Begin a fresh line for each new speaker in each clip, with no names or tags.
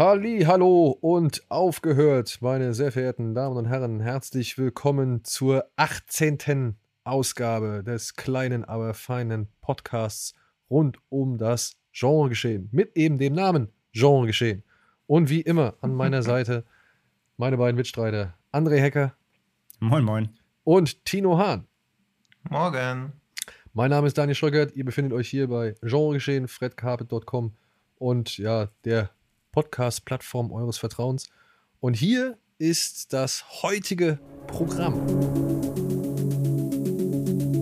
Halli, hallo und aufgehört, meine sehr verehrten Damen und Herren. Herzlich willkommen zur 18. Ausgabe des kleinen, aber feinen Podcasts rund um das Genregeschehen. Mit eben dem Namen Genregeschehen. Und wie immer an meiner Seite meine beiden Mitstreiter André Hecker.
Moin, moin.
Und Tino Hahn.
Morgen.
Mein Name ist Daniel Schröckert. Ihr befindet euch hier bei Genregeschehen, fredcarpet.com. Und ja, der Podcast-Plattform eures Vertrauens. Und hier ist das heutige Programm.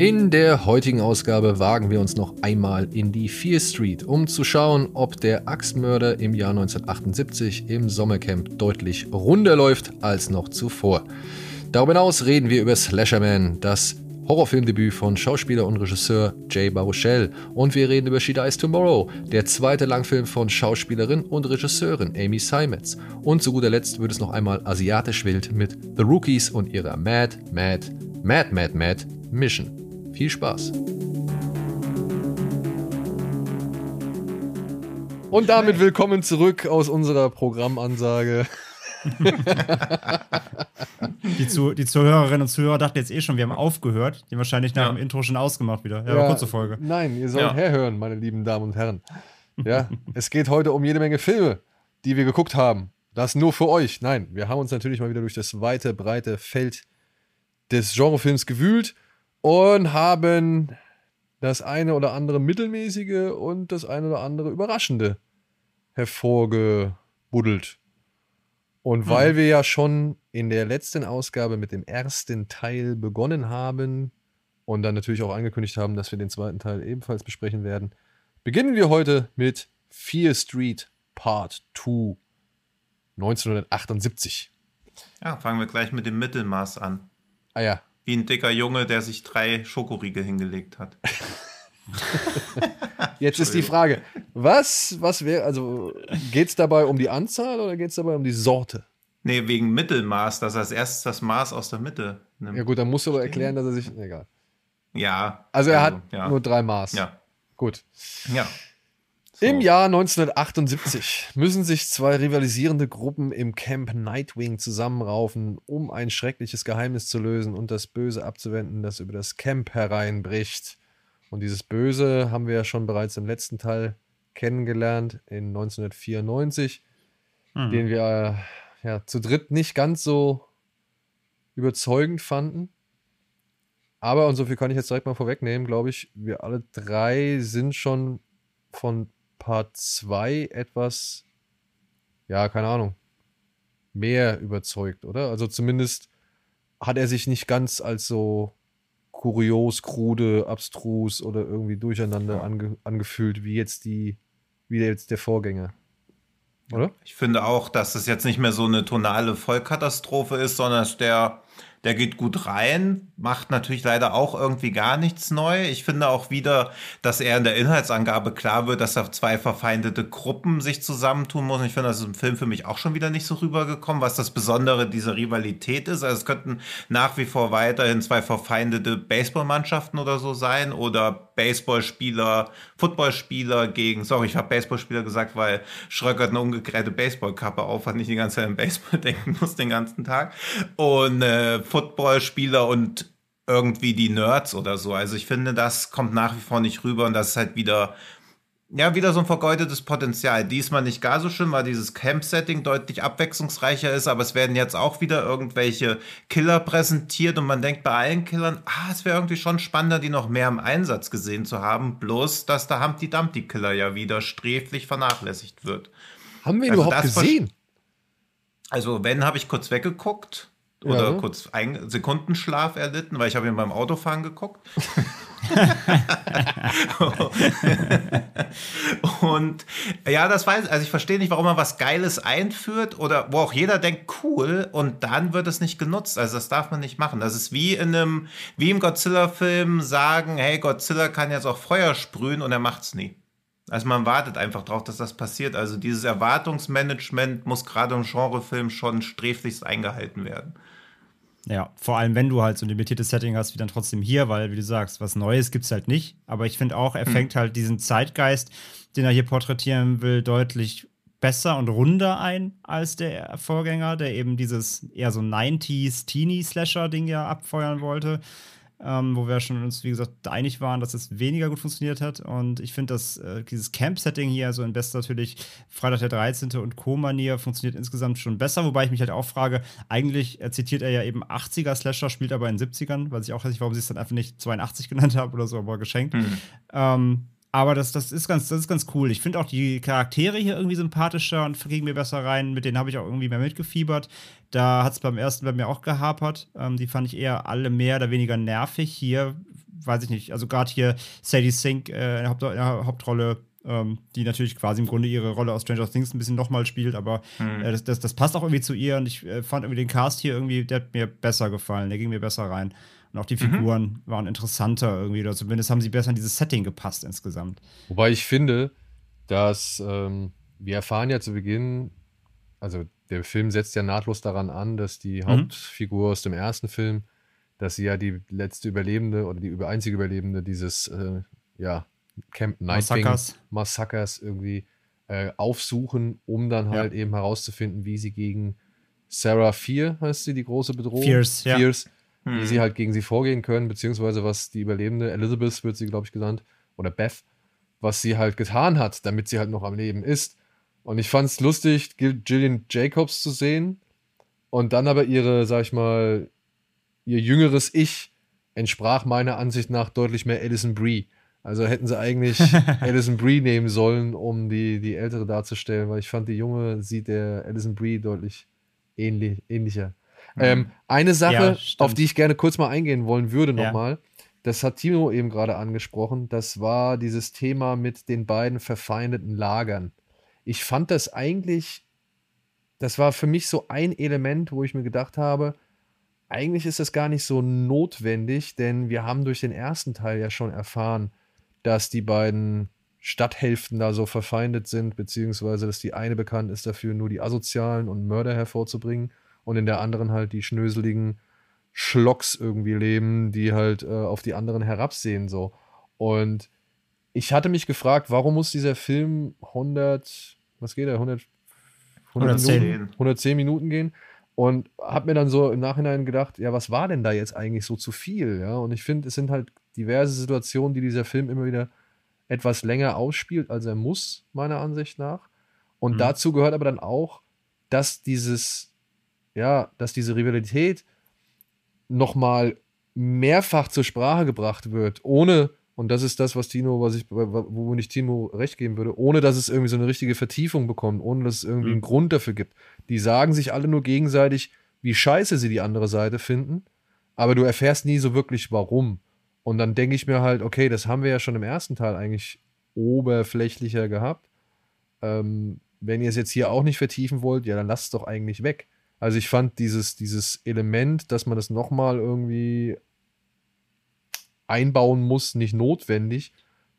In der heutigen Ausgabe wagen wir uns noch einmal in die Fear Street, um zu schauen, ob der Axtmörder im Jahr 1978 im Sommercamp deutlich runder läuft als noch zuvor. Darüber hinaus reden wir über Slasherman, das Horrorfilmdebüt von Schauspieler und Regisseur Jay Baruchel und wir reden über She Dies Tomorrow, der zweite Langfilm von Schauspielerin und Regisseurin Amy Seimetz. Und zu guter Letzt wird es noch einmal asiatisch wild mit The Rookies und ihrer Mad, Mad, Mad, Mad, Mad Mission. Viel Spaß! Und damit willkommen zurück aus unserer Programmansage.
die, zu, die Zuhörerinnen und Zuhörer dachten jetzt eh schon, wir haben aufgehört. Die haben wahrscheinlich nach ja. dem Intro schon ausgemacht wieder. Ja, ja kurze Folge.
Nein, ihr sollt ja. herhören, meine lieben Damen und Herren. Ja, es geht heute um jede Menge Filme, die wir geguckt haben. Das nur für euch. Nein, wir haben uns natürlich mal wieder durch das weite, breite Feld des Genrefilms gewühlt und haben das eine oder andere mittelmäßige und das eine oder andere überraschende hervorgebuddelt. Und mhm. weil wir ja schon in der letzten Ausgabe mit dem ersten Teil begonnen haben und dann natürlich auch angekündigt haben, dass wir den zweiten Teil ebenfalls besprechen werden, beginnen wir heute mit Fear Street Part 2 1978.
Ja, fangen wir gleich mit dem Mittelmaß an.
Ah ja.
Wie ein dicker Junge, der sich drei Schokoriegel hingelegt hat.
Jetzt ist die Frage, was, was wäre, also geht es dabei um die Anzahl oder geht es dabei um die Sorte?
Nee, wegen Mittelmaß, dass er als erstes das Maß aus der Mitte
nimmt. Ja gut, dann musst du aber erklären, dass er sich, egal.
Ja.
Also er also, hat ja. nur drei Maß.
Ja.
Gut.
Ja.
So. Im Jahr 1978 müssen sich zwei rivalisierende Gruppen im Camp Nightwing zusammenraufen, um ein schreckliches Geheimnis zu lösen und das Böse abzuwenden, das über das Camp hereinbricht. Und dieses Böse haben wir ja schon bereits im letzten Teil kennengelernt, in 1994, mhm. den wir ja zu dritt nicht ganz so überzeugend fanden. Aber, und so viel kann ich jetzt direkt mal vorwegnehmen, glaube ich, wir alle drei sind schon von Part 2 etwas, ja, keine Ahnung, mehr überzeugt, oder? Also zumindest hat er sich nicht ganz als so kurios, krude, abstrus oder irgendwie durcheinander ange angefühlt, wie jetzt die, wie jetzt der Vorgänger. Oder?
Ich finde auch, dass es jetzt nicht mehr so eine tonale Vollkatastrophe ist, sondern der der geht gut rein, macht natürlich leider auch irgendwie gar nichts neu. Ich finde auch wieder, dass er in der Inhaltsangabe klar wird, dass da zwei verfeindete Gruppen sich zusammentun müssen. Ich finde, das ist im Film für mich auch schon wieder nicht so rübergekommen, was das Besondere dieser Rivalität ist. Also es könnten nach wie vor weiterhin zwei verfeindete Baseballmannschaften oder so sein oder Baseballspieler, Footballspieler gegen, sorry, ich habe Baseballspieler gesagt, weil Schröckert eine ungekrähte Baseballkappe auf hat, nicht die ganze Zeit an Baseball denken muss den ganzen Tag. Und äh, Footballspieler und irgendwie die Nerds oder so. Also ich finde, das kommt nach wie vor nicht rüber und das ist halt wieder, ja, wieder so ein vergeudetes Potenzial. Diesmal nicht gar so schön, weil dieses Camp-Setting deutlich abwechslungsreicher ist, aber es werden jetzt auch wieder irgendwelche Killer präsentiert und man denkt bei allen Killern, ah, es wäre irgendwie schon spannender, die noch mehr im Einsatz gesehen zu haben, bloß, dass der Humpty Dumpty Killer ja wieder sträflich vernachlässigt wird.
Haben wir ihn also überhaupt gesehen?
Also, wenn, habe ich kurz weggeguckt oder ja. kurz einen Sekundenschlaf erlitten, weil ich habe ihn beim Autofahren geguckt. und ja, das weiß, also ich verstehe nicht, warum man was Geiles einführt oder wo auch jeder denkt, cool, und dann wird es nicht genutzt. Also das darf man nicht machen. Das ist wie in einem, wie im Godzilla-Film sagen, hey, Godzilla kann jetzt auch Feuer sprühen und er macht's nie. Also man wartet einfach drauf, dass das passiert. Also dieses Erwartungsmanagement muss gerade im Genrefilm schon sträflichst eingehalten werden.
Ja, vor allem wenn du halt so ein limitiertes Setting hast, wie dann trotzdem hier, weil, wie du sagst, was Neues gibt es halt nicht. Aber ich finde auch, er hm. fängt halt diesen Zeitgeist, den er hier porträtieren will, deutlich besser und runder ein als der Vorgänger, der eben dieses eher so 90s Teenie-Slasher-Ding ja abfeuern wollte ähm, wo wir schon uns, wie gesagt, einig waren, dass es weniger gut funktioniert hat. Und ich finde, dass äh, dieses Camp-Setting hier, also in Best natürlich Freitag der 13. und Co-Manier, funktioniert insgesamt schon besser. Wobei ich mich halt auch frage, eigentlich äh, zitiert er ja eben 80er-Slasher, spielt aber in 70ern, weiß ich auch nicht, warum sie es dann einfach nicht 82 genannt haben oder so, aber geschenkt. Mhm. Ähm, aber das, das, ist ganz, das ist ganz cool. Ich finde auch die Charaktere hier irgendwie sympathischer und gingen mir besser rein. Mit denen habe ich auch irgendwie mehr mitgefiebert. Da hat es beim ersten bei mir auch gehapert. Ähm, die fand ich eher alle mehr oder weniger nervig. Hier, weiß ich nicht. Also gerade hier Sadie Sink äh, in, der Haupt in der Hauptrolle ähm, die natürlich quasi im Grunde ihre Rolle aus Stranger Things ein bisschen nochmal spielt, aber hm. äh, das, das, das, passt auch irgendwie zu ihr und ich äh, fand irgendwie den Cast hier irgendwie, der hat mir besser gefallen, der ging mir besser rein. Und auch die mhm. Figuren mhm. waren interessanter irgendwie, oder zumindest haben sie besser in dieses Setting gepasst insgesamt.
Wobei ich finde, dass ähm, wir erfahren ja zu Beginn, also der Film setzt ja nahtlos daran an, dass die mhm. Hauptfigur aus dem ersten Film, dass sie ja die letzte Überlebende oder die einzige Überlebende dieses äh, ja, Camp Nightwing Massacres, Massacres irgendwie äh, aufsuchen, um dann halt ja. eben herauszufinden, wie sie gegen Sarah Fear, heißt sie, die große Bedrohung. Fierce, ja. Hm. wie sie halt gegen sie vorgehen können, beziehungsweise was die Überlebende, Elizabeth wird sie, glaube ich, genannt, oder Beth, was sie halt getan hat, damit sie halt noch am Leben ist. Und ich fand es lustig, Gillian Jacobs zu sehen und dann aber ihre, sag ich mal, ihr jüngeres Ich entsprach meiner Ansicht nach deutlich mehr Alison Brie. Also hätten sie eigentlich Alison Brie nehmen sollen, um die, die ältere darzustellen, weil ich fand, die Junge sieht der Alison Brie deutlich ähnlich, ähnlicher. Mhm. Ähm, eine Sache, ja, auf die ich gerne kurz mal eingehen wollen würde nochmal, ja. das hat Timo eben gerade angesprochen, das war dieses Thema mit den beiden verfeindeten Lagern. Ich fand das eigentlich, das war für mich so ein Element, wo ich mir gedacht habe, eigentlich ist das gar nicht so notwendig, denn wir haben durch den ersten Teil ja schon erfahren, dass die beiden Stadthälften da so verfeindet sind, beziehungsweise dass die eine bekannt ist dafür, nur die Asozialen und Mörder hervorzubringen und in der anderen halt die schnöseligen Schlocks irgendwie leben, die halt äh, auf die anderen herabsehen so. Und ich hatte mich gefragt, warum muss dieser Film 100, was geht er, 100, 100 110. Minuten, 110 Minuten gehen? Und habe mir dann so im Nachhinein gedacht, ja, was war denn da jetzt eigentlich so zu viel? Ja, und ich finde, es sind halt diverse Situationen, die dieser Film immer wieder etwas länger ausspielt, als er muss, meiner Ansicht nach. Und mhm. dazu gehört aber dann auch, dass dieses ja, dass diese Rivalität nochmal mehrfach zur Sprache gebracht wird, ohne, und das ist das, was Tino, was ich, wo ich Timo recht geben würde, ohne dass es irgendwie so eine richtige Vertiefung bekommt, ohne dass es irgendwie mhm. einen Grund dafür gibt. Die sagen sich alle nur gegenseitig, wie scheiße sie die andere Seite finden, aber du erfährst nie so wirklich warum. Und dann denke ich mir halt, okay, das haben wir ja schon im ersten Teil eigentlich oberflächlicher gehabt. Ähm, wenn ihr es jetzt hier auch nicht vertiefen wollt, ja, dann lasst es doch eigentlich weg. Also ich fand dieses, dieses Element, dass man das nochmal irgendwie einbauen muss, nicht notwendig.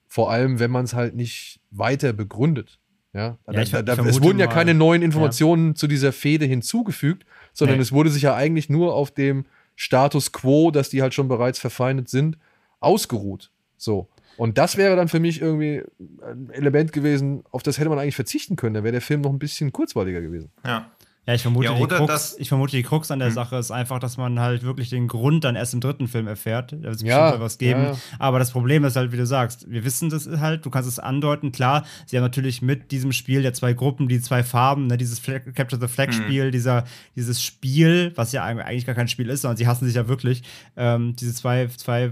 Vor allem, wenn man es halt nicht weiter begründet. Ja, ja ich, da, da, es wurden ja mal, keine neuen Informationen ja. zu dieser Fehde hinzugefügt, sondern nee. es wurde sich ja eigentlich nur auf dem Status quo, dass die halt schon bereits verfeindet sind, ausgeruht. So. Und das wäre dann für mich irgendwie ein Element gewesen, auf das hätte man eigentlich verzichten können. Da wäre der Film noch ein bisschen kurzweiliger gewesen.
Ja. Ja, ich vermute, ja, die, Krux, ich vermute, die Krux an der hm. Sache ist einfach, dass man halt wirklich den Grund dann erst im dritten Film erfährt. Da wird es ja, bestimmt was geben. Ja, ja. Aber das Problem ist halt, wie du sagst, wir wissen das halt, du kannst es andeuten. Klar, sie haben natürlich mit diesem Spiel der zwei Gruppen, die zwei Farben, ne, dieses Flag, Capture the Flag-Spiel, hm. dieser, dieses Spiel, was ja eigentlich gar kein Spiel ist, sondern sie hassen sich ja wirklich, ähm, diese zwei, zwei äh,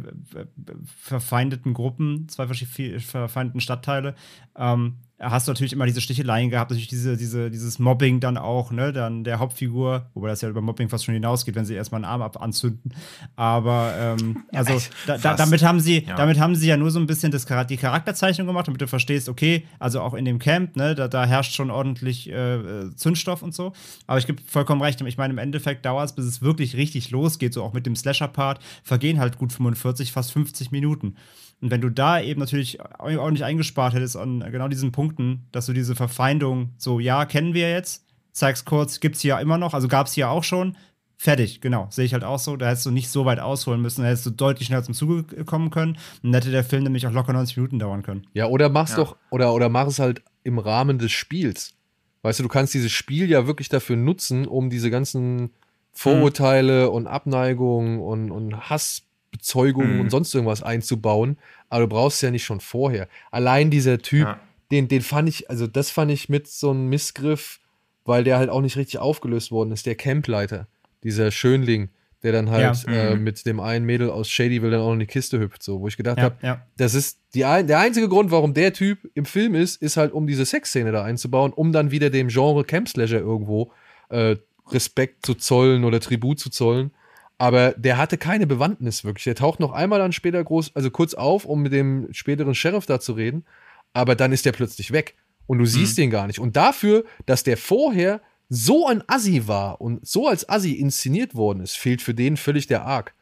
verfeindeten Gruppen, zwei verfeindeten Stadtteile. Ähm, hast du natürlich immer diese Sticheleien gehabt, natürlich diese, diese, dieses Mobbing dann auch, ne, dann der Hauptfigur, wobei das ja über Mobbing fast schon hinausgeht, wenn sie erstmal einen Arm ab anzünden. Aber ähm, also da, da, damit haben sie, ja. damit haben sie ja nur so ein bisschen das, die Charakterzeichnung gemacht, damit du verstehst, okay, also auch in dem Camp, ne, da, da herrscht schon ordentlich äh, Zündstoff und so. Aber ich gebe vollkommen recht, ich meine, im Endeffekt dauert es, bis es wirklich richtig losgeht, so auch mit dem Slasher-Part, vergehen halt gut 45, fast 50 Minuten. Und wenn du da eben natürlich auch nicht eingespart hättest an genau diesen Punkten, dass du diese Verfeindung so, ja, kennen wir jetzt, zeig's kurz, gibt's hier immer noch, also gab's hier auch schon, fertig, genau, sehe ich halt auch so. Da hättest du nicht so weit ausholen müssen, da hättest du deutlich schneller zum Zuge kommen können. Und dann hätte der Film nämlich auch locker 90 Minuten dauern können.
Ja, oder mach's ja. doch, oder, oder mach es halt im Rahmen des Spiels. Weißt du, du kannst dieses Spiel ja wirklich dafür nutzen, um diese ganzen Vorurteile hm. und Abneigungen und, und Hass Bezeugungen mhm. und sonst irgendwas einzubauen. Aber du brauchst es ja nicht schon vorher. Allein dieser Typ, ja. den, den fand ich, also das fand ich mit so einem Missgriff, weil der halt auch nicht richtig aufgelöst worden ist, der Campleiter, dieser Schönling, der dann halt ja. äh, mhm. mit dem einen Mädel aus Shadyville dann auch in die Kiste hüpft, so, wo ich gedacht ja, habe, ja. das ist die ein, der einzige Grund, warum der Typ im Film ist, ist halt, um diese Sexszene da einzubauen, um dann wieder dem Genre Camp Slasher irgendwo äh, Respekt zu zollen oder Tribut zu zollen. Aber der hatte keine Bewandtnis wirklich. Der taucht noch einmal dann später groß, also kurz auf, um mit dem späteren Sheriff da zu reden. Aber dann ist der plötzlich weg. Und du mhm. siehst den gar nicht. Und dafür, dass der vorher so ein Assi war und so als Assi inszeniert worden ist, fehlt für den völlig der Arc.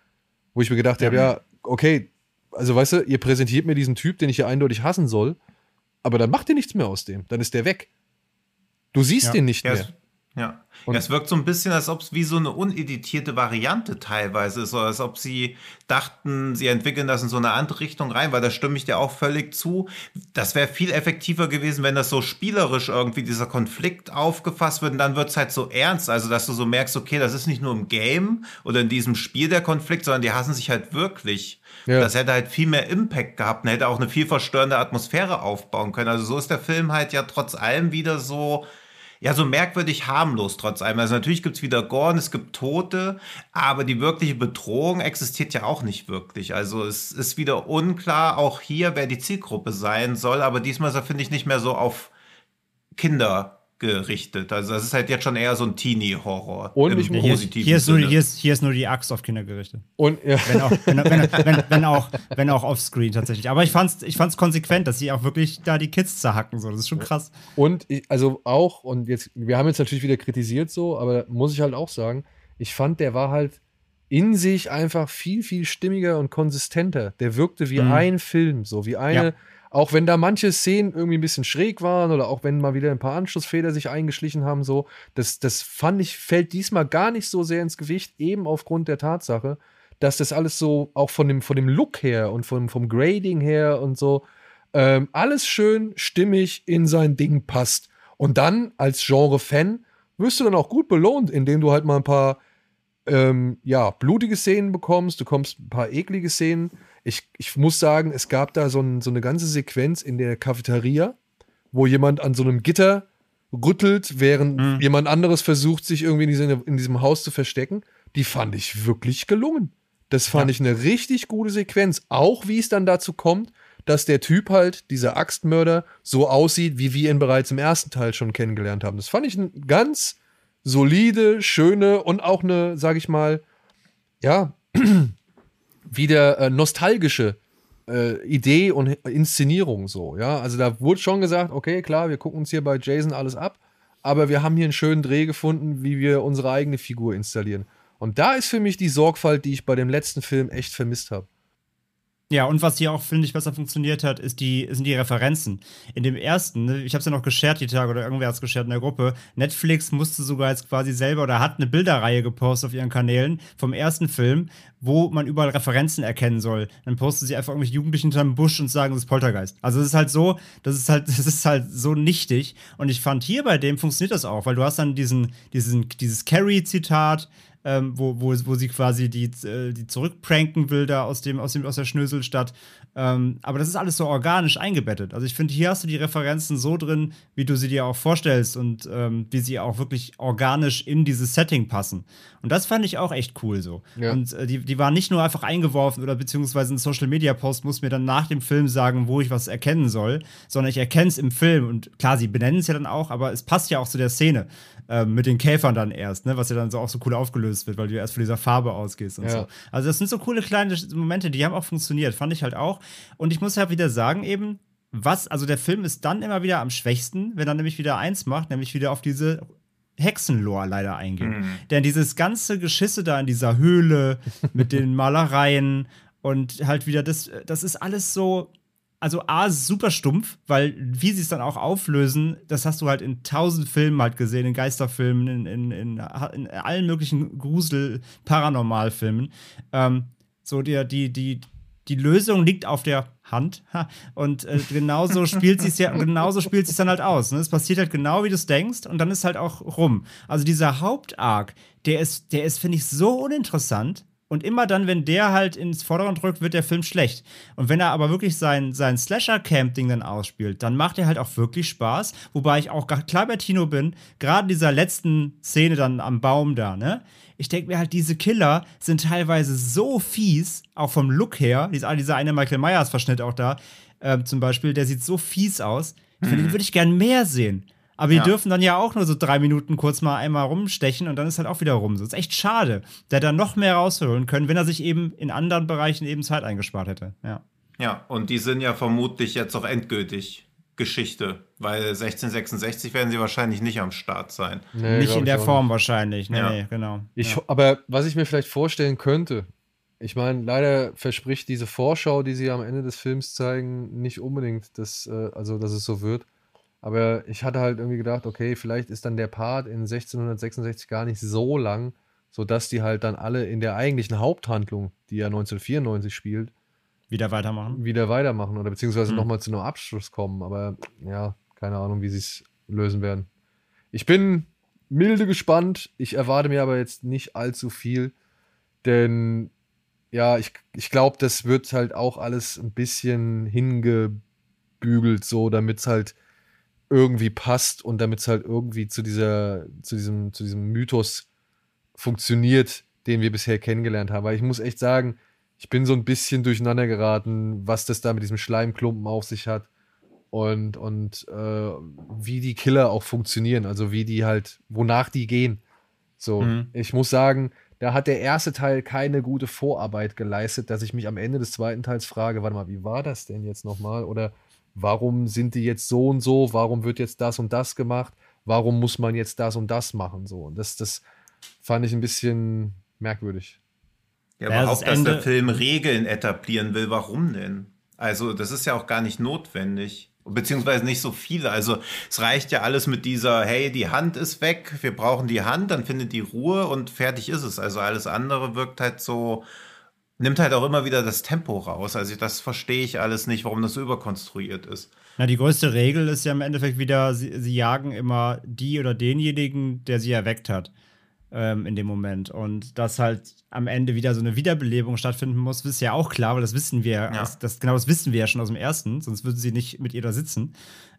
Wo ich mir gedacht ja. habe, ja, okay, also weißt du, ihr präsentiert mir diesen Typ, den ich ja eindeutig hassen soll, aber dann macht ihr nichts mehr aus dem. Dann ist der weg. Du siehst ja. den nicht mehr.
Ja. Und es wirkt so ein bisschen, als ob es wie so eine uneditierte Variante teilweise ist, oder als ob sie dachten, sie entwickeln das in so eine andere Richtung rein, weil da stimme ich dir auch völlig zu. Das wäre viel effektiver gewesen, wenn das so spielerisch irgendwie dieser Konflikt aufgefasst wird und dann wird es halt so ernst, also dass du so merkst, okay, das ist nicht nur im Game oder in diesem Spiel der Konflikt, sondern die hassen sich halt wirklich. Ja. Das hätte halt viel mehr Impact gehabt und hätte auch eine viel verstörende Atmosphäre aufbauen können. Also so ist der Film halt ja trotz allem wieder so, ja so merkwürdig harmlos trotz allem. Also natürlich gibt es wieder Gorn, es gibt Tote, aber die wirkliche Bedrohung existiert ja auch nicht wirklich. Also es ist wieder unklar, auch hier, wer die Zielgruppe sein soll, aber diesmal ist er, finde ich, nicht mehr so auf Kinder gerichtet. Also das ist halt jetzt schon eher so ein Teenie-Horror.
Und ich hier, hier, ist nur, hier, ist, hier ist nur die Axt auf Kinder gerichtet. Und ja. wenn, auch, wenn, wenn, wenn, wenn, auch, wenn auch offscreen tatsächlich. Aber ich fand's, ich fand's konsequent, dass sie auch wirklich da die Kids zerhacken. So. Das ist schon krass.
Und ich, also auch, und jetzt, wir haben jetzt natürlich wieder kritisiert so, aber muss ich halt auch sagen, ich fand, der war halt in sich einfach viel, viel stimmiger und konsistenter. Der wirkte wie mhm. ein Film, so wie eine. Ja auch wenn da manche Szenen irgendwie ein bisschen schräg waren oder auch wenn mal wieder ein paar Anschlussfehler sich eingeschlichen haben, so, das, das fand ich, fällt diesmal gar nicht so sehr ins Gewicht, eben aufgrund der Tatsache, dass das alles so auch von dem, von dem Look her und vom, vom Grading her und so, ähm, alles schön stimmig in sein Ding passt. Und dann als Genre-Fan wirst du dann auch gut belohnt, indem du halt mal ein paar ähm, ja, blutige Szenen bekommst, du kommst ein paar eklige Szenen ich, ich muss sagen, es gab da so, ein, so eine ganze Sequenz in der Cafeteria, wo jemand an so einem Gitter rüttelt, während mhm. jemand anderes versucht, sich irgendwie in, diese, in, diesem Haus zu verstecken. Die fand ich wirklich gelungen. Das fand ja. ich eine richtig gute Sequenz. Auch wie es dann dazu kommt, dass der Typ halt, dieser Axtmörder, so aussieht, wie wir ihn bereits im ersten Teil schon kennengelernt haben. Das fand ich eine ganz solide, schöne und auch eine, sag ich mal, ja, wieder äh, nostalgische äh, Idee und Inszenierung so, ja. Also da wurde schon gesagt, okay, klar, wir gucken uns hier bei Jason alles ab, aber wir haben hier einen schönen Dreh gefunden, wie wir unsere eigene Figur installieren. Und da ist für mich die Sorgfalt, die ich bei dem letzten Film echt vermisst habe.
Ja, und was hier auch, finde ich, besser funktioniert hat, ist die, sind die Referenzen. In dem ersten, ne, ich habe es ja noch geshared die Tage oder irgendwer hat es geshared in der Gruppe, Netflix musste sogar jetzt quasi selber oder hat eine Bilderreihe gepostet auf ihren Kanälen vom ersten Film, wo man überall Referenzen erkennen soll. Dann posten sie einfach irgendwelche Jugendlichen hinterm Busch und sagen, das ist Poltergeist. Also es ist halt so, das ist halt, das ist halt so nichtig. Und ich fand hier bei dem funktioniert das auch, weil du hast dann diesen, diesen, dieses Carrie-Zitat, ähm, wo, wo, wo sie quasi die, äh, die zurückpranken will da aus, dem, aus, dem, aus der Schnöselstadt. Ähm, aber das ist alles so organisch eingebettet. Also ich finde, hier hast du die Referenzen so drin, wie du sie dir auch vorstellst und ähm, wie sie auch wirklich organisch in dieses Setting passen. Und das fand ich auch echt cool so. Ja. Und äh, die, die waren nicht nur einfach eingeworfen oder beziehungsweise ein Social Media Post muss mir dann nach dem Film sagen, wo ich was erkennen soll, sondern ich erkenne es im Film. Und klar, sie benennen es ja dann auch, aber es passt ja auch zu der Szene ähm, mit den Käfern dann erst, ne? was ja dann so auch so cool aufgelöst wird, weil du erst von dieser Farbe ausgehst und ja. so. Also das sind so coole kleine Momente, die haben auch funktioniert, fand ich halt auch. Und ich muss ja wieder sagen eben, was, also der Film ist dann immer wieder am schwächsten, wenn er nämlich wieder eins macht, nämlich wieder auf diese Hexenlore leider eingehen. Mhm. Denn dieses ganze Geschisse da in dieser Höhle mit den Malereien und halt wieder das, das ist alles so, also A, super stumpf, weil wie sie es dann auch auflösen, das hast du halt in tausend Filmen halt gesehen, in Geisterfilmen, in, in, in, in allen möglichen Grusel-Paranormalfilmen. Ähm, so die, die, die, die Lösung liegt auf der Hand. Und äh, genauso spielt sie es ja, es dann halt aus. Ne? Es passiert halt genau, wie du es denkst, und dann ist halt auch rum. Also dieser Hauptarg, der ist, der ist, finde ich, so uninteressant und immer dann, wenn der halt ins Vordergrund rückt, wird der Film schlecht. Und wenn er aber wirklich sein, sein Slasher-Camp-Ding dann ausspielt, dann macht er halt auch wirklich Spaß. Wobei ich auch klar bei Tino bin, gerade in dieser letzten Szene dann am Baum da, ne? Ich denke mir halt, diese Killer sind teilweise so fies, auch vom Look her. Dieser, dieser eine Michael Myers-Verschnitt auch da, äh, zum Beispiel, der sieht so fies aus. Mhm. Den würde ich gern mehr sehen. Aber die ja. dürfen dann ja auch nur so drei Minuten kurz mal einmal rumstechen und dann ist halt auch wieder rum. Das ist echt schade. Der dann noch mehr rausholen können, wenn er sich eben in anderen Bereichen eben Zeit eingespart hätte. Ja.
Ja, und die sind ja vermutlich jetzt auch endgültig Geschichte, weil 1666 werden sie wahrscheinlich nicht am Start sein.
Nee, nicht in der Form nicht. wahrscheinlich. Nee, ja. nee genau.
Ich, ja. Aber was ich mir vielleicht vorstellen könnte, ich meine, leider verspricht diese Vorschau, die sie am Ende des Films zeigen, nicht unbedingt, dass, äh, also, dass es so wird. Aber ich hatte halt irgendwie gedacht, okay, vielleicht ist dann der Part in 1666 gar nicht so lang, sodass die halt dann alle in der eigentlichen Haupthandlung, die ja 1994 spielt,
wieder weitermachen.
Wieder weitermachen oder beziehungsweise mhm. nochmal zu einem Abschluss kommen. Aber ja, keine Ahnung, wie sie es lösen werden. Ich bin milde gespannt. Ich erwarte mir aber jetzt nicht allzu viel, denn ja, ich, ich glaube, das wird halt auch alles ein bisschen hingebügelt, so, damit es halt irgendwie passt und damit es halt irgendwie zu dieser, zu diesem, zu diesem Mythos funktioniert, den wir bisher kennengelernt haben. Weil ich muss echt sagen, ich bin so ein bisschen durcheinander geraten, was das da mit diesem Schleimklumpen auf sich hat und, und äh, wie die Killer auch funktionieren, also wie die halt, wonach die gehen. So, mhm. ich muss sagen, da hat der erste Teil keine gute Vorarbeit geleistet, dass ich mich am Ende des zweiten Teils frage, warte mal, wie war das denn jetzt nochmal? Oder warum sind die jetzt so und so, warum wird jetzt das und das gemacht, warum muss man jetzt das und das machen, so. Und das, das fand ich ein bisschen merkwürdig.
Ja, aber ja, auch, dass der Film Regeln etablieren will, warum denn? Also, das ist ja auch gar nicht notwendig. Beziehungsweise nicht so viele. Also, es reicht ja alles mit dieser, hey, die Hand ist weg, wir brauchen die Hand, dann findet die Ruhe und fertig ist es. Also, alles andere wirkt halt so, nimmt halt auch immer wieder das Tempo raus. Also das verstehe ich alles nicht, warum das so überkonstruiert ist.
Na, die größte Regel ist ja im Endeffekt wieder, sie, sie jagen immer die oder denjenigen, der sie erweckt hat ähm, in dem Moment. Und dass halt am Ende wieder so eine Wiederbelebung stattfinden muss, ist ja auch klar, weil das wissen wir, ja. das, das, genau das wissen wir ja schon aus dem ersten, sonst würden sie nicht mit ihr da sitzen.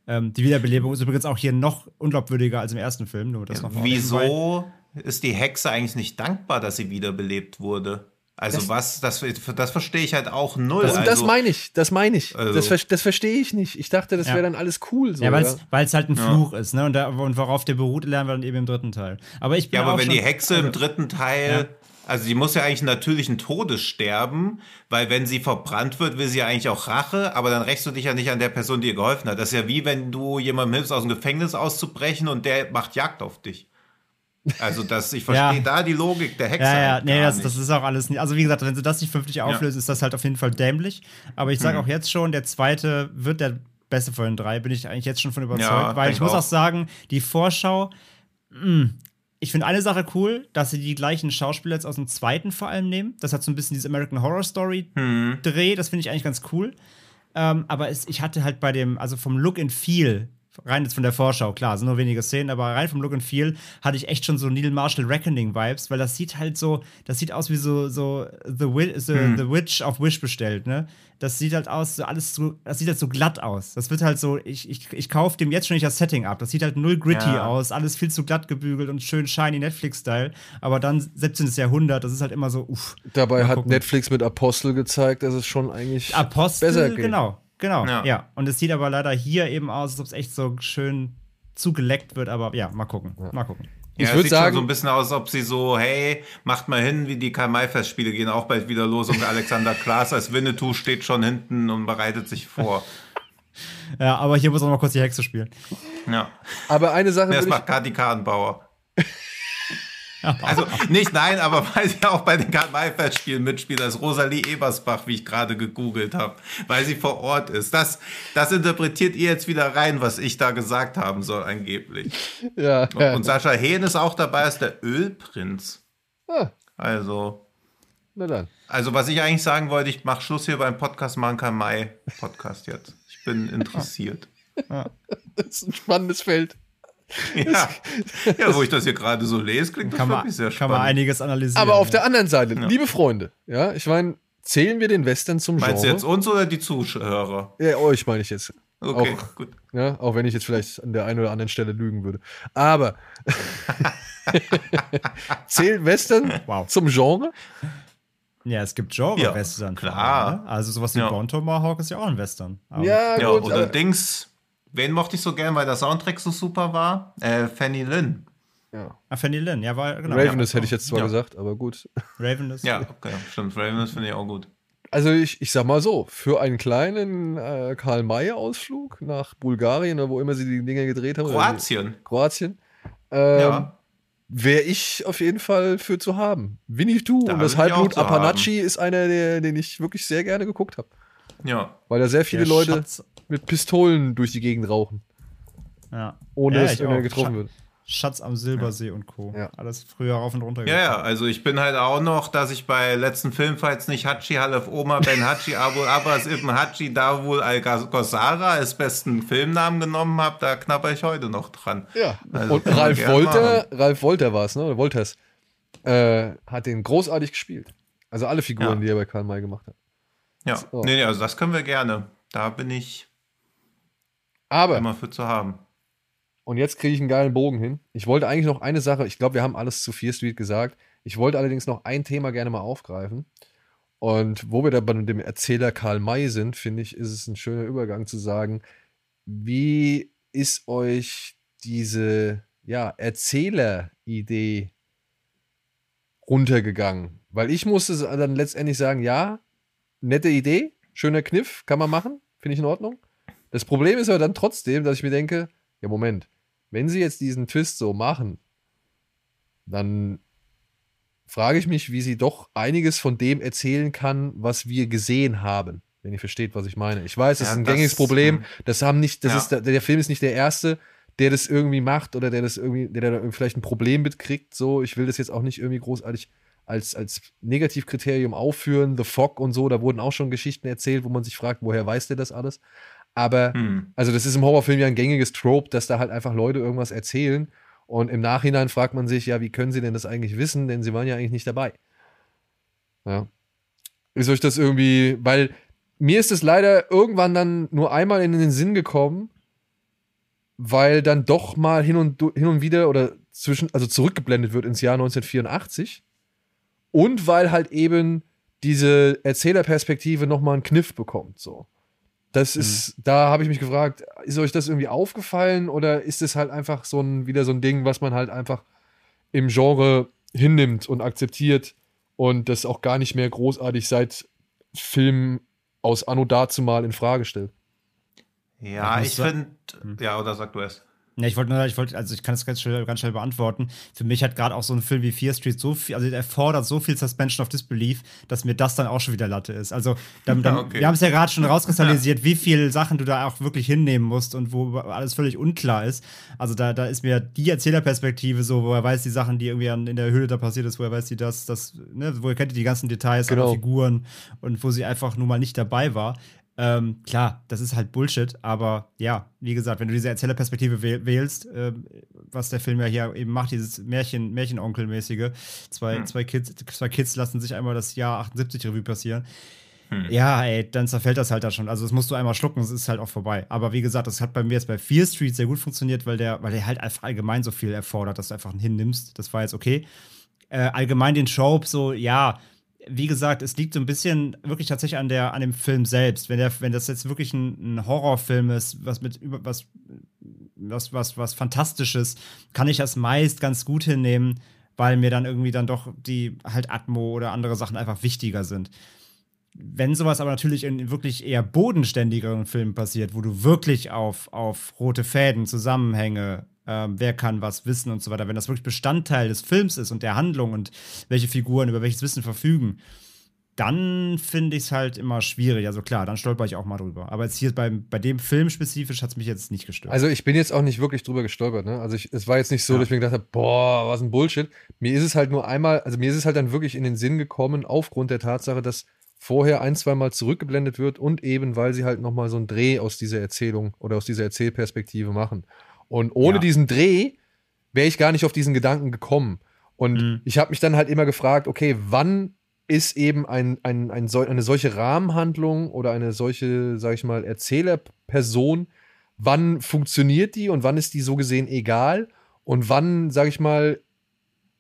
Ähm, die Wiederbelebung ist übrigens auch hier noch unglaubwürdiger als im ersten Film. Nur das
ja, noch wieso ist die Hexe eigentlich nicht dankbar, dass sie wiederbelebt wurde? Also das, was, das, das verstehe ich halt auch null.
Das,
also,
das meine ich, das meine ich. Also, das, das verstehe ich nicht. Ich dachte, das ja. wäre dann alles cool. So,
ja, weil es halt ein Fluch ist, ne? Und, da, und worauf der beruht, lernen wir dann eben im dritten Teil. Aber ich bin
Ja, aber wenn schon, die Hexe also, im dritten Teil, ja. also die muss ja eigentlich einen natürlichen Todes sterben, weil wenn sie verbrannt wird, will sie ja eigentlich auch Rache, aber dann rächst du dich ja nicht an der Person, die ihr geholfen hat. Das ist ja wie wenn du jemandem hilfst, aus dem Gefängnis auszubrechen und der macht Jagd auf dich. Also, dass ich verstehe ja. da die Logik der Hexe.
Ja, ja, halt nee, das, das, ist auch alles nicht. Also, wie gesagt, wenn sie das nicht vernünftig auflöst, ja. ist das halt auf jeden Fall dämlich. Aber ich sage hm. auch jetzt schon, der zweite wird der beste von den drei. Bin ich eigentlich jetzt schon von überzeugt. Ja, weil ich muss auch. auch sagen, die Vorschau, mh, hm, ich finde eine Sache cool, dass sie die gleichen Schauspieler jetzt aus dem zweiten vor allem nehmen. Das hat so ein bisschen dieses American Horror Story hm. Dreh. Das finde ich eigentlich ganz cool. Ähm, aber es, ich hatte halt bei dem, also vom Look and Feel rein jetzt von der Vorschau, klar, sind nur wenige Szenen, aber rein vom Look and Feel hatte ich echt schon so Neil Marshall Reckoning Vibes, weil das sieht halt so, das sieht aus wie so, so The, Wi the,
Hm.
the Witch auf Wish bestellt, ne? Das sieht halt aus, so alles so, das sieht halt so glatt aus. Das wird halt so, ich, ich, ich kaufe dem jetzt schon nicht das Setting ab. Das sieht halt null gritty
Ja.
aus, alles viel zu glatt gebügelt und schön shiny Netflix-Style. Aber dann 17. Jahrhundert, das ist halt immer so, uff.
Dabei hat
gucken.
Netflix mit Apostel gezeigt, dass es schon eigentlich
Apostel,
besser geht.
genau, genau,
Ja.
ja. Und es sieht aber leider hier eben aus, als ob es echt so schön zugeleckt wird, aber ja, mal gucken, mal gucken.
Ich
Ja, es
würd
sieht
sagen-
schon so ein bisschen aus, als ob sie so, hey, macht mal hin, wie die Karl-May-Festspiele gehen auch bald wieder los und Alexander Klaas als Winnetou steht schon hinten und bereitet sich vor.
Ja, aber hier muss auch mal kurz die Hexe spielen.
Ja.
Aber eine Sache
Das
würde ich,
macht Kati Karrenbauer. Also nicht nein, aber weil sie auch bei den Karl-May-Festspielen mitspielt, als Rosalie Ebersbach, wie ich gerade gegoogelt habe, weil sie vor Ort ist. Das, das interpretiert ihr jetzt wieder rein, was ich da gesagt haben soll, angeblich.
ja,
Und, und Sascha Hehn ist auch dabei als der Ölprinz.
ah,
Also,
na dann.
also was ich eigentlich sagen wollte, ich mache Schluss hier beim Podcast machen kann Mai Podcast jetzt. Ich bin interessiert.
Das ist ein spannendes Feld.
Ja. ja, wo ich das hier gerade so lese, klingt das
Kann man,
wirklich sehr
kann
spannend.
man einiges analysieren.
Aber auf
ja.
der anderen Seite, liebe Freunde, ja, ich meine, zählen wir den Western zum
Meinst du
Genre?
jetzt uns oder die Zuhörer?
Ja, euch meine ich jetzt.
Okay,
Auch,
gut.
ja, auch wenn ich jetzt vielleicht an der einen oder anderen Stelle lügen würde. Aber zählt Western
Wow.
zum Genre?
Ja, es gibt Genre-Western.
Ja, klar.
ne? Also sowas wie
Ja.
Bone Tomahawk ist ja auch ein Western. Aber
Ja,
Ja,
gut.
oder Dings. Wen mochte ich so gern, weil der Soundtrack so super war? Äh, Fanny Lynn.
ja.
Ah, Fanny Lynn, ja, war genau.
Ravenous hätte ich jetzt zwar
Ja.
gesagt, aber gut.
Ja, Ravenous.
Ja, okay, stimmt. Raven finde ich auch gut.
Also ich, ich sag mal so, für einen kleinen äh, Karl-May-Ausflug nach Bulgarien oder wo immer sie die Dinge gedreht haben.
Kroatien.
die- Kroatien. Ähm,
Ja.
Wäre ich auf jeden Fall für zu haben. Winnetou
Da
und das Halbblut Apanachi ist einer, der, den ich wirklich sehr gerne geguckt habe.
Ja.
Weil da sehr viele
Der
Leute
Schatz,
mit Pistolen durch die Gegend rauchen,
ja.
ohne
ja,
dass
ich
irgendwer getroffen wird.
Schatz am Silbersee und Co.
Ja.
Alles früher rauf und runter
Ja, ja, also ich bin halt auch noch, dass ich bei letzten Filmfights nicht Hachi Halef Oma Ben Hachi Abu Abbas Ibn Hachi Dawul Al-Ghazara als besten Filmnamen genommen habe, da knapper ich heute noch dran.
Ja.
Also
und Ralf Wolter, Ralf Wolter war es, ne? Oder Wolters, äh, hat den großartig gespielt. Also alle Figuren,
Ja.
die er bei Karl May gemacht hat.
Ja,
So.
nee, nee, also das können wir gerne. Da bin ich
Aber
immer für zu haben.
Und jetzt kriege ich einen geilen Bogen hin. Ich wollte eigentlich noch eine Sache, ich glaube, wir haben alles zu Fear Street gesagt. Ich wollte allerdings noch ein Thema gerne mal aufgreifen. Und wo wir da bei dem Erzähler Karl May sind, finde ich, ist es ein schöner Übergang zu sagen, wie ist euch diese ja, Erzähleridee runtergegangen? Weil ich musste dann letztendlich sagen, ja, nette Idee, schöner Kniff, kann man machen, finde ich in Ordnung. Das Problem ist aber dann trotzdem, dass ich mir denke, ja, Moment, wenn sie jetzt diesen Twist so machen, dann frage ich mich, wie sie doch einiges von dem erzählen kann, was wir gesehen haben. Wenn ihr versteht, was ich meine. Ich weiß, das
Ja,
ist ein
das-
gängiges Problem.
hm.
Das haben nicht, das
Ja.
ist der, der Film ist nicht der erste, der das irgendwie macht oder der das irgendwie, der da irgendwie vielleicht ein Problem mitkriegt. So, ich will das jetzt auch nicht irgendwie großartig als, als Negativkriterium aufführen. The Fog und so, da wurden auch schon Geschichten erzählt, wo man sich fragt, woher weiß der das alles? Aber
Hm.
also das ist im Horrorfilm ja ein gängiges Trope, dass da halt einfach Leute irgendwas erzählen und im Nachhinein fragt man sich, ja, wie können sie denn das eigentlich wissen, denn sie waren ja eigentlich nicht dabei. Ja. Ist euch das irgendwie, weil mir ist es leider irgendwann dann nur einmal in den Sinn gekommen, weil dann doch mal hin und, hin und wieder oder zwischen, also zurückgeblendet wird ins Jahr 1984 und weil halt eben diese Erzählerperspektive nochmal einen Kniff bekommt, so. Das ist, da habe ich mich gefragt, ist euch das irgendwie aufgefallen oder ist es halt einfach so ein, wieder so ein Ding, was man halt einfach im Genre hinnimmt und akzeptiert und das auch gar nicht mehr großartig seit Filmen aus Anno dazumal in Frage stellt?
Ja,
Ich
finde, ja, oder sag du es.
Ja, ich wollte nur, ich wollte, also ich kann das ganz schnell, ganz schnell beantworten. Für mich hat gerade auch so ein Film wie Fear Street so viel, also der fordert so viel Suspension of Disbelief, dass mir das dann auch schon wieder Latte ist. Also dann, dann,
Okay.
wir haben es ja gerade schon rauskristallisiert, wie viele Sachen du da auch wirklich hinnehmen musst und wo alles völlig unklar ist. Also da, da ist mir die Erzählerperspektive so, wo er weiß die Sachen, die irgendwie an, in der Höhle da passiert ist, wo er weiß, die das, das, ne, wo er kennt die ganzen Details,
Genau.
aller Figuren und wo sie einfach nun mal nicht dabei war. Ähm, klar, das ist halt Bullshit, aber ja, wie gesagt, wenn du diese Erzählerperspektive wählst, äh, was der Film ja hier eben macht, dieses Märchen, Märchenonkelmäßige, zwei, hm. zwei, Kids, zwei Kids lassen sich einmal das Jahr 78 Revue passieren. Hm. Ja, ey, dann zerfällt das halt da schon. Also, das musst du einmal schlucken, es ist halt auch vorbei. Aber wie gesagt, das hat bei mir jetzt bei Fear Street sehr gut funktioniert, weil der, weil der halt einfach allgemein so viel erfordert, dass du einfach hinnimmst. Das war jetzt okay. Äh, allgemein den Trope, so, ja, wie gesagt, es liegt so ein bisschen wirklich tatsächlich an, der, an dem Film selbst. Wenn, der, wenn das jetzt wirklich ein, ein Horrorfilm ist, was mit was, was, was, was Fantastisches, kann ich das meist ganz gut hinnehmen, weil mir dann irgendwie dann doch die halt Atmo oder andere Sachen einfach wichtiger sind. Wenn sowas aber natürlich in wirklich eher bodenständigeren Filmen passiert, wo du wirklich auf, auf rote Fäden, Zusammenhänge, ähm, wer kann was wissen und so weiter. Wenn das wirklich Bestandteil des Films ist und der Handlung und welche Figuren über welches Wissen verfügen, dann finde ich es halt immer schwierig. Also klar, dann stolper ich auch mal drüber. Aber jetzt hier beim, bei dem Film spezifisch hat es mich jetzt nicht gestört.
Also ich bin jetzt auch nicht wirklich drüber gestolpert. Ne? Also ich, es war jetzt nicht so, ja. dass ich mir gedacht habe, boah, was ein Bullshit. Mir ist es halt nur einmal, also mir ist es halt dann wirklich in den Sinn gekommen, aufgrund der Tatsache, dass vorher ein, zwei Mal zurückgeblendet wird und eben, weil sie halt nochmal so einen Dreh aus dieser Erzählung oder aus dieser Erzählperspektive machen. Und ohne ja. diesen Dreh wäre ich gar nicht auf diesen Gedanken gekommen. Und mhm. ich habe mich dann halt immer gefragt, okay, wann ist eben ein, ein, ein, eine solche Rahmenhandlung oder eine solche, sag ich mal, Erzählerperson, wann funktioniert die und wann ist die so gesehen egal und wann, sag ich mal,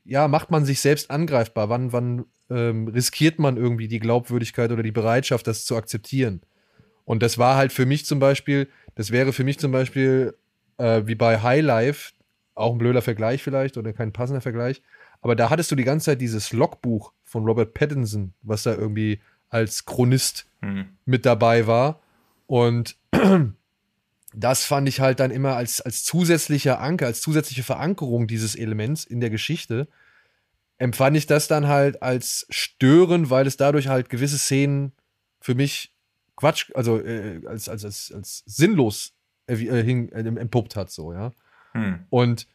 ja, macht man sich selbst angreifbar, wann, wann ähm, riskiert man irgendwie die Glaubwürdigkeit oder die Bereitschaft, das zu akzeptieren. Und das war halt für mich zum Beispiel, das wäre für mich zum Beispiel äh, wie bei High Life, auch ein blöder Vergleich vielleicht oder kein passender Vergleich. Aber da hattest du die ganze Zeit dieses Logbuch von Robert Pattinson, was da irgendwie als Chronist hm. mit dabei war. Und das fand ich halt dann immer als, als zusätzlicher Anker, als zusätzliche Verankerung dieses Elements in der Geschichte, empfand ich das dann halt als störend, weil es dadurch halt gewisse Szenen für mich Quatsch, also äh, als, als, als, als sinnlos äh, hing, äh, entpuppt hat, so, ja. Hm. Und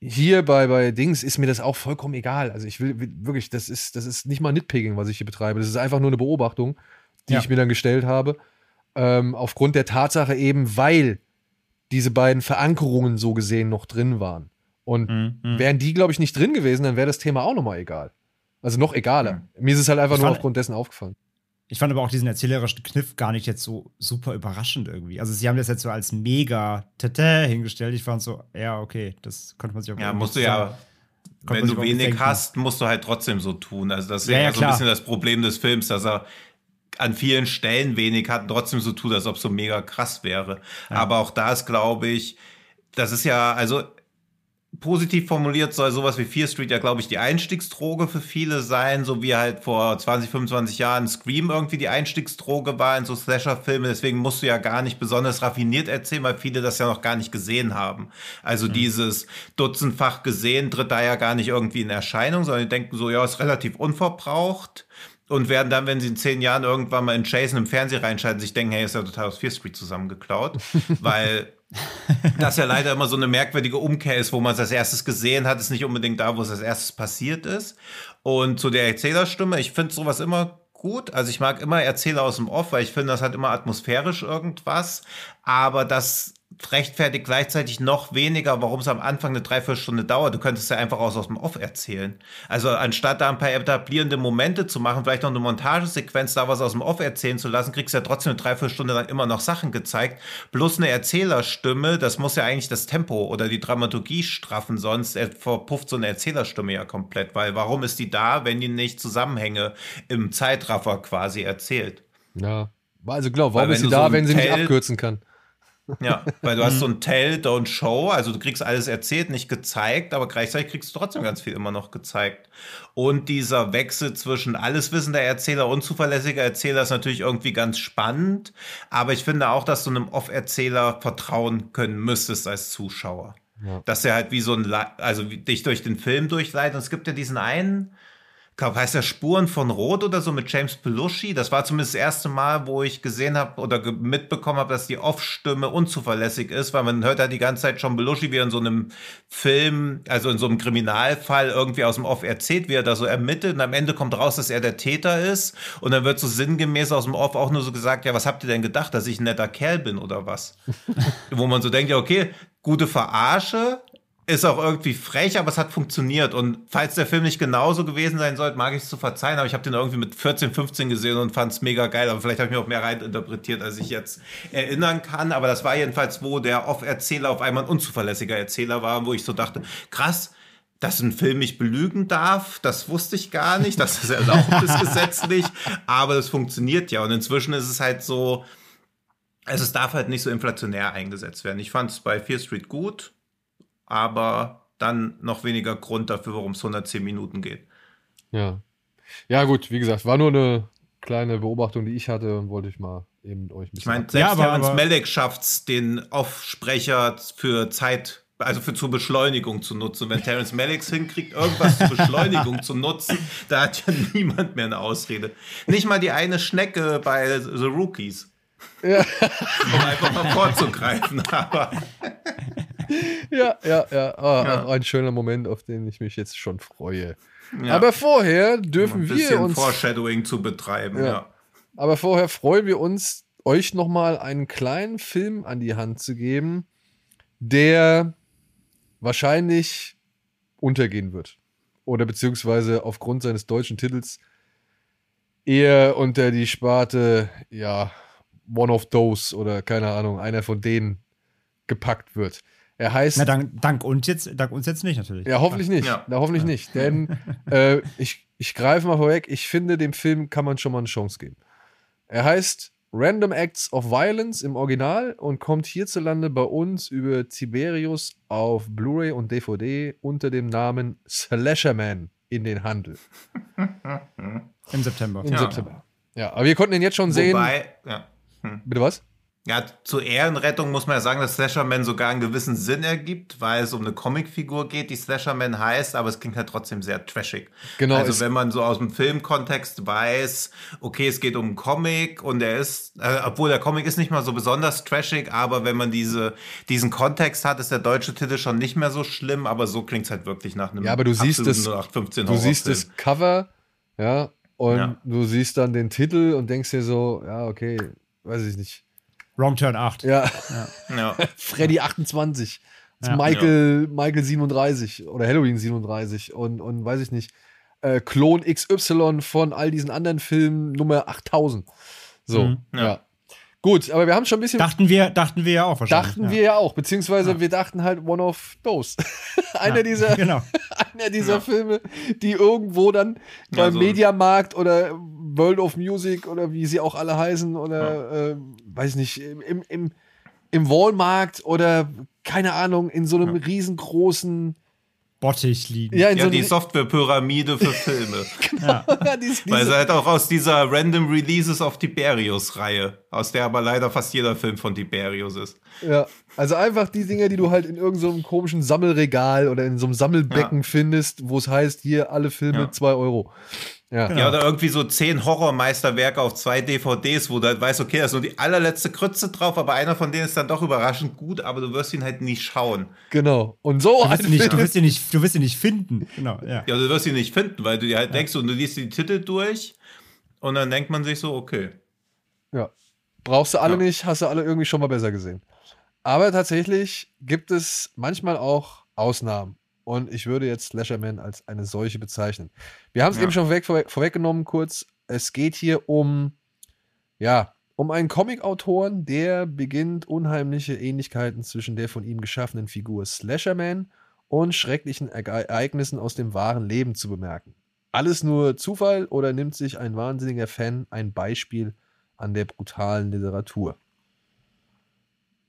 hier bei, bei Dings ist mir das auch vollkommen egal. Also ich will, will, wirklich, das ist, das ist nicht mal Nitpicking, was ich hier betreibe. Das ist einfach nur eine Beobachtung, die ja. ich mir dann gestellt habe. Ähm, aufgrund der Tatsache eben, weil diese beiden Verankerungen so gesehen noch drin waren. Und mhm. mhm. wären die, glaube ich, nicht drin gewesen, dann wäre das Thema auch nochmal egal. Also noch egaler. Mhm. Mir ist es halt einfach ich nur aufgrund dessen aufgefallen.
Ich fand aber auch diesen erzählerischen Kniff gar nicht jetzt so super überraschend irgendwie. Also sie haben das jetzt so als mega tete hingestellt. Ich fand so, ja, okay, das konnte man sich auch
Ja, musst du ja, wenn du wenig denken. hast, musst du halt trotzdem so tun. Also das ist ja, ja, so ein bisschen das Problem des Films, dass er an vielen Stellen wenig hat und trotzdem so tut, als ob es so mega krass wäre. Ja. Aber auch da ist, glaube ich, das ist ja, also positiv formuliert soll sowas wie Fear Street ja, glaube ich, die Einstiegsdroge für viele sein, so wie halt vor 20, 25 Jahren Scream irgendwie die Einstiegsdroge war in so Slasher-Filme. Deswegen musst du ja gar nicht besonders raffiniert erzählen, weil viele das ja noch gar nicht gesehen haben. Also mhm. dieses dutzendfach gesehen tritt da ja gar nicht irgendwie in Erscheinung, sondern die denken so, ja, ist relativ unverbraucht und werden dann, wenn sie in zehn Jahren irgendwann mal in Jason im Fernsehen reinschalten, sich denken, hey, ist ja total aus Fear Street zusammengeklaut, weil das ja leider immer so eine merkwürdige Umkehr ist, wo man es als erstes gesehen hat, ist nicht unbedingt da, wo es als erstes passiert ist. Und zu der Erzählerstimme, ich finde sowas immer gut. Also ich mag immer Erzähler aus dem Off, weil ich finde, das hat immer atmosphärisch irgendwas. Aber das rechtfertigt gleichzeitig noch weniger, warum es am Anfang eine Dreiviertelstunde dauert. Du könntest ja einfach aus, aus dem Off erzählen. Also anstatt da ein paar etablierende Momente zu machen, vielleicht noch eine Montagesequenz, da was aus dem Off erzählen zu lassen, kriegst du ja trotzdem eine Dreiviertelstunde lang immer noch Sachen gezeigt. Plus eine Erzählerstimme, das muss ja eigentlich das Tempo oder die Dramaturgie straffen, sonst verpufft so eine Erzählerstimme ja komplett. Weil warum ist die da, wenn die nicht Zusammenhänge im Zeitraffer quasi erzählt?
Ja. Also genau, warum ist sie da, so wenn sie nicht abkürzen kann?
Ja, weil du hast so ein Tell, Don't Show, also du kriegst alles erzählt, nicht gezeigt, aber gleichzeitig kriegst du trotzdem ganz viel immer noch gezeigt. Und dieser Wechsel zwischen alleswissender Erzähler und zuverlässiger Erzähler ist natürlich irgendwie ganz spannend, aber ich finde auch, dass du einem Off-Erzähler vertrauen können müsstest als Zuschauer. Ja. Dass er halt wie so ein, also dich durch den Film durchleitet. Und es gibt ja diesen einen, glaube, heißt der Spuren von Rot oder so mit James Belushi. Das war zumindest das erste Mal, wo ich gesehen habe oder mitbekommen habe, dass die Off-Stimme unzuverlässig ist, weil man hört ja die ganze Zeit schon Belushi, wie er in so einem Film, also in so einem Kriminalfall irgendwie aus dem Off erzählt, wie er da so ermittelt und am Ende kommt raus, dass er der Täter ist und dann wird so sinngemäß aus dem Off auch nur so gesagt, ja, was habt ihr denn gedacht, dass ich ein netter Kerl bin oder was? wo man so denkt, ja, okay, gute Verarsche, ist auch irgendwie frech, aber es hat funktioniert. Und falls der Film nicht genauso gewesen sein sollte, mag ich es zu verzeihen. Aber ich habe den irgendwie mit 14, 15 gesehen und fand es mega geil. Aber vielleicht habe ich mir auch mehr reininterpretiert, als ich jetzt erinnern kann. Aber das war jedenfalls, wo der Off-Erzähler auf einmal ein unzuverlässiger Erzähler war, wo ich so dachte, krass, dass ein Film mich belügen darf, das wusste ich gar nicht. Das ist erlaubt ist gesetzlich. Aber das funktioniert ja. Und inzwischen ist es halt so, also es darf halt nicht so inflationär eingesetzt werden. Ich fand es bei Fear Street gut aber dann noch weniger Grund dafür, warum es 110 Minuten geht.
Ja. Ja, gut, wie gesagt, war nur eine kleine Beobachtung, die ich hatte und wollte ich mal eben euch ein bisschen.
Ich meine, selbst ja, aber, Terrence Malick schafft es, den Offsprecher für Zeit also für zur Beschleunigung zu nutzen. Wenn Terence Malick hinkriegt, irgendwas zur Beschleunigung zu nutzen, da hat ja niemand mehr eine Ausrede. Nicht mal die eine Schnecke bei The Rookies. Ja. Um einfach mal vorzugreifen. Aber
ja, ja, ja. Oh, ja. Auch ein schöner Moment, auf den ich mich jetzt schon freue. Ja. Aber vorher dürfen ein wir uns.
Foreshadowing zu betreiben, ja. ja.
Aber vorher freuen wir uns, euch nochmal einen kleinen Film an die Hand zu geben, der wahrscheinlich untergehen wird. Oder beziehungsweise aufgrund seines deutschen Titels eher unter die Sparte, ja, One of Those oder keine Ahnung, einer von denen gepackt wird. Er heißt.
Na, dank, dank, uns jetzt, dank uns jetzt nicht natürlich.
Ja, hoffentlich nicht. Ja. Na, hoffentlich ja. nicht. Denn äh, ich, ich greife mal vorweg, ich finde, dem Film kann man schon mal eine Chance geben. Er heißt Random Acts of Violence im Original und kommt hierzulande bei uns über Tiberius auf Blu-ray und DVD unter dem Namen Slasherman in den Handel.
Im September.
Im ja. September. Ja, aber wir konnten ihn jetzt schon Wobei, sehen. Ja. Hm. Bitte was?
Ja, zur Ehrenrettung muss man ja sagen, dass Slasherman sogar einen gewissen Sinn ergibt, weil es um eine Comicfigur geht, die Slasherman heißt, aber es klingt halt trotzdem sehr trashig. Genau. Also wenn man so aus dem Filmkontext weiß, okay, es geht um einen Comic und er ist, äh, obwohl der Comic ist nicht mal so besonders trashig, aber wenn man diese, diesen Kontext hat, ist der deutsche Titel schon nicht mehr so schlimm, aber so klingt es halt wirklich nach einem
Ja, aber du siehst das, du siehst das Cover, ja, und ja. du siehst dann den Titel und denkst dir so, ja, okay, weiß ich nicht
Wrong Turn 8.
Ja. ja. Freddy 28. Ja. Michael, Michael 37 oder Halloween 37 und, und weiß ich nicht. Äh, Klon XY von all diesen anderen Filmen Nummer 8000. So, mhm. ja. Gut, aber wir haben schon ein bisschen.
Dachten wir, dachten wir ja auch
wahrscheinlich. Dachten ja. wir ja auch, beziehungsweise ja. wir dachten halt one of those. einer, ja, dieser, genau. einer dieser Filme, die irgendwo dann beim so. Mediamarkt oder World of Music oder wie sie auch alle heißen oder äh, weiß nicht, im, im, im Walmart oder keine Ahnung, in so einem riesengroßen
Bottich liegen.
Ja, ja so die Softwarepyramide für Filme. genau. ja. Weil sie halt auch aus dieser Random Releases of Tiberius-Reihe, aus der aber leider fast jeder Film von Tiberius ist.
Ja, also einfach die Dinge, die du halt in irgendeinem so komischen Sammelregal oder in so einem Sammelbecken ja. findest, wo es heißt, hier alle Filme 2 Euro.
Ja. Genau. ja, oder irgendwie so zehn Horrormeisterwerke auf zwei DVDs, wo du halt weißt, okay, da ist nur die allerletzte Krütze drauf, aber einer von denen ist dann doch überraschend gut, aber du wirst ihn halt nicht schauen.
Genau. Und so
du wirst, ihn nicht, du wirst ihn nicht, du wirst ihn nicht finden. Genau,
ja. ja, du wirst ihn nicht finden, weil du dir halt ja. denkst und du liest die Titel durch und dann denkt man sich so, okay.
Ja. Brauchst du alle ja. nicht, hast du alle irgendwie schon mal besser gesehen. Aber tatsächlich gibt es manchmal auch Ausnahmen. Und ich würde jetzt Slasherman als eine solche bezeichnen. Wir haben es ja. eben schon vorweg, vorweg, vorweggenommen, kurz. Es geht hier um, ja, um einen Comic-Autoren, der beginnt, unheimliche Ähnlichkeiten zwischen der von ihm geschaffenen Figur Slasherman und schrecklichen Ereignissen aus dem wahren Leben zu bemerken. Alles nur Zufall oder nimmt sich ein wahnsinniger Fan ein Beispiel an der brutalen Literatur?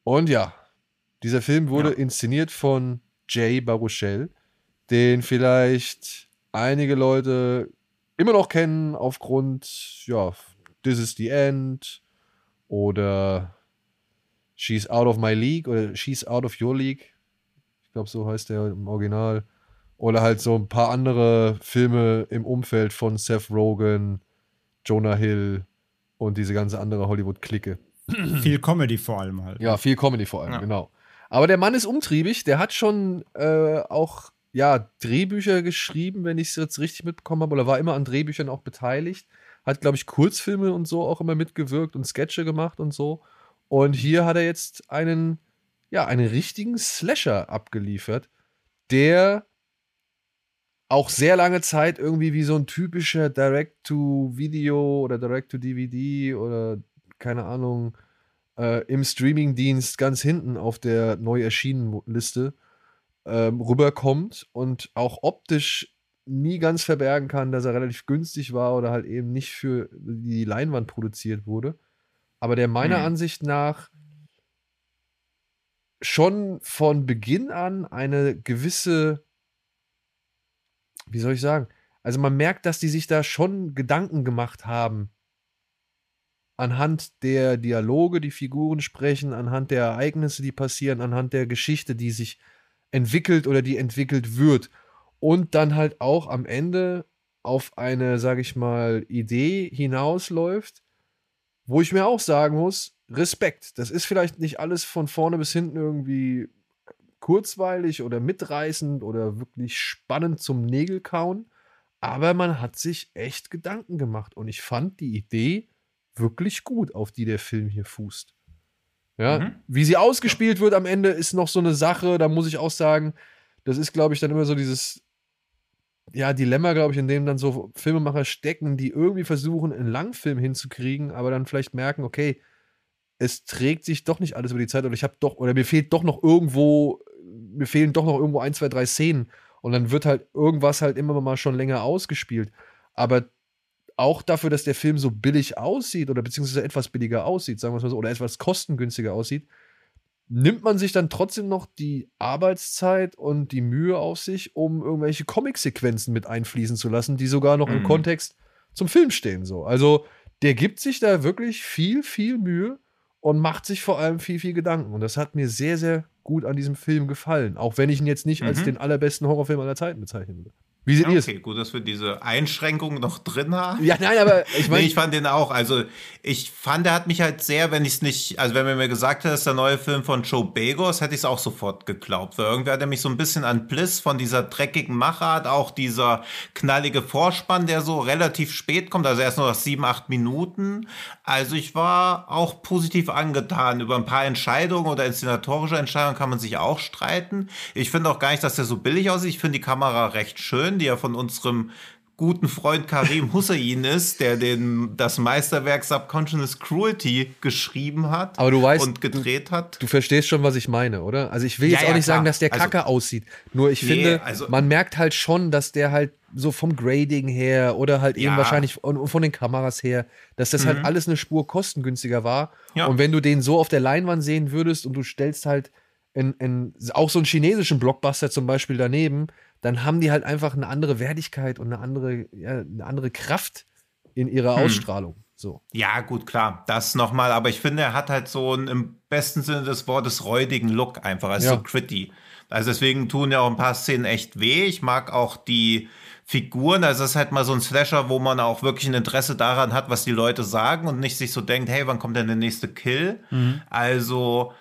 Und ja, dieser Film wurde ja. inszeniert von Jay Baruchel, den vielleicht einige Leute immer noch kennen aufgrund, ja, This is the End oder She's Out of My League oder She's Out of Your League. Ich glaube, so heißt der im Original. Oder halt so ein paar andere Filme im Umfeld von Seth Rogen, Jonah Hill und diese ganze andere Hollywood-Clique.
Viel Comedy vor allem halt.
Ja, viel Comedy vor allem,
Ja.
genau. Aber der Mann ist umtriebig, der hat schon äh, auch ja, Drehbücher geschrieben, wenn ich es jetzt richtig mitbekommen habe, oder war immer an Drehbüchern auch beteiligt. Hat, glaube ich, Kurzfilme und so auch immer mitgewirkt und Sketche gemacht und so. Und hier hat er jetzt einen, ja, einen richtigen Slasher abgeliefert, der auch sehr lange Zeit irgendwie wie so ein typischer Direct-to-Video oder Direct-to-DVD oder keine Ahnung, äh, im Streamingdienst ganz hinten auf der neu erschienenen Liste ähm, rüberkommt und auch optisch nie ganz verbergen kann, dass er relativ günstig war oder halt eben nicht für die Leinwand produziert wurde. Aber der meiner
Hm.
Ansicht nach schon von Beginn an eine gewisse, wie soll ich sagen, also man merkt, dass die sich da schon Gedanken gemacht haben, anhand der Dialoge, die Figuren sprechen, anhand der Ereignisse, die passieren, anhand der Geschichte, die sich entwickelt oder die entwickelt wird. Und dann halt auch am Ende auf eine, sag ich mal, Idee hinausläuft, wo ich mir auch sagen muss, Respekt. Das ist vielleicht nicht alles von vorne bis hinten irgendwie kurzweilig oder mitreißend oder wirklich spannend zum Nägelkauen, aber man hat sich echt Gedanken gemacht und ich fand die Idee wirklich gut, auf die der Film hier fußt. Ja,
Mhm.
wie sie ausgespielt wird am Ende ist noch so eine Sache, da muss ich auch sagen, das ist, glaube ich, dann immer so dieses ja, Dilemma, glaube ich, in dem dann so Filmemacher stecken, die irgendwie versuchen, einen Langfilm hinzukriegen, aber dann vielleicht merken, okay, es trägt sich doch nicht alles über die Zeit oder ich habe doch, oder mir fehlt doch noch irgendwo, mir fehlen doch noch irgendwo ein, zwei, drei Szenen und dann wird halt irgendwas halt immer mal schon länger ausgespielt. Aber auch dafür, dass der Film so billig aussieht oder beziehungsweise etwas billiger aussieht, sagen wir es mal so, oder etwas kostengünstiger aussieht, nimmt man sich dann trotzdem noch die Arbeitszeit und die Mühe auf sich, um irgendwelche Comic-Sequenzen mit einfließen zu lassen, die sogar noch im
Mhm.
Kontext zum Film stehen. So. Also der gibt sich da wirklich viel, viel Mühe und macht sich vor allem viel, viel Gedanken. Und das hat mir sehr, sehr gut an diesem Film gefallen. Auch wenn ich ihn jetzt nicht als
Mhm.
den allerbesten Horrorfilm aller Zeiten bezeichnen würde. Wie seht ihr es?
Okay, gut, dass wir diese Einschränkung noch drin haben.
Ja, nein, aber ich meine,
nee, ich fand den auch. Also, ich fand, der hat mich halt sehr, wenn ich es nicht, also wenn man mir gesagt hätte, das ist der neue Film von Joe Bagos, hätte ich es auch sofort geglaubt. Weil irgendwie hat er mich so ein bisschen an Bliss von dieser dreckigen Machart, auch dieser knallige Vorspann, der so relativ spät kommt, also erst nur nach sieben, acht Minuten. Also ich war auch positiv angetan. Über ein paar Entscheidungen oder inszenatorische Entscheidungen kann man sich auch streiten. Ich finde auch gar nicht, dass der so billig aussieht. Ich finde die Kamera recht schön, die ja von unserem guten Freund Karim Hussein ist, der den, das Meisterwerk Subconscious Cruelty geschrieben hat
Aber du weißt,
und gedreht hat.
Du verstehst schon, was ich meine, oder? Also ich will jetzt
Ja,
auch
ja,
nicht sagen,
klar.
dass der
Also-
kacke aussieht. Nur ich
Nee,
finde,
also-
man merkt halt schon, dass der halt so vom Grading her oder halt eben
Ja. Mhm.
wahrscheinlich von, von den Kameras her, dass das halt alles eine Spur kostengünstiger war. Und wenn du den so auf der Leinwand sehen würdest und du stellst halt in, in, auch so einen chinesischen Blockbuster zum Beispiel daneben, dann haben die halt einfach eine andere Wertigkeit und eine andere, ja, eine andere Kraft in ihrer
Hm.
Ausstrahlung. So.
Ja, gut, klar, das nochmal, aber ich finde, er hat halt so einen im besten Sinne des Wortes räudigen Look einfach, also
Ja.
so gritty. Also deswegen tun ja auch ein paar Szenen echt weh. Ich mag auch die Figuren, also es ist halt mal so ein Slasher, wo man auch wirklich ein Interesse daran hat, was die Leute sagen und nicht sich so denkt, hey, wann kommt denn der nächste Kill? Also,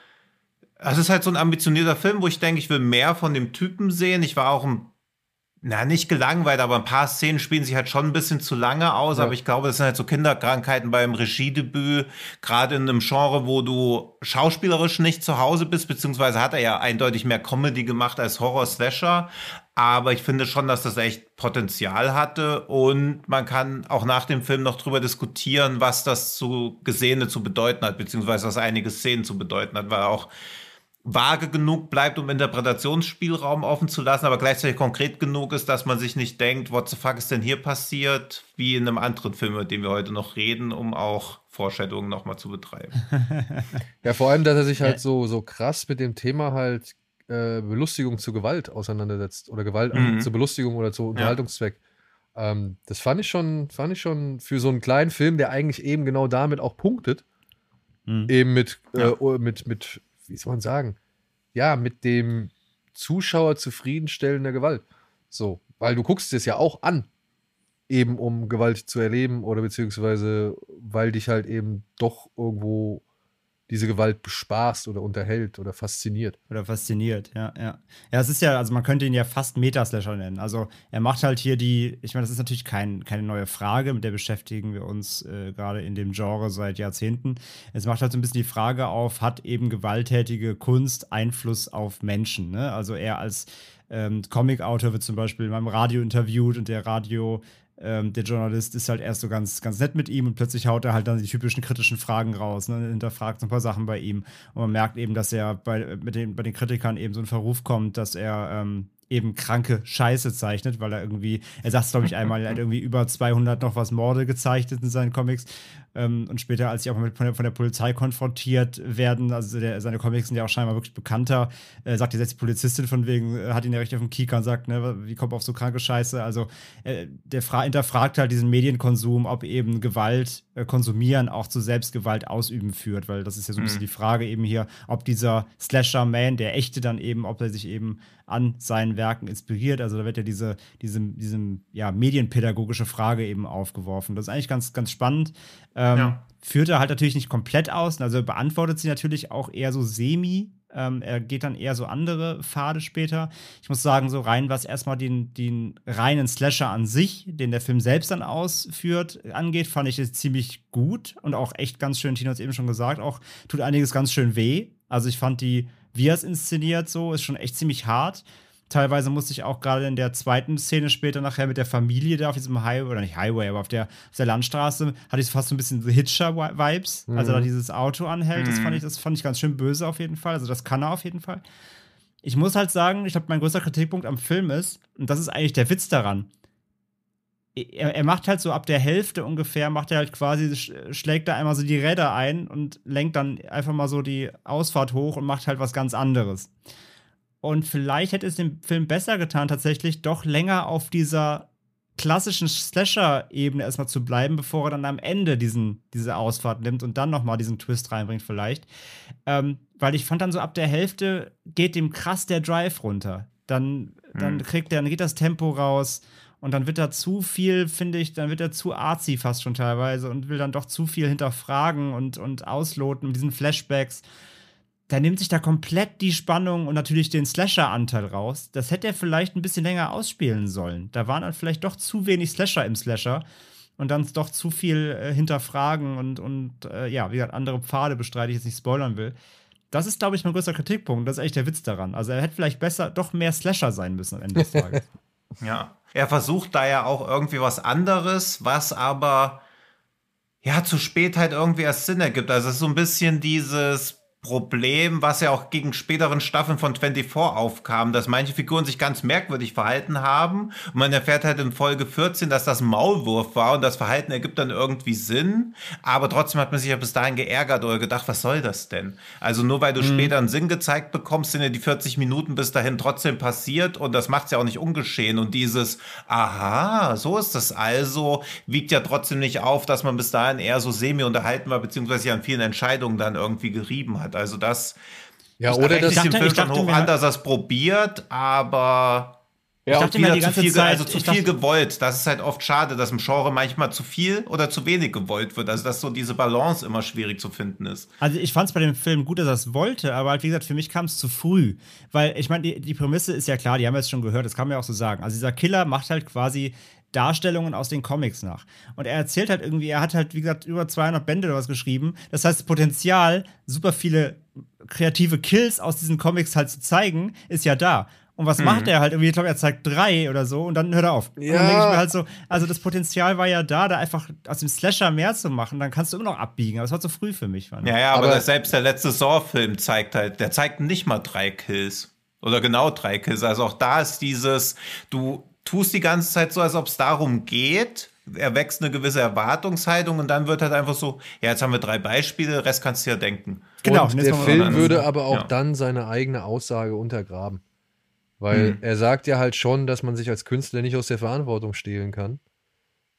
es ist halt so ein ambitionierter Film, wo ich denke, ich will mehr von dem Typen sehen. Ich war auch ein na, nicht gelangweilt, aber ein paar Szenen spielen sich halt schon ein bisschen zu lange aus.
Ja.
Aber ich glaube, das sind halt so Kinderkrankheiten beim Regiedebüt, gerade in einem Genre, wo du schauspielerisch nicht zu Hause bist, beziehungsweise hat er ja eindeutig mehr Comedy gemacht als Horror-Slasher. Aber ich finde schon, dass das echt Potenzial hatte und man kann auch nach dem Film noch drüber diskutieren, was das zu Gesehene zu bedeuten hat, beziehungsweise was einige Szenen zu bedeuten hat, weil auch vage genug bleibt, um Interpretationsspielraum offen zu lassen, aber gleichzeitig konkret genug ist, dass man sich nicht denkt, what the fuck ist denn hier passiert, wie in einem anderen Film, über den wir heute noch reden, um auch Foreshadowing nochmal zu betreiben.
Ja, vor allem, dass er sich halt so, so krass mit dem Thema halt äh, Belustigung zu Gewalt auseinandersetzt oder Gewalt
Mhm.
zur Belustigung oder zu Unterhaltungszweck. Ähm, das fand ich schon, fand ich schon für so einen kleinen Film, der eigentlich eben genau damit auch punktet,
Mhm.
eben mit,
Ja.
äh, mit, mit, wie soll man sagen, ja, mit dem Zuschauer zufriedenstellender Gewalt. So, weil du guckst es ja auch an, eben um Gewalt zu erleben oder beziehungsweise weil dich halt eben doch irgendwo diese Gewalt bespaßt oder unterhält oder fasziniert.
Oder fasziniert, ja, ja. Ja, es ist ja, also man könnte ihn ja fast Metaslasher nennen. Also er macht halt hier die, ich meine, das ist natürlich kein, keine neue Frage, mit der beschäftigen wir uns äh, gerade in dem Genre seit Jahrzehnten. Es macht halt so ein bisschen die Frage auf, hat eben gewalttätige Kunst Einfluss auf Menschen? Ne? Also er als ähm, Comic-Autor wird zum Beispiel in meinem Radio interviewt und der Radio ähm, der Journalist ist halt erst so ganz, ganz nett mit ihm und plötzlich haut er halt dann die typischen kritischen Fragen raus, ne, hinterfragt so ein paar Sachen bei ihm. Und man merkt eben, dass er bei, mit den, bei den Kritikern eben so ein Verruf kommt, dass er ähm, eben kranke Scheiße zeichnet, weil er irgendwie, er sagt es glaube ich einmal, er hat irgendwie über 200 noch was Morde gezeichnet in seinen Comics. Ähm, und später, als sie auch mit, von, der, von der Polizei konfrontiert werden, also der, seine Comics sind ja auch scheinbar wirklich bekannter, äh, sagt jetzt die Polizistin von wegen, äh, hat ihn ja richtig auf den Kieker und sagt, ne, wie kommt auf so kranke Scheiße, also äh, der fra hinterfragt halt diesen Medienkonsum, ob eben Gewalt konsumieren auch zu Selbstgewalt ausüben führt, weil das ist ja so ein bisschen mhm. die Frage eben hier, ob dieser Slasher-Man, der echte dann eben, ob er sich eben an seinen Werken inspiriert. Also da wird ja diese, diese, diese ja, medienpädagogische Frage eben aufgeworfen. Das ist eigentlich ganz, ganz spannend. Ähm, ja. Führt er halt natürlich nicht komplett aus, also beantwortet sie natürlich auch eher so semi. Ähm, er geht dann eher so andere Pfade später. Ich muss sagen, so rein, was erstmal den, den reinen Slasher an sich, den der Film selbst dann ausführt, angeht, fand ich es ziemlich gut und auch echt ganz schön, Tino hat es eben schon gesagt, auch tut einiges ganz schön weh. Also ich fand die wie er es inszeniert, so, ist schon echt ziemlich hart. Teilweise musste ich auch gerade in der zweiten Szene später nachher mit der Familie da auf diesem Highway, oder nicht Highway, aber auf der, auf der Landstraße, hatte ich fast so ein bisschen Hitcher-Vibes. Mhm. Also da dieses Auto anhält, das, fand ich, das fand ich ganz schön böse auf jeden Fall. Also das kann er auf jeden Fall. Ich muss halt sagen, ich glaube, mein größter Kritikpunkt am Film ist, und das ist eigentlich der Witz daran, er, er, macht halt so ab der Hälfte ungefähr, macht er halt quasi, schlägt da einmal so die Räder ein und lenkt dann einfach mal so die Ausfahrt hoch und macht halt was ganz anderes. Und vielleicht hätte es dem Film besser getan, tatsächlich doch länger auf dieser klassischen Slasher-Ebene erstmal zu bleiben, bevor er dann am Ende diesen, diese Ausfahrt nimmt und dann nochmal diesen Twist reinbringt, vielleicht. Ähm, weil ich fand dann so ab der Hälfte geht dem krass der Drive runter. Dann, dann hm. kriegt er, dann geht das Tempo raus und dann wird er zu viel, finde ich, dann wird er zu arzi fast schon teilweise und will dann doch zu viel hinterfragen und, und ausloten mit diesen Flashbacks. Da nimmt sich da komplett die Spannung und natürlich den Slasher-Anteil raus. Das hätte er vielleicht ein bisschen länger ausspielen sollen. Da waren dann vielleicht doch zu wenig Slasher im Slasher und dann doch zu viel äh, hinterfragen und, und äh, ja, wie gesagt, andere Pfade bestreite ich jetzt nicht spoilern will. Das ist, glaube ich, mein größter Kritikpunkt. Das ist echt der Witz daran. Also er hätte vielleicht besser doch mehr Slasher sein müssen am Ende des Tages.
Ja, er versucht da ja auch irgendwie was anderes, was aber ja zu spät halt irgendwie erst Sinn ergibt. Also es ist so ein bisschen dieses Problem, was ja auch gegen späteren Staffeln von 24 aufkam, dass manche Figuren sich ganz merkwürdig verhalten haben. Und man erfährt halt in Folge 14, dass das Maulwurf war und das Verhalten ergibt dann irgendwie Sinn. Aber trotzdem hat man sich ja bis dahin geärgert oder gedacht, was soll das denn? Also nur weil du mhm. später einen Sinn gezeigt bekommst, sind ja die 40 Minuten bis dahin trotzdem passiert und das macht es ja auch nicht ungeschehen. Und dieses, aha, so ist das also, wiegt ja trotzdem nicht auf, dass man bis dahin eher so semi unterhalten war, beziehungsweise ja an vielen Entscheidungen dann irgendwie gerieben hat. Also das
ja, oder das
ich dachte, Film ich dachte, hoch an, dass er es probiert, aber ja, ich dachte wieder die ganze zu viel, Zeit, also zu viel gewollt. Das ist halt oft schade, dass im Genre manchmal zu viel oder zu wenig gewollt wird. Also dass so diese Balance immer schwierig zu finden ist.
Also ich fand es bei dem Film gut, dass er es wollte, aber halt, wie gesagt, für mich kam es zu früh. Weil ich meine, die, die Prämisse ist ja klar, die haben wir jetzt schon gehört, das kann man ja auch so sagen. Also dieser Killer macht halt quasi Darstellungen aus den Comics nach. Und er erzählt halt irgendwie, er hat halt, wie gesagt, über 200 Bände oder was geschrieben. Das heißt, Potenzial, super viele kreative Kills aus diesen Comics halt zu zeigen, ist ja da. Und was mhm. macht er halt irgendwie? Ich glaube, er zeigt drei oder so und dann hört er auf. Ja. Und dann denke ich mir halt so, also das Potenzial war ja da, da einfach aus dem Slasher mehr zu machen, dann kannst du immer noch abbiegen. Aber es war zu früh für mich.
Ja, ja, aber, aber selbst der letzte Saw-Film zeigt halt, der zeigt nicht mal drei Kills. Oder genau drei Kills. Also auch da ist dieses, du tust die ganze Zeit so, als ob es darum geht. Er wächst eine gewisse Erwartungshaltung und dann wird halt einfach so, ja, jetzt haben wir drei Beispiele, Rest kannst du ja denken.
Genau, und der Film würde aber auch ja. dann seine eigene Aussage untergraben. Weil hm. er sagt ja halt schon, dass man sich als Künstler nicht aus der Verantwortung stehlen kann.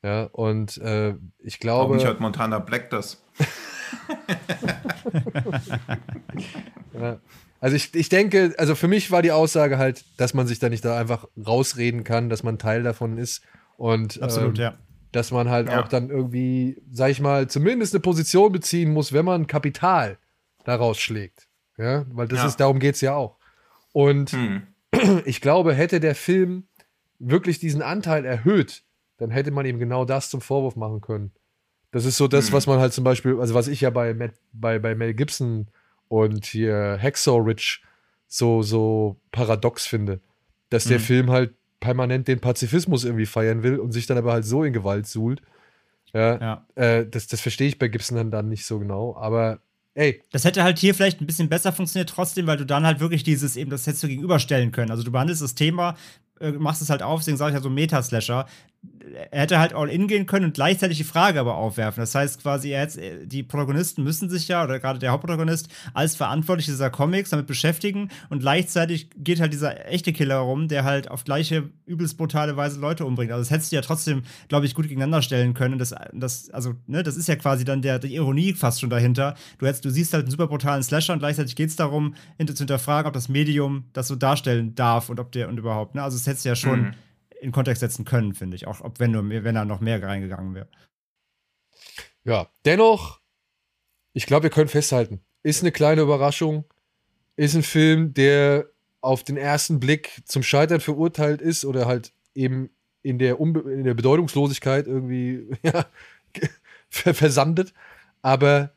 Ja, und äh, ich glaube. Warum
nicht hört Montana Black das?
ja. Also ich, ich denke, also für mich war die Aussage halt, dass man sich da nicht da einfach rausreden kann, dass man Teil davon ist und
Absolut,
ähm,
ja.
dass man halt
Ja.
auch dann irgendwie, sag ich mal, zumindest eine Position beziehen muss, wenn man Kapital daraus schlägt. Ja, weil das
Ja.
ist, darum geht es ja auch. Und
Hm.
ich glaube, hätte der Film wirklich diesen Anteil erhöht, dann hätte man ihm genau das zum Vorwurf machen können. Das ist so das,
Hm.
was man halt zum Beispiel, also was ich ja bei, Matt, bei, bei Mel Gibson und hier Hacksaw Ridge so, so paradox finde. Dass der
Hm.
Film halt permanent den Pazifismus irgendwie feiern will und sich dann aber halt so in Gewalt suhlt. Ja,
Ja.
Äh, das, das verstehe ich bei Gibson dann, dann nicht so genau. Aber ey,
Das hätte halt hier vielleicht ein bisschen besser funktioniert trotzdem, weil du dann halt wirklich dieses eben, das hättest du gegenüberstellen können. Also du behandelst das Thema, äh, machst es halt auf, deswegen sage ich ja so Meta-Slasher. Er hätte halt all in gehen können und gleichzeitig die Frage aber aufwerfen. Das heißt quasi, äh, die Protagonisten müssen sich ja, oder gerade der Hauptprotagonist, als verantwortlich dieser Comics damit beschäftigen und gleichzeitig geht halt dieser echte Killer rum, der halt auf gleiche übelst brutale Weise Leute umbringt. Also das hättest du ja trotzdem, glaube ich, gut gegeneinander stellen können. Das, das, also, ne, das ist ja quasi dann der, die Ironie fast schon dahinter. Du, hättest, du siehst halt einen super brutalen Slasher und gleichzeitig geht es darum, hinter, zu hinterfragen, ob das Medium das so darstellen darf und ob der und überhaupt. Ne? Also das hättest du ja schon
Mhm.
In Kontext setzen können, finde ich. Auch ob wenn, du, wenn da noch mehr reingegangen wäre.
Ja, dennoch, ich glaube, wir können festhalten, ist eine kleine Überraschung, ist ein Film, der auf den ersten Blick zum Scheitern verurteilt ist oder halt eben in der, Unbe in der Bedeutungslosigkeit irgendwie ja, ver- versandet, aber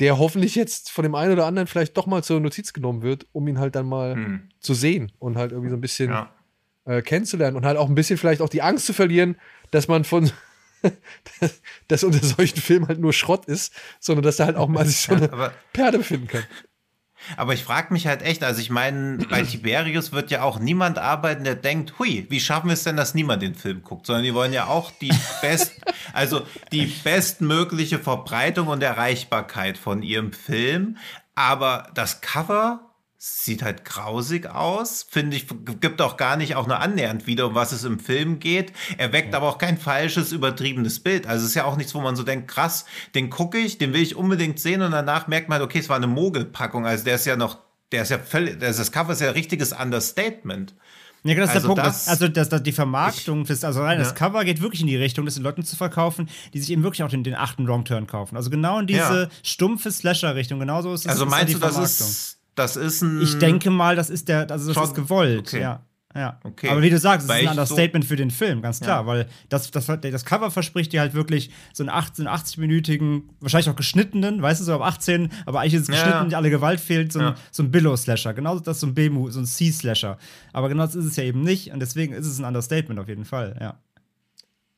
der hoffentlich jetzt von dem einen oder anderen vielleicht doch mal zur Notiz genommen wird, um ihn halt dann mal
Hm.
zu sehen und halt irgendwie so ein bisschen
Ja.
Äh, kennenzulernen und halt auch ein bisschen vielleicht auch die Angst zu verlieren, dass man von dass, dass unter solchen Filmen halt nur Schrott ist, sondern dass da halt auch mal sich so eine
Aber
Perle befinden kann.
Aber ich frage mich halt echt, also ich meine, bei Tiberius wird ja auch niemand arbeiten, der denkt, hui, wie schaffen wir es denn, dass niemand den Film guckt, sondern die wollen ja auch die best, also die bestmögliche Verbreitung und Erreichbarkeit von ihrem Film. Aber das Cover sieht halt grausig aus, finde ich, gibt auch gar nicht auch nur annähernd wieder, um was es im Film geht. Er weckt aber auch kein falsches, übertriebenes Bild. Also es ist ja auch nichts, wo man so denkt, krass, den gucke ich, den will ich unbedingt sehen und danach merkt man, okay, es war eine Mogelpackung. Also der ist ja noch, der ist ja völlig, das das Cover ist ja ein richtiges Understatement.
Ja, das ist
Also
der Punkt.
das-
also das, das, die Vermarktung, fürs, also rein,
Ja.
das Cover geht wirklich in die Richtung, das den Leuten zu verkaufen, die sich eben wirklich auch den, den achten Wrong Turn kaufen. Also genau in diese
Ja.
stumpfe Slasher-Richtung. Genauso ist das.
Also
ist ja
meinst
die
du, das
Vermarktung.
ist, das ist ein.
Ich denke mal, das ist der, also das
Schon-
ist gewollt,
okay.
ja. Ja.
Okay.
Aber wie du sagst, es ist ein
ich so-
Understatement für den Film, ganz klar,
Ja.
weil das, das, das Cover verspricht dir halt wirklich so einen 18, 80-minütigen, wahrscheinlich auch geschnittenen, weißt du, so ab 18, aber eigentlich ist es
Ja.
geschnitten, alle Gewalt fehlt, so ein,
Ja.
so ein Billow-Slasher. Genauso das ist so ein B-Move, so ein C-Slasher. Aber genau das ist es ja eben nicht und deswegen ist es ein Understatement auf jeden Fall, ja.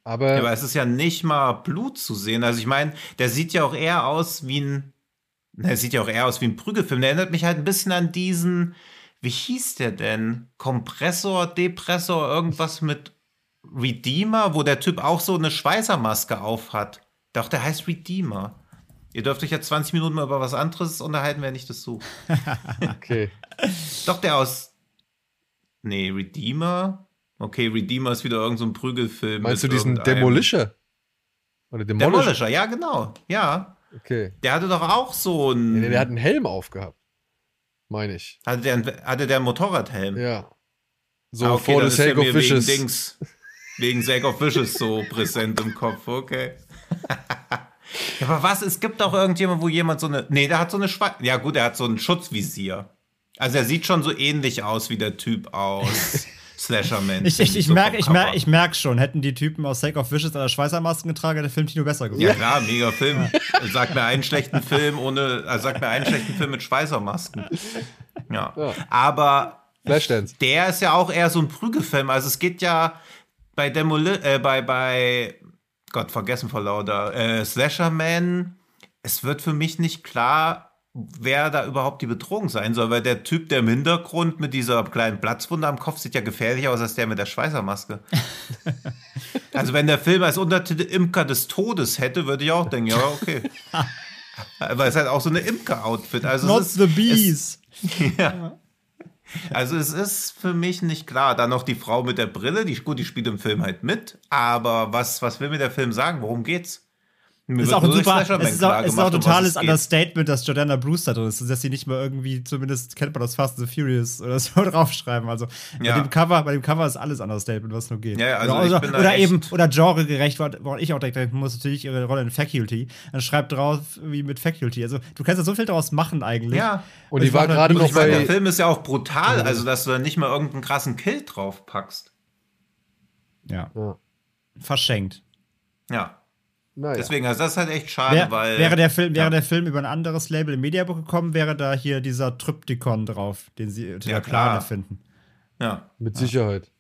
Aber,
Ja, aber es ist ja nicht mal Blut zu sehen. Also ich meine, der sieht ja auch eher aus wie ein. Na, er sieht ja auch eher aus wie ein Prügelfilm. Der erinnert mich halt ein bisschen an diesen. Wie hieß der denn? Kompressor, Depressor, irgendwas mit Redeemer, wo der Typ auch so eine Schweißermaske auf hat. Doch, der heißt Redeemer. Ihr dürft euch jetzt 20 Minuten mal über was anderes unterhalten, wenn ich das suche.
okay.
Doch, der aus. Nee, Redeemer? Okay, Redeemer ist wieder irgendein so ein Prügelfilm.
Meinst du diesen Demolisher? Oder Demolisher?
Demolisher, ja, genau. Ja.
Okay.
Der hatte doch auch so ein.
nee, der hat einen Helm aufgehabt. Meine ich.
hatte, der, ein- hatte der einen Motorradhelm?
Ja. So
Ah, okay, ist der
sake of
mir wegen. Dings, wegen Sake of Wishes so präsent im Kopf, okay. ja, aber was? Es gibt doch irgendjemand, wo jemand so eine. Nee, der hat so eine Schwe Ja, gut, er hat so ein Schutzvisier. Also er sieht schon so ähnlich aus wie der Typ aus Slasher-Man.
Ich, ich, ich
So
merke ich merk,
Cover.
ich merk schon, hätten die Typen aus Sake of Wishes oder Schweißermasken getragen, hätte der Film Tino besser geworden.
Ja, klar, mega Film. Sag mir einen schlechten Film ohne, also sag mir einen schlechten Film mit Schweißermasken. Ja.
Ja.
Aber
Flashdance.
der ist ja auch eher so ein Prügelfilm. Also es geht ja bei Demoli äh, bei, bei Gott, vergessen vor lauter, äh, Slasher Man, es wird für mich nicht klar, wer da überhaupt die Bedrohung sein soll, weil der Typ, der im Hintergrund mit dieser kleinen Platzwunde am Kopf sieht ja gefährlicher aus als der mit der Schweißermaske. also wenn der Film als Untertitel Imker des Todes hätte, würde ich auch denken, ja, okay. Aber es ist halt auch so eine Imker-Outfit. Also
Not
es ist,
the bees.
ja. Also es ist für mich nicht klar. Dann noch die Frau mit der Brille, die gut, die spielt im Film halt mit. Aber was, was will mir der Film sagen? Worum geht's?
Ist auch super, ist auch, ist auch ein
um
totales. Understatement, dass Jordana Brewster drin ist, dass sie nicht mal irgendwie, zumindest kennt man das Fast and the Furious oder so draufschreiben. Also
Ja.
bei dem Cover, bei dem Cover ist alles Understatement, was nur geht.
Ja, ja, also
oder oder, oder eben, oder genregerecht, wo- woran ich auch direkt denken muss, natürlich ihre Rolle in Faculty. Dann schreibt drauf, wie mit Faculty. Also du kannst da so viel daraus machen eigentlich.
Ja.
Und die
ich
war
da-
gerade
und
noch bei.
der Film ist ja auch brutal, also dass du da nicht mal irgendeinen krassen Kill drauf packst.
Ja,
Ja.
verschenkt.
Ja.
Naja.
Deswegen, also das ist halt echt schade,
Wär,
weil.
wäre, der Film, wäre
ja.
der Film über ein anderes Label im Mediabook gekommen, wäre da hier dieser Tryptychon drauf, den sie unter
Ja,
der Plane
klar.
finden.
Ja.
Mit Sicherheit.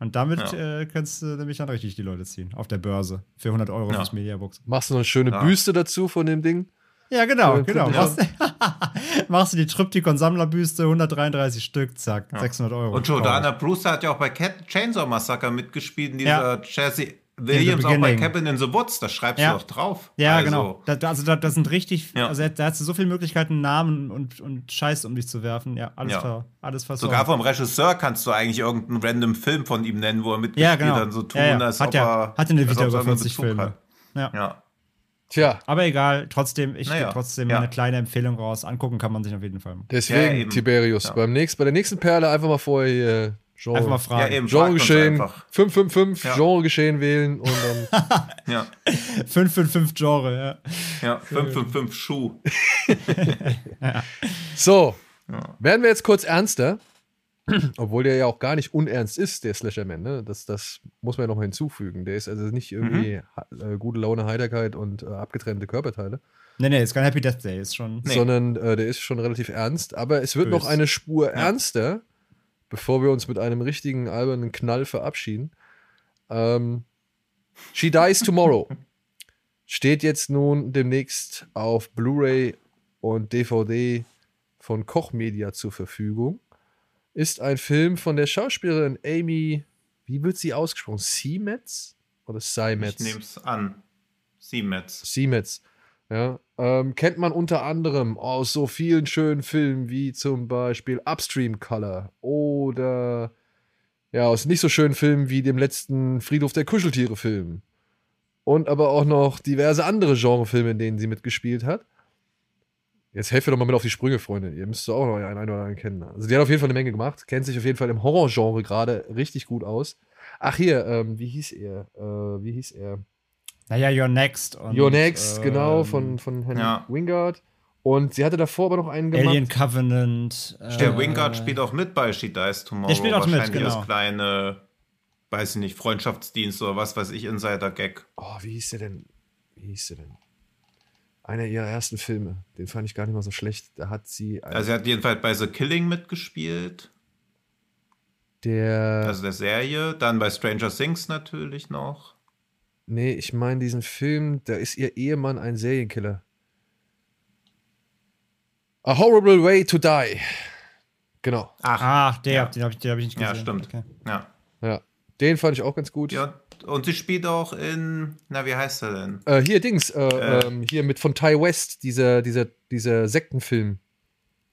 Und damit
Ja.
äh, kannst du nämlich dann richtig die Leute ziehen. Auf der Börse. Für 100 Euro
Ja.
fürs Mediabook.
Machst du noch eine schöne
Ja.
Büste dazu von dem Ding?
Ja, genau,
Ja,
genau.
ja.
Machst, machst du die Tryptychon-Sammlerbüste, 133 Stück, zack, 600 Euro.
Und Jordana Brewster hat ja auch bei Cat Chainsaw Massacre mitgespielt, in
Ja.
dieser Jesse Williams auch bei. Cabin in the Woods, das schreibst
Ja.
du doch drauf.
Ja,
also,
genau. Da, da- also da, das sind richtig,
Ja.
also da, da hast du so viele Möglichkeiten, Namen und, und Scheiß um dich zu werfen. Ja, alles,
Ja.
ver, alles versorgt.
Sogar vom Regisseur kannst du eigentlich irgendeinen random Film von ihm nennen, wo er mitgespielt
ja, genau.
hat und so tun,
ja, ja.
als
hat
ob er
hatte eine
ob
über
er einen
40
Bezug
Filme.
hat.
Ja.
Ja.
Tja,
Aber egal, trotzdem, ich
Naja,
gebe trotzdem
ja.
eine kleine Empfehlung raus. Angucken kann man sich auf jeden Fall.
deswegen. Tiberius.
Ja.
Beim nächsten, bei der nächsten Perle einfach mal vorher hier Genre,
Einfach mal
Ja,
fragen.
eben. fragt uns
Genregeschehen
einfach.
555,
Ja.
Genregeschehen wählen und dann.
Ja,
555 Genre, ja.
ja, 555 Schuh.
So, werden wir jetzt kurz ernster. Obwohl der ja auch gar nicht unernst ist, der Slasherman. Ne? Das, das muss man ja noch mal hinzufügen. Der ist also nicht irgendwie ha- äh, gute Laune, Heiterkeit und äh, abgetrennte Körperteile,
Nee, nee, ist kein Happy Death Day, ist schon.
Nee.
sondern äh, der ist schon relativ ernst. Aber es wird
Bös.
noch eine Spur ernster, bevor wir uns mit einem richtigen albernen Knall verabschieden. Ähm, She Dies Tomorrow steht jetzt nun demnächst auf Blu-ray und DVD von Koch Media zur Verfügung. Ist ein Film von der Schauspielerin Amy, wie wird sie ausgesprochen? Siemetz oder
Ich
Seimetz?
nehme es an. Siemens.
Siemens. Ja, ähm, kennt man unter anderem aus so vielen schönen Filmen wie zum Beispiel Upstream Color oder ja, aus nicht so schönen Filmen wie dem letzten Friedhof der Kuscheltiere-Film. Und aber auch noch diverse andere Genrefilme, in denen sie mitgespielt hat. Jetzt helft mir doch mal mit auf die Sprünge, Freunde. Ihr müsst auch noch einen, einen oder anderen kennen. Also, die hat auf jeden Fall eine Menge gemacht. Kennt sich auf jeden Fall im Horrorgenre gerade richtig gut aus. Ach, hier, ähm, wie hieß er? Äh, wie hieß er?
Naja, You're Next. Und,
Your Next,
ähm,
genau, von, von Henry
ja.
Wingard. Und sie hatte davor aber noch einen gemacht.
Alien Covenant.
Der
äh,
Wingard spielt auch mit bei She Dies Tomorrow.
Der spielt auch mit,
Wahrscheinlich
genau.
als kleine, weiß ich nicht, Freundschaftsdienst oder was weiß ich, Insider-Gag.
Oh, wie hieß der denn? Wie hieß der denn? Einer ihrer ersten Filme. Den fand ich gar nicht mal so schlecht. Da hat sie.
Also er hat jedenfalls bei The Killing mitgespielt,
der.
also der Serie. Dann bei Stranger Things natürlich noch.
Nee, ich meine diesen Film, da ist ihr Ehemann ein Serienkiller. A Horrible Way to Die. Genau.
Ach,
Ach, der,
Ja.
den habe ich, den hab ich nicht gesehen.
ja, stimmt.
Okay.
Ja.
Ja. Den fand ich auch ganz gut.
ja. Und sie spielt auch in, na, wie heißt er denn?
Äh, hier, Dings. Äh,
Äh.
ähm, hier mit von Ty West, dieser, dieser, dieser Sektenfilm.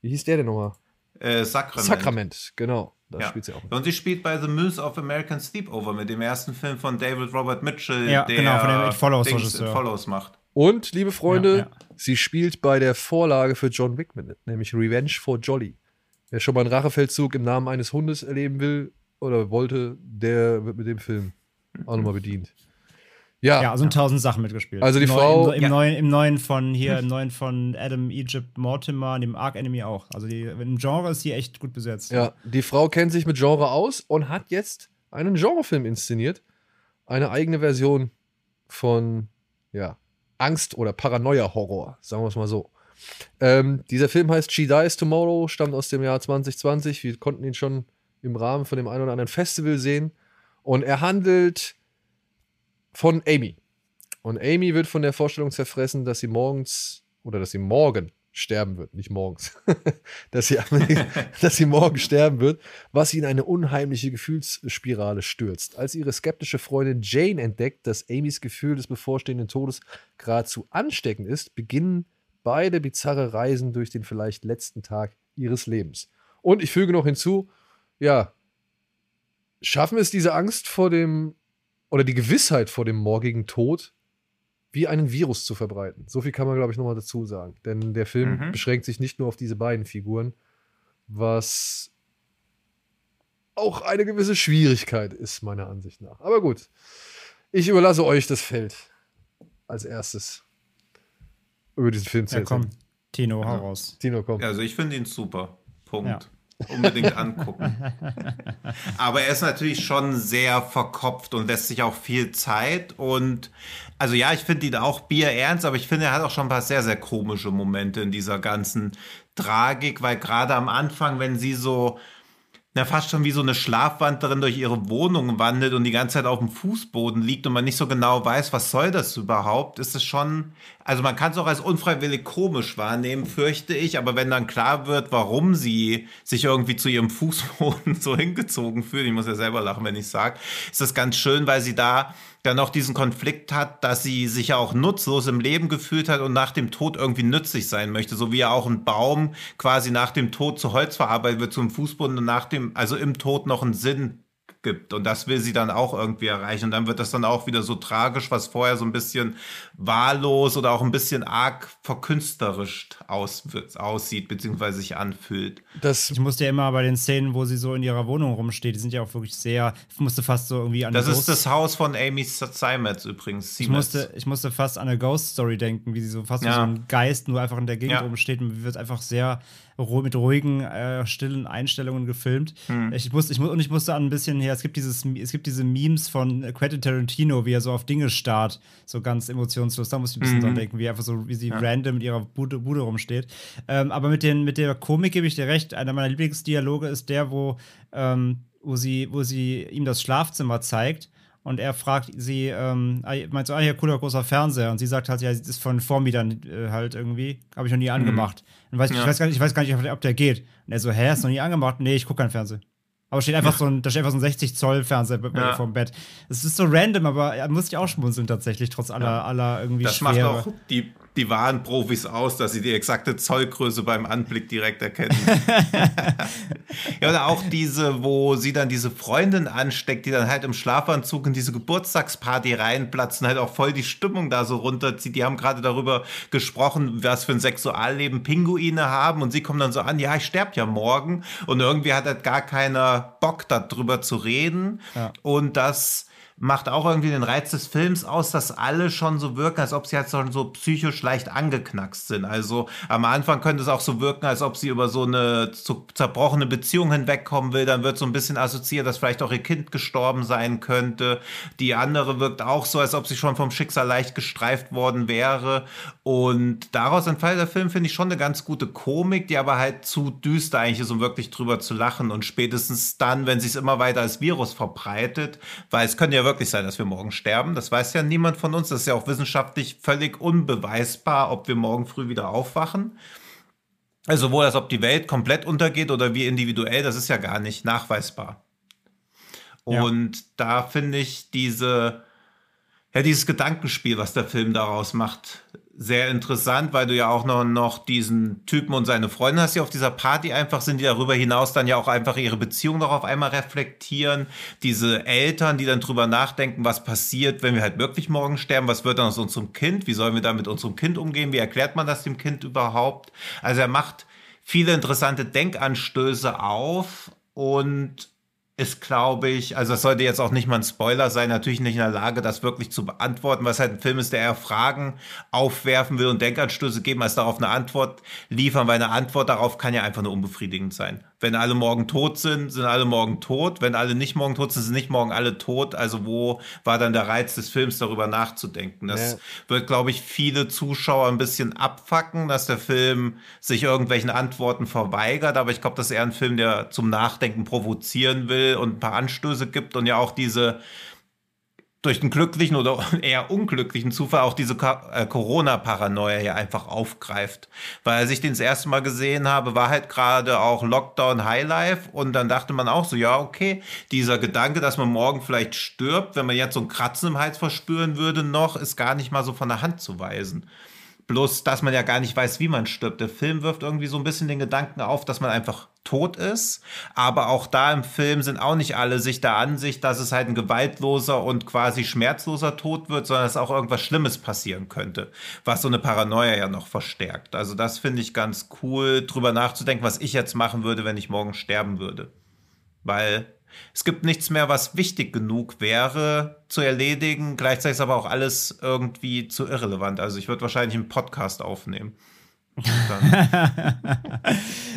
Wie hieß der denn nochmal?
Äh, Sacrament.
Sakrament, genau. Da
Ja.
spielt sie auch. mit.
Und sie spielt bei The Myth of American Sleepover mit dem ersten Film von David Robert Mitchell,
Ja,
der
genau, von dem It Follows
Dings
Regisseur.
It Follows macht.
Und, liebe Freunde,
Ja, ja.
sie spielt bei der Vorlage für John Wick mit, nämlich Revenge for Jolly. Wer schon mal einen Rachefeldzug im Namen eines Hundes erleben will oder wollte, der wird mit dem Film auch nochmal bedient. Ja,
Ja, also in tausend Sachen mitgespielt.
Also die
Im
Frau-
Im, im,
Ja.
neuen, Im neuen von hier, im neuen von Adam Egypt Mortimer, dem Arc Enemy auch. Also die, im Genre ist die echt gut besetzt.
ja, die Frau kennt sich mit Genre aus und hat jetzt einen Genrefilm inszeniert. Eine eigene Version von, ja, Angst- oder Paranoia-Horror, sagen wir es mal so. Ähm, dieser Film heißt She Dies Tomorrow, stammt aus dem Jahr 2020. Wir konnten ihn schon im Rahmen von dem einen oder anderen Festival sehen. Und er handelt von Amy. Und Amy wird von der Vorstellung zerfressen, dass sie morgens oder dass sie morgen sterben wird, nicht morgens, dass, sie, dass sie morgen sterben wird, was sie in eine unheimliche Gefühlsspirale stürzt. Als ihre skeptische Freundin Jane entdeckt, dass Amys Gefühl des bevorstehenden Todes geradezu ansteckend ist, beginnen beide bizarre Reisen durch den vielleicht letzten Tag ihres Lebens. Und ich füge noch hinzu, ja, schaffen es diese Angst vor dem oder die Gewissheit vor dem morgigen Tod wie einen Virus zu verbreiten. So viel kann man, glaube ich, nochmal dazu sagen. Denn der Film
Mhm.
beschränkt sich nicht nur auf diese beiden Figuren, was auch eine gewisse Schwierigkeit ist, meiner Ansicht nach. Aber gut, ich überlasse euch das Feld als erstes über diesen Film zu
Ja,
erzählen.
komm, Tino, hau raus.
Tino, komm.
Also ich finde ihn super. Punkt.
Ja.
Unbedingt angucken. Aber er ist natürlich schon sehr verkopft und lässt sich auch viel Zeit. Und also ja, ich finde ihn auch bierernst, aber ich finde, er hat auch schon ein paar sehr, sehr komische Momente in dieser ganzen Tragik, weil gerade am Anfang, wenn sie so na, fast schon wie so eine Schlafwanderin durch ihre Wohnung wandelt und die ganze Zeit auf dem Fußboden liegt und man nicht so genau weiß, was soll das überhaupt, ist es schon, also man kann es auch als unfreiwillig komisch wahrnehmen, fürchte ich, aber wenn dann klar wird, warum sie sich irgendwie zu ihrem Fußboden so hingezogen fühlt, ich muss ja selber lachen, wenn ich sage, ist das ganz schön, weil sie da dann noch diesen Konflikt hat, dass sie sich ja auch nutzlos im Leben gefühlt hat und nach dem Tod irgendwie nützlich sein möchte, so wie ja auch ein Baum quasi nach dem Tod zu Holz verarbeitet wird zum Fußboden und nach dem, also im Tod noch einen Sinn gibt. Und das will sie dann auch irgendwie erreichen. Und dann wird das dann auch wieder so tragisch, was vorher so ein bisschen wahllos oder auch ein bisschen arg verkünstlerisch aus, aussieht, beziehungsweise sich anfühlt.
Das,
Ich musste ja immer bei den Szenen, wo sie so in ihrer Wohnung rumsteht, die sind ja auch wirklich sehr, ich musste fast so irgendwie an
Das ist das Haus von Amy Simons übrigens.
Ich musste, ich musste fast an eine Ghost Story denken, wie sie so fast wie
Ja.
so ein Geist nur einfach in der Gegend
Ja.
rumsteht und wird einfach sehr mit ruhigen, äh, stillen Einstellungen gefilmt.
Hm.
Ich, musste, ich, mu- und ich musste an ein bisschen her, es gibt, dieses, es gibt diese Memes von Quentin Tarantino, wie er so auf Dinge starrt, so ganz emotionslos. Da musste ich ein bisschen
Mhm.
dran denken, wie einfach so, wie sie random mit ihrer Bude, Bude rumsteht. Ähm, aber mit, den, mit der Komik gebe ich dir recht. Einer meiner Lieblingsdialoge ist der, wo, ähm, wo, sie, wo sie ihm das Schlafzimmer zeigt. Und er fragt sie, ähm, ah, meint so, ah, hier, cooler großer Fernseher. Und sie sagt halt, ja, das ist von Vormietern äh, halt irgendwie. Habe ich noch nie angemacht. Und weiß, ich,
Ja.
weiß gar nicht, ich weiß gar nicht, ob der, ob der geht. Und er so, hä, hast du noch nie angemacht? Nee, ich gucke keinen Fernsehen. Aber steht einfach so ein, da steht einfach so ein 60 Zoll Fernseher
Ja.
vom Bett. Es ist so random, aber er muss ich auch schmunzeln tatsächlich, trotz aller, aller irgendwie
Das
Schwere.
macht auch die, die wahren Profis aus, dass sie die exakte Zollgröße beim Anblick direkt erkennen. ja, oder auch diese, wo sie dann diese Freundin ansteckt, die dann halt im Schlafanzug in diese Geburtstagsparty reinplatzen, halt auch voll die Stimmung da so runterzieht. Die haben gerade darüber gesprochen, was für ein Sexualleben Pinguine haben und sie kommen dann so an, ja, ich sterbe ja morgen und irgendwie hat halt gar keiner Bock darüber zu reden
Ja.
und das macht auch irgendwie den Reiz des Films aus, dass alle schon so wirken, als ob sie halt schon so psychisch leicht angeknackst sind. Also am Anfang könnte es auch so wirken, als ob sie über so eine zerbrochene Beziehung hinwegkommen will. Dann wird so ein bisschen assoziiert, dass vielleicht auch ihr Kind gestorben sein könnte. Die andere wirkt auch so, als ob sie schon vom Schicksal leicht gestreift worden wäre. Und daraus entfällt der Film, finde ich, schon eine ganz gute Komik, die aber halt zu düster eigentlich ist, um wirklich drüber zu lachen. Und spätestens dann, wenn sich es immer weiter als Virus verbreitet, weil es könnte ja wirklich sein, dass wir morgen sterben. Das weiß ja niemand von uns. Das ist ja auch wissenschaftlich völlig unbeweisbar, ob wir morgen früh wieder aufwachen. Also sowohl als ob die Welt komplett untergeht oder wir individuell, das ist ja gar nicht nachweisbar.
Ja.
Und da finde ich diese, ja, dieses Gedankenspiel, was der Film daraus macht, sehr interessant, weil du ja auch noch, noch diesen Typen und seine Freundin hast, die auf dieser Party einfach sind, die darüber hinaus dann ja auch einfach ihre Beziehung noch auf einmal reflektieren. Diese Eltern, die dann drüber nachdenken, was passiert, wenn wir halt wirklich morgen sterben, was wird dann aus unserem Kind, wie sollen wir da mit unserem Kind umgehen, wie erklärt man das dem Kind überhaupt? Also er macht viele interessante Denkanstöße auf und ist, glaube ich, also das sollte jetzt auch nicht mal ein Spoiler sein, natürlich nicht in der Lage, das wirklich zu beantworten, was halt ein Film ist, der eher Fragen aufwerfen will und Denkanstöße geben, als darauf eine Antwort liefern, weil eine Antwort darauf kann ja einfach nur unbefriedigend sein. Wenn alle morgen tot sind, sind alle morgen tot. Wenn alle nicht morgen tot sind, sind nicht morgen alle tot. Also wo war dann der Reiz des Films, darüber nachzudenken? Das
Ja.
wird, glaube ich, viele Zuschauer ein bisschen abfacken, dass der Film sich irgendwelchen Antworten verweigert. Aber ich glaube, das ist eher ein Film, der zum Nachdenken provozieren will und ein paar Anstöße gibt und ja auch diese durch den glücklichen oder eher unglücklichen Zufall auch diese äh, Corona-Paranoia hier einfach aufgreift. Weil als ich den das erste Mal gesehen habe, war halt gerade auch Lockdown Highlife und dann dachte man auch so, ja, okay, dieser Gedanke, dass man morgen vielleicht stirbt, wenn man jetzt so ein Kratzen im Hals verspüren würde noch, ist gar nicht mal so von der Hand zu weisen. Bloß, dass man ja gar nicht weiß, wie man stirbt. Der Film wirft irgendwie so ein bisschen den Gedanken auf, dass man einfach tot ist. Aber auch da im Film sind auch nicht alle sich der Ansicht, dass es halt ein gewaltloser und quasi schmerzloser Tod wird, sondern dass auch irgendwas Schlimmes passieren könnte, was so eine Paranoia ja noch verstärkt. Also das finde ich ganz cool, drüber nachzudenken, was ich jetzt machen würde, wenn ich morgen sterben würde. Weil es gibt nichts mehr, was wichtig genug wäre zu erledigen. Gleichzeitig ist aber auch alles irgendwie zu irrelevant. Also ich würde wahrscheinlich einen Podcast aufnehmen.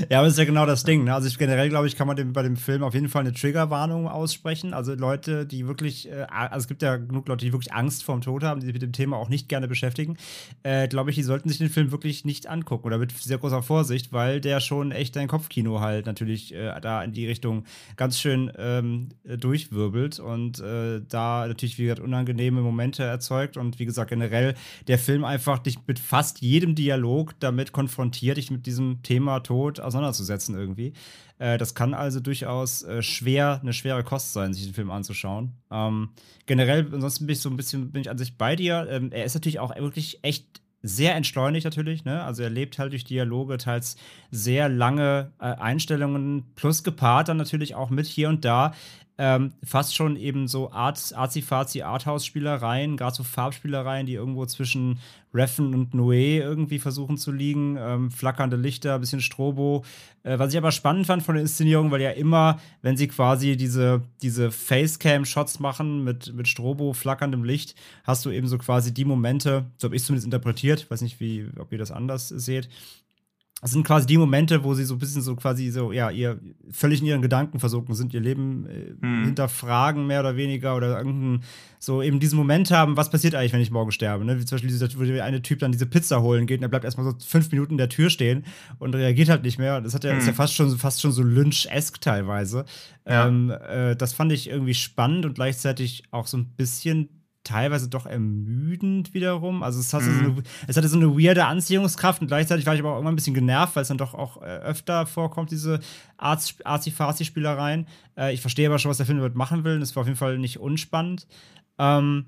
ja, aber das ist ja genau das Ding. Ne? Also ich, generell, glaube ich, kann man dem, bei dem Film auf jeden Fall eine Triggerwarnung aussprechen. Also Leute, die wirklich, äh, also es gibt ja genug Leute, die wirklich Angst vorm Tod haben, die sich mit dem Thema auch nicht gerne beschäftigen. Äh, glaube ich, die sollten sich den Film wirklich nicht angucken oder mit sehr großer Vorsicht, weil der schon echt dein Kopfkino halt natürlich äh, da in die Richtung ganz schön ähm, durchwirbelt und äh, da natürlich, wie gesagt, unangenehme Momente erzeugt. Und wie gesagt, generell der Film einfach dich mit fast jedem Dialog damit damit konfrontiert, dich mit diesem Thema Tod auseinanderzusetzen irgendwie. Äh, das kann also durchaus äh, schwer, eine schwere Kost sein, sich den Film anzuschauen. Ähm, generell, ansonsten bin ich so ein bisschen, bin ich an sich bei dir. Ähm, er ist natürlich auch wirklich echt sehr entschleunigt natürlich, ne? Also er lebt halt durch Dialoge, teils sehr lange äh, Einstellungen, plus gepaart dann natürlich auch mit hier und da ähm, fast schon eben so Art, Arzi-Fazi Arthouse-Spielereien, gerade so Farbspielereien, die irgendwo zwischen Reffen und Noé irgendwie versuchen zu liegen. Ähm, flackernde Lichter, bisschen Strobo. Äh, was ich aber spannend fand von der Inszenierung, weil ja immer, wenn sie quasi diese, diese Facecam-Shots machen mit, mit Strobo, flackerndem Licht, hast du eben so quasi die Momente, so habe ich es zumindest interpretiert, weiß nicht, wie, ob ihr das anders seht, das sind quasi die Momente, wo sie so ein bisschen so quasi so, ja, ihr völlig in ihren Gedanken versunken sind, ihr Leben äh, hm. hinterfragen, mehr oder weniger, oder irgendein, so eben diesen Moment haben, was passiert eigentlich, wenn ich morgen sterbe, ne? Wie zum Beispiel dieser, wo der eine Typ dann diese Pizza holen geht und er bleibt erstmal so fünf Minuten in der Tür stehen und reagiert halt nicht mehr. Das hat ja, hm. ist ja fast schon, fast schon so Lynch-esk teilweise. Ja. Ähm, äh, das fand ich irgendwie spannend und gleichzeitig auch so ein bisschen teilweise doch ermüdend wiederum. Also es hatte, mhm. so eine, es hatte so eine weirde Anziehungskraft und gleichzeitig war ich aber auch immer ein bisschen genervt, weil es dann doch auch äh, öfter vorkommt, diese Arzi-Fazi-Spielereien. Äh, ich verstehe aber schon, was der Film damit machen will. Das war auf jeden Fall nicht unspannend. Ähm,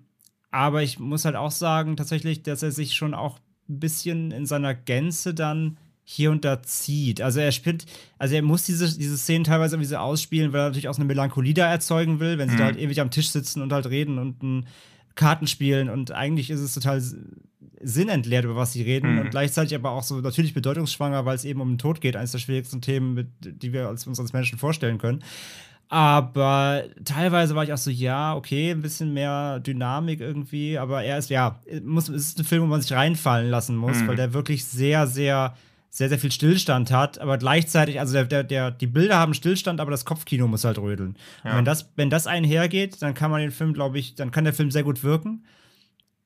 aber ich muss halt auch sagen, tatsächlich, dass er sich schon auch ein bisschen in seiner Gänze dann hier und da zieht. Also er spielt, also er muss diese, diese Szenen teilweise irgendwie so ausspielen, weil er natürlich auch so eine Melancholie da erzeugen will, wenn sie mhm. da halt ewig am Tisch sitzen und halt reden und ein Karten spielen und eigentlich ist es total sinnentleert, über was sie reden mhm. und gleichzeitig aber auch so natürlich bedeutungsschwanger, weil es eben um den Tod geht, eines der schwierigsten Themen, mit, die wir uns als Menschen vorstellen können. Aber teilweise war ich auch so, ja, okay, ein bisschen mehr Dynamik irgendwie, aber er ist, ja, muss, es ist ein Film, wo man sich reinfallen lassen muss, mhm. weil der wirklich sehr, sehr sehr, sehr viel Stillstand hat, aber gleichzeitig, also der, der, der, die Bilder haben Stillstand, aber das Kopfkino muss halt rödeln. Ja. Wenn das, wenn das einhergeht, dann kann man den Film, glaube ich, dann kann der Film sehr gut wirken.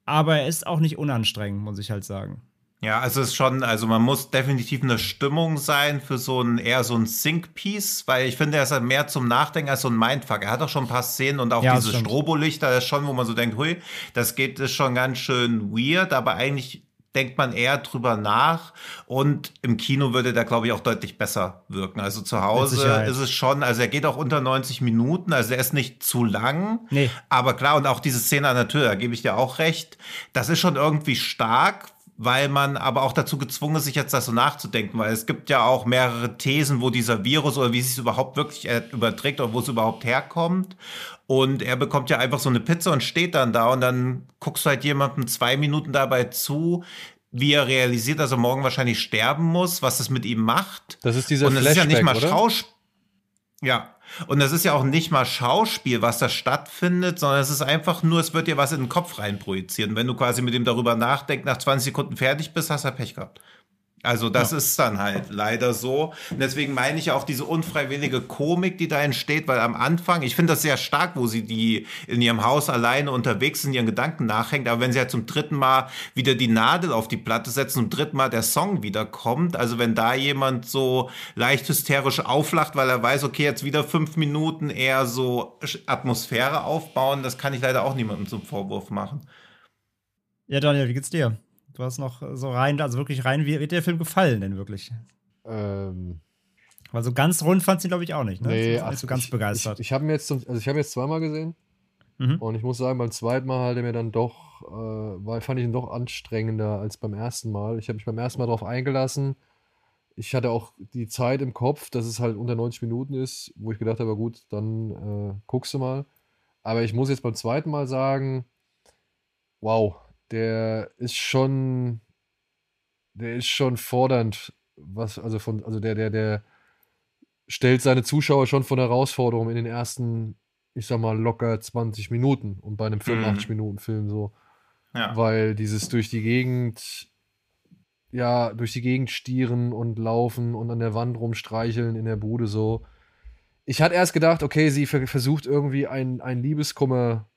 Aber er ist auch nicht unanstrengend, muss ich halt sagen.
Ja, also es ist schon, also man muss definitiv eine Stimmung sein für so ein eher so ein Sync-Piece, weil ich finde, er ist halt mehr zum Nachdenken als so ein Mindfuck. Er hat auch schon ein paar Szenen und auch ja, diese Strobolichter, das ist schon, wo man so denkt, hui, das geht ist schon ganz schön weird, aber eigentlich denkt man eher drüber nach und im Kino würde der, glaube ich, auch deutlich besser wirken. Also zu Hause ist es schon, also er geht auch unter 90 Minuten, also er ist nicht zu lang. Nee. Aber klar, und auch diese Szene an der Tür, da gebe ich dir auch recht, das ist schon irgendwie stark, weil man aber auch dazu gezwungen ist, sich jetzt das so nachzudenken, weil es gibt ja auch mehrere Thesen, wo dieser Virus oder wie es sich überhaupt wirklich äh, überträgt oder wo es überhaupt herkommt. Und er bekommt ja einfach so eine Pizza und steht dann da und dann guckst du halt jemandem zwei Minuten dabei zu, wie er realisiert, dass er morgen wahrscheinlich sterben muss, was das mit ihm macht.
Das ist dieser
Und
das ist
ja nicht mal Schauspiel. Ja. Und das ist ja auch nicht mal Schauspiel, was da stattfindet, sondern es ist einfach nur, es wird dir was in den Kopf reinprojizieren. Wenn du quasi mit ihm darüber nachdenkst, nach 20 Sekunden fertig bist, hast du Pech gehabt. Also das ja. ist dann halt leider so. Und deswegen meine ich auch diese unfreiwillige Komik, die da entsteht, weil am Anfang, ich finde das sehr stark, wo sie die in ihrem Haus alleine unterwegs in ihren Gedanken nachhängt. Aber wenn sie halt zum dritten Mal wieder die Nadel auf die Platte setzen, zum dritten Mal der Song wieder kommt, also wenn da jemand so leicht hysterisch auflacht, weil er weiß, okay, jetzt wieder fünf Minuten eher so Atmosphäre aufbauen, das kann ich leider auch niemandem zum Vorwurf machen.
Ja, Daniel, wie geht's dir? Du hast noch so rein, also wirklich rein, wie wird dir der Film gefallen denn wirklich? Ähm. Weil so ganz rund fand sie, glaube ich, auch nicht. Ne?
Nee,
ach, nicht so ganz
ich,
begeistert.
Ich, ich habe jetzt, also ich habe jetzt zweimal gesehen. Mhm. Und ich muss sagen, beim zweiten Mal hat er mir dann doch, äh, war, fand ich ihn doch anstrengender als beim ersten Mal. Ich habe mich beim ersten Mal darauf eingelassen. Ich hatte auch die Zeit im Kopf, dass es halt unter 90 Minuten ist, wo ich gedacht habe, gut, dann äh, guckst du mal. Aber ich muss jetzt beim zweiten Mal sagen, wow, der ist schon, der ist schon fordernd, was, also von, also der, der, der stellt seine Zuschauer schon von Herausforderungen in den ersten, ich sag mal, locker 20 Minuten und bei einem 85-Minuten-Film mhm. so. Ja. Weil dieses durch die Gegend, ja, durch die Gegend stieren und laufen und an der Wand rumstreicheln in der Bude so. Ich hatte erst gedacht, okay, sie versucht irgendwie ein, ein Liebeskummer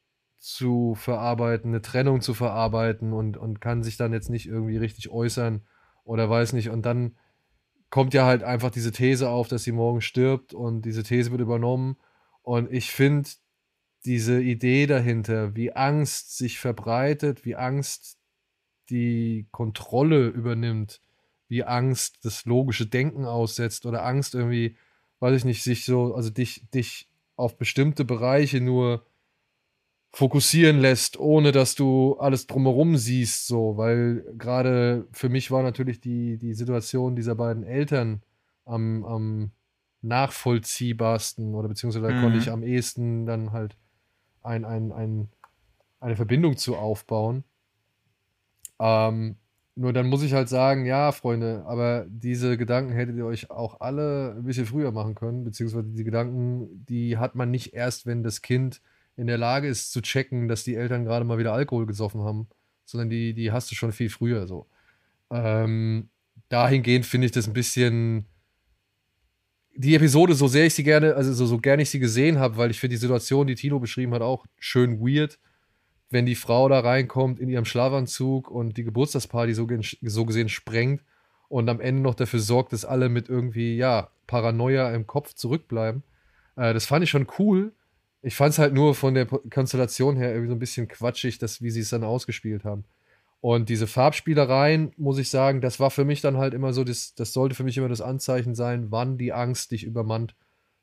zu verarbeiten, eine Trennung zu verarbeiten und, und kann sich dann jetzt nicht irgendwie richtig äußern oder weiß nicht. Und dann kommt ja halt einfach diese These auf, dass sie morgen stirbt und diese These wird übernommen. Und ich finde diese Idee dahinter, wie Angst sich verbreitet, wie Angst die Kontrolle übernimmt, wie Angst das logische Denken aussetzt oder Angst irgendwie, weiß ich nicht, sich so, also dich, dich auf bestimmte Bereiche nur fokussieren lässt, ohne dass du alles drumherum siehst, so, weil gerade für mich war natürlich die, die Situation dieser beiden Eltern am, am nachvollziehbarsten oder beziehungsweise mhm. konnte ich am ehesten dann halt ein, ein, ein, eine Verbindung zu aufbauen. Ähm, nur dann muss ich halt sagen, ja, Freunde, aber diese Gedanken hättet ihr euch auch alle ein bisschen früher machen können, beziehungsweise die Gedanken, die hat man nicht erst, wenn das Kind in der Lage ist zu checken, dass die Eltern gerade mal wieder Alkohol gesoffen haben, sondern die, die hast du schon viel früher so. Ähm, dahingehend finde ich das ein bisschen. Die Episode, so sehr ich sie gerne, also so, so gerne ich sie gesehen habe, weil ich finde die Situation, die Tilo beschrieben hat, auch schön weird, wenn die Frau da reinkommt in ihrem Schlafanzug und die Geburtstagsparty so, so gesehen sprengt und am Ende noch dafür sorgt, dass alle mit irgendwie, ja, Paranoia im Kopf zurückbleiben. Äh, das fand ich schon cool, ich fand es halt nur von der Konstellation her irgendwie so ein bisschen quatschig, dass, wie sie es dann ausgespielt haben. Und diese Farbspielereien, muss ich sagen, das war für mich dann halt immer so, das, das sollte für mich immer das Anzeichen sein, wann die Angst dich übermannt,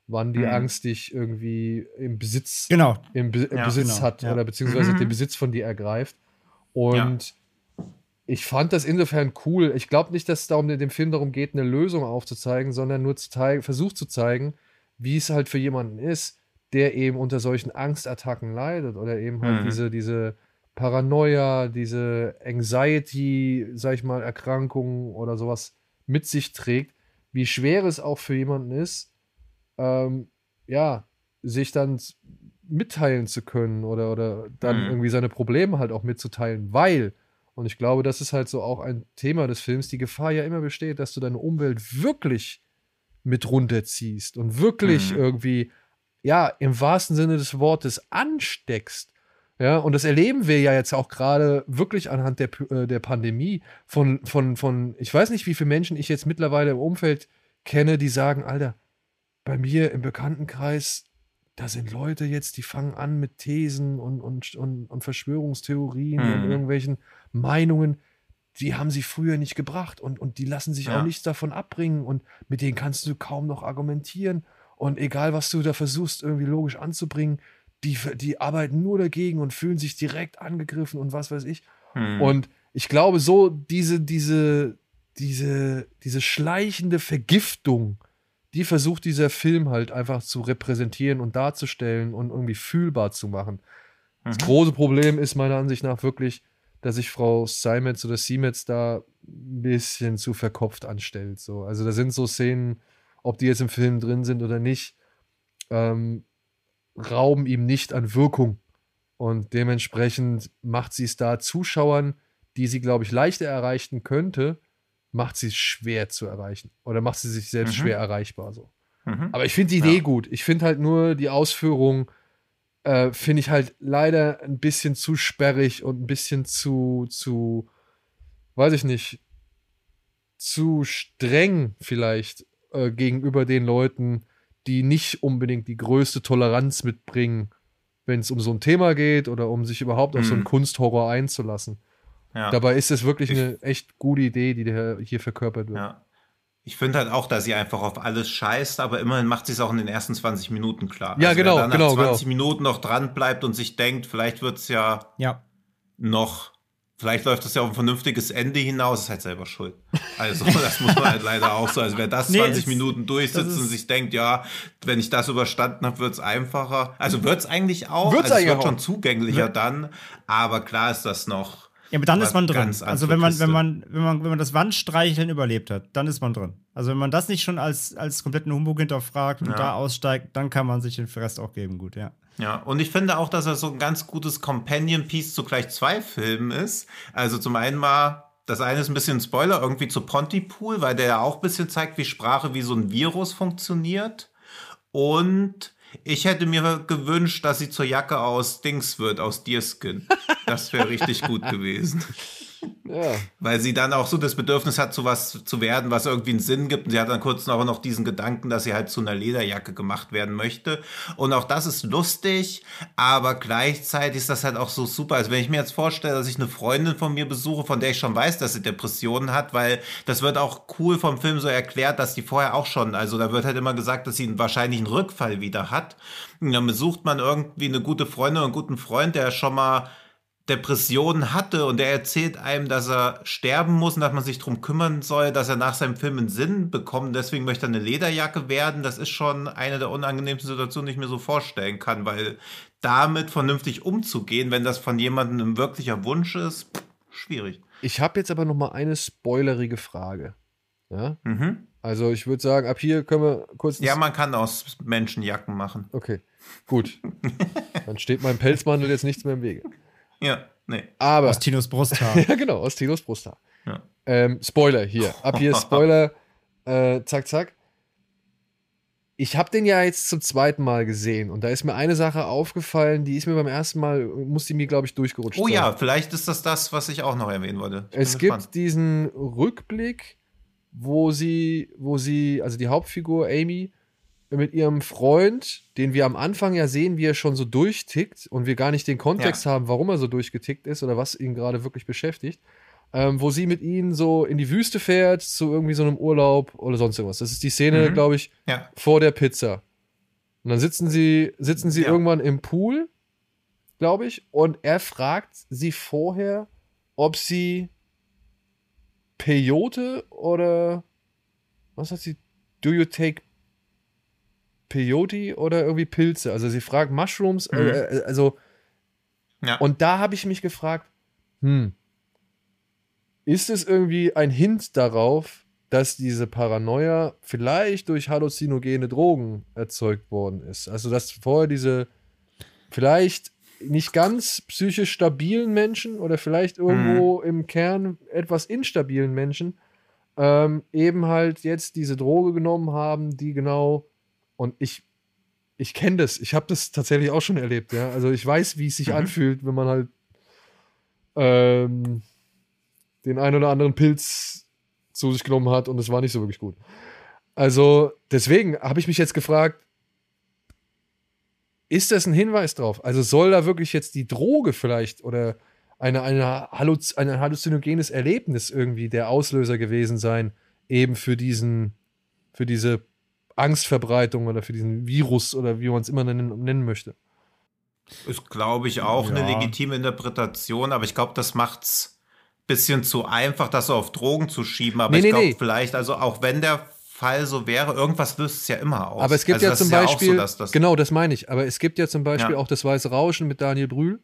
wann die mhm. Angst dich irgendwie im Besitz,
genau.
im, Be im ja, Besitz genau. hat ja. oder beziehungsweise mhm. den Besitz von dir ergreift. Und ja. ich fand das insofern cool. Ich glaube nicht, dass es darum dem Film darum geht, eine Lösung aufzuzeigen, sondern nur zu zeigen, versucht zu zeigen, wie es halt für jemanden ist, der eben unter solchen Angstattacken leidet oder eben halt mhm. diese, diese Paranoia, diese Anxiety, sag ich mal, Erkrankungen oder sowas mit sich trägt, wie schwer es auch für jemanden ist, ähm, ja, sich dann mitteilen zu können oder, oder dann mhm. irgendwie seine Probleme halt auch mitzuteilen, weil, und ich glaube, das ist halt so auch ein Thema des Films, die Gefahr ja immer besteht, dass du deine Umwelt wirklich mit runterziehst und wirklich mhm. irgendwie ja, im wahrsten Sinne des Wortes ansteckst. Ja, und das erleben wir ja jetzt auch gerade wirklich anhand der, äh, der Pandemie von, von, von, ich weiß nicht, wie viele Menschen ich jetzt mittlerweile im Umfeld kenne, die sagen, Alter, bei mir im Bekanntenkreis, da sind Leute jetzt, die fangen an mit Thesen und, und, und, und Verschwörungstheorien mhm. und irgendwelchen Meinungen, die haben sie früher nicht gebracht und, und die lassen sich ja. auch nichts davon abbringen und mit denen kannst du kaum noch argumentieren. Und egal, was du da versuchst, irgendwie logisch anzubringen, die, die arbeiten nur dagegen und fühlen sich direkt angegriffen und was weiß ich. Hm. Und ich glaube, so diese, diese, diese, diese schleichende Vergiftung, die versucht dieser Film halt einfach zu repräsentieren und darzustellen und irgendwie fühlbar zu machen. Mhm. Das große Problem ist meiner Ansicht nach wirklich, dass sich Frau Simetz oder Simetz da ein bisschen zu verkopft anstellt. So. Also da sind so Szenen, ob die jetzt im Film drin sind oder nicht, ähm, rauben ihm nicht an Wirkung. Und dementsprechend macht sie es da Zuschauern, die sie, glaube ich, leichter erreichen könnte, macht sie es schwer zu erreichen. Oder macht sie sich selbst mhm. schwer erreichbar. So. Mhm. Aber ich finde die Idee ja. gut. Ich finde halt nur die Ausführung, äh, finde ich halt leider ein bisschen zu sperrig und ein bisschen zu, zu, weiß ich nicht, zu streng vielleicht äh, gegenüber den Leuten, die nicht unbedingt die größte Toleranz mitbringen, wenn es um so ein Thema geht oder um sich überhaupt auf so einen mhm. Kunsthorror einzulassen. Ja. Dabei ist es wirklich ich, eine echt gute Idee, die hier verkörpert wird.
Ja. Ich finde halt auch, dass sie einfach auf alles scheißt, aber immerhin macht sie es auch in den ersten 20 Minuten klar.
Ja,
also
genau,
wer dann nach
genau,
20 Minuten noch dran bleibt und sich denkt, vielleicht wird es ja
Ja.
noch, vielleicht läuft das ja auf ein vernünftiges Ende hinaus, ist halt selber schuld. Also, das muss man halt leider auch so. Also, wer das
Nee,
20
es-
Minuten durchsitzt
das
und sich denkt, ja, wenn ich das überstanden habe, wird es einfacher. Also, wird es eigentlich auch.
Wird's
also,
eigentlich
es wird
auch.
schon zugänglicher dann, aber klar ist das noch.
Ja, aber dann ist man drin. Also wenn man, wenn man, wenn man, wenn man das Wandstreicheln überlebt hat, dann ist man drin. Also wenn man das nicht schon als, als kompletten Humbug hinterfragt und
Ja.
da aussteigt, dann kann man sich den Rest auch geben, gut, ja.
Ja, und ich finde auch, dass er so ein ganz gutes Companion-Piece zu gleich zwei Filmen ist. Also zum einen mal, das eine ist ein bisschen ein Spoiler, irgendwie zu Pontypool, weil der ja auch ein bisschen zeigt, wie Sprache wie so ein Virus funktioniert. Und ich hätte mir gewünscht, dass sie zur Jacke aus Dings wird, aus Deerskin. Das wäre richtig gut gewesen. Weil sie dann auch so das Bedürfnis hat, zu was zu werden, was irgendwie einen Sinn gibt. Und sie hat dann kurz noch, noch diesen Gedanken, dass sie halt zu einer Lederjacke gemacht werden möchte. Und auch das ist lustig, aber gleichzeitig ist das halt auch so super. Also wenn ich mir jetzt vorstelle, dass ich eine Freundin von mir besuche, von der ich schon weiß, dass sie Depressionen hat, weil das wird auch cool vom Film so erklärt, dass die vorher auch schon, also da wird halt immer gesagt, dass sie einen wahrscheinlichen Rückfall wieder hat. Und dann besucht man irgendwie eine gute Freundin oder einen guten Freund, der schon mal Depressionen hatte und er erzählt einem, dass er sterben muss und dass man sich drum kümmern soll, dass er nach seinem Film einen Sinn bekommt. Deswegen möchte er eine Lederjacke werden. Das ist schon eine der unangenehmsten Situationen, die ich mir so vorstellen kann, weil damit vernünftig umzugehen, wenn das von jemandem ein wirklicher Wunsch ist, schwierig.
Ich habe jetzt aber noch mal eine spoilerige Frage. Ja?
Mhm.
Also ich würde sagen, ab hier können wir kurz.
Ja, man kann aus Menschen Jacken machen.
okay, gut. Dann steht meinem Pelzmantel jetzt nichts mehr im Wege.
Ja, nee.
Aber
Aus Tinos Brusthaar.
ja, genau, aus Tilos Brusthaar.
Ja.
Ähm, Spoiler hier. Ab hier Spoiler. Äh, zack, zack. Ich habe den ja jetzt zum zweiten Mal gesehen und da ist mir eine Sache aufgefallen, die ist mir beim ersten Mal, muss die mir, glaube ich, durchgerutscht
Oh
sein.
ja, vielleicht ist das das, was ich auch noch erwähnen wollte. Ich
Es
gespannt.
gibt diesen Rückblick, wo sie, wo sie, also die Hauptfigur Amy mit ihrem Freund, den wir am Anfang ja sehen, wie er schon so durchtickt und wir gar nicht den Kontext haben, warum er so durchgetickt ist oder was ihn gerade wirklich beschäftigt, ähm, wo sie mit ihnen so in die Wüste fährt zu irgendwie so einem Urlaub oder sonst irgendwas. Das ist die Szene,
Mhm.
glaube ich,
Ja.
vor der Pizza. Und dann sitzen sie, sitzen sie
Ja.
irgendwann im Pool, glaube ich, und er fragt sie vorher, ob sie Peyote oder was hat sie? Do you take Peyote oder irgendwie Pilze? Also sie fragt Mushrooms,
Mhm.
äh, äh, also
Ja.
und da habe ich mich gefragt, hm, ist es irgendwie ein Hint darauf, dass diese Paranoia vielleicht durch halluzinogene Drogen erzeugt worden ist? Also dass vorher diese vielleicht nicht ganz psychisch stabilen Menschen oder vielleicht irgendwo im Kern etwas instabilen Menschen ähm, eben halt jetzt diese Droge genommen haben, die genau und ich ich kenne das, ich habe das tatsächlich auch schon erlebt, ja. Also ich weiß, wie es sich
Mhm.
anfühlt, wenn man halt ähm, den ein oder anderen Pilz zu sich genommen hat und es war nicht so wirklich gut. Also deswegen habe ich mich jetzt gefragt, ist das ein Hinweis drauf? Also soll da wirklich jetzt die Droge vielleicht oder eine, eine Halluz ein halluzinogenes Erlebnis irgendwie der Auslöser gewesen sein, eben für diesen, für diese Angstverbreitung oder für diesen Virus oder wie man es immer nennen, nennen möchte.
Ist, glaube ich, auch eine
Ja.
legitime Interpretation, aber ich glaube, das macht's bisschen zu einfach, das so auf Drogen zu schieben. Aber
Nee,
ich
nee,
glaube,
nee.
vielleicht, also auch wenn der Fall so wäre, irgendwas löst es ja immer aus.
Aber es gibt
also
ja zum
ist ja
Beispiel,
so, dass das,
genau, das meine ich, aber es gibt ja zum Beispiel
Ja.
auch das Weiße Rauschen mit Daniel Brühl.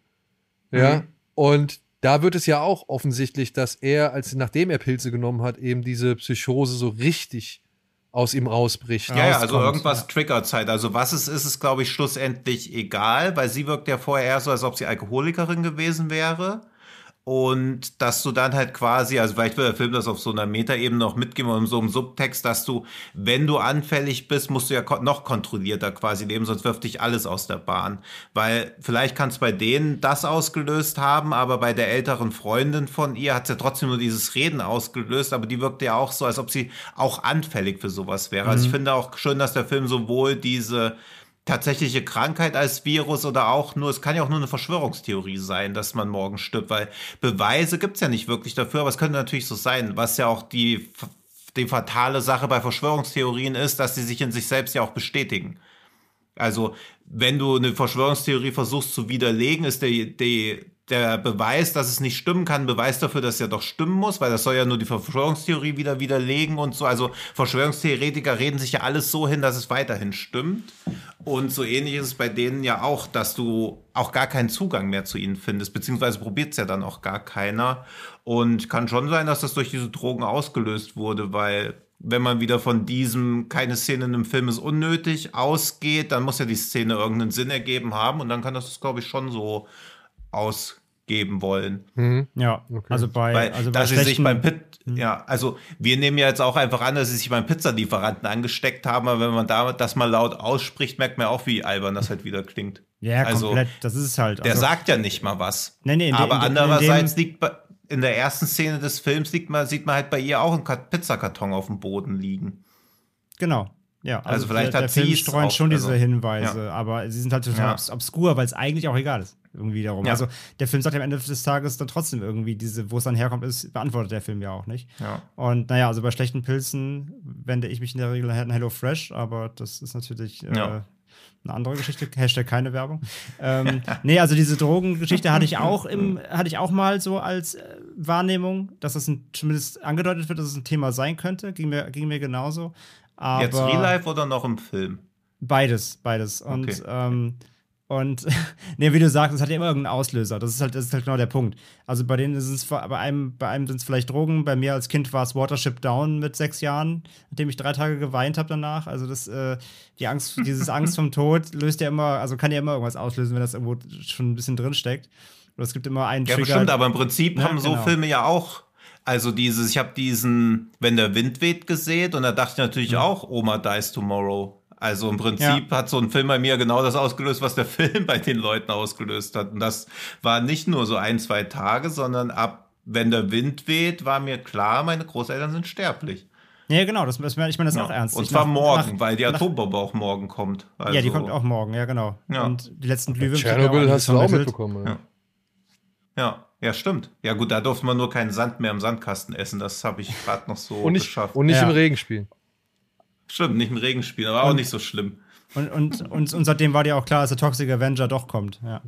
Ja.
Mhm.
Und da wird es ja auch offensichtlich, dass er, als nachdem er Pilze genommen hat, eben diese Psychose so richtig aus ihm rausbricht.
Ja, ja, also irgendwas
ja.
triggert halt. Also was es ist, ist, glaube ich, schlussendlich egal, weil sie wirkt ja vorher eher so, als ob sie Alkoholikerin gewesen wäre. Und dass du dann halt quasi, also vielleicht will der Film das auf so einer Metaebene noch mitgeben und so im Subtext, dass du, wenn du anfällig bist, musst du ja noch kontrollierter quasi leben, sonst wirft dich alles aus der Bahn. Weil vielleicht kann es bei denen das ausgelöst haben, aber bei der älteren Freundin von ihr hat es ja trotzdem nur dieses Reden ausgelöst, aber die wirkte ja auch so, als ob sie auch anfällig für sowas wäre. Also ich finde auch schön, dass der Film sowohl diese tatsächliche Krankheit als Virus oder auch nur, es kann ja auch nur eine Verschwörungstheorie sein, dass man morgen stirbt, weil Beweise gibt es ja nicht wirklich dafür, aber es könnte natürlich so sein, was ja auch die die fatale Sache bei Verschwörungstheorien ist, dass sie sich in sich selbst ja auch bestätigen. Also, wenn du eine Verschwörungstheorie versuchst zu widerlegen, ist der, die, der Beweis, dass es nicht stimmen kann, Beweis dafür, dass es ja doch stimmen muss, weil das soll ja nur die Verschwörungstheorie wieder widerlegen und so. Also Verschwörungstheoretiker reden sich ja alles so hin, dass es weiterhin stimmt. Und so ähnlich ist es bei denen ja auch, dass du auch gar keinen Zugang mehr zu ihnen findest, beziehungsweise probiert es ja dann auch gar keiner. Und kann schon sein, dass das durch diese Drogen ausgelöst wurde, weil wenn man wieder von diesem keine Szene in einem Film ist unnötig ausgeht, dann muss ja die Szene irgendeinen Sinn ergeben haben und dann kann das, glaube ich, schon so ausgeben wollen.
Mhm. Ja, okay. also bei,
Weil,
also
dass
bei
sie sich beim Pit, mhm. ja, also wir nehmen ja jetzt auch einfach an, dass sie sich beim Pizzalieferanten angesteckt haben, aber wenn man da das mal laut ausspricht, merkt man auch, wie albern das halt wieder klingt.
Ja,
also,
komplett, das ist es halt.
Also, der sagt ja nicht mal was.
Nee, nee,
aber
in
andererseits
in
liegt bei, in der ersten Szene des Films liegt man, sieht man halt bei ihr auch einen Pizzakarton auf dem Boden liegen.
Genau. Ja,
also, also vielleicht
der,
hat
der
sie
Film streut
auch,
schon diese
also,
Hinweise,
ja.
aber sie sind halt total
Ja.
obs obskur, weil es eigentlich auch egal ist. Irgendwie darum.
Ja.
Also der Film sagt am Ende des Tages dann trotzdem irgendwie diese, wo es dann herkommt, ist, beantwortet der Film ja auch nicht.
Ja.
Und naja, also bei schlechten Pilzen wende ich mich in der Regel an Hello Fresh, aber das ist natürlich äh,
Ja.
eine andere Geschichte. Hashtag keine Werbung. ähm, nee, also diese Drogengeschichte hatte ich auch im, hatte ich auch mal so als äh, Wahrnehmung, dass das ein, zumindest angedeutet wird, dass es ein Thema sein könnte. Ging mir, ging mir genauso. Aber
Jetzt Real Life oder noch im Film?
Beides, beides. Und,
Okay.
ähm, und nee, wie du sagst, es hat ja immer irgendeinen Auslöser. Das ist halt, das ist halt genau der Punkt. Also bei denen ist es bei einem, bei einem sind es vielleicht Drogen, bei mir als Kind war es Watership Down mit sechs Jahren, nachdem ich drei Tage geweint habe danach. Also das, äh, die Angst, dieses Angst vom Tod löst ja immer, also kann ja immer irgendwas auslösen, wenn das irgendwo schon ein bisschen drin steckt. Oder es gibt immer einen
Ja,
Trigger.
bestimmt, aber im Prinzip
Ja,
haben so
genau.
Filme ja auch. Also dieses, ich habe diesen, wenn der Wind weht, gesehen und da dachte ich natürlich auch, Oma dies tomorrow. Also im Prinzip hat so ein Film bei mir genau das ausgelöst, was der Film bei den Leuten ausgelöst hat. Und das war nicht nur so ein, zwei Tage, sondern ab, wenn der Wind weht, war mir klar, meine Großeltern sind sterblich.
Ja, genau, das, das, ich meine das auch ernst.
Und zwar
nach-
morgen,
nach-
weil die
nach-
Atombombe auch morgen kommt. Also,
Ja, die kommt auch morgen, ja, genau.
Ja.
Und die letzten Glühwürmchen.
Tschernobyl hast du auch
mitbekommen.
Ja.
Ja. Ja, ja, stimmt. Ja gut, da durfte man nur keinen Sand mehr im Sandkasten essen. Das habe ich gerade noch so
Und nicht,
geschafft.
und nicht
Ja.
im Regen spielen.
Stimmt, nicht im Regen spielen, aber auch
Und-
nicht so schlimm.
Und, und, und, und seitdem war dir auch klar, dass der Toxic Avenger doch kommt. Ja.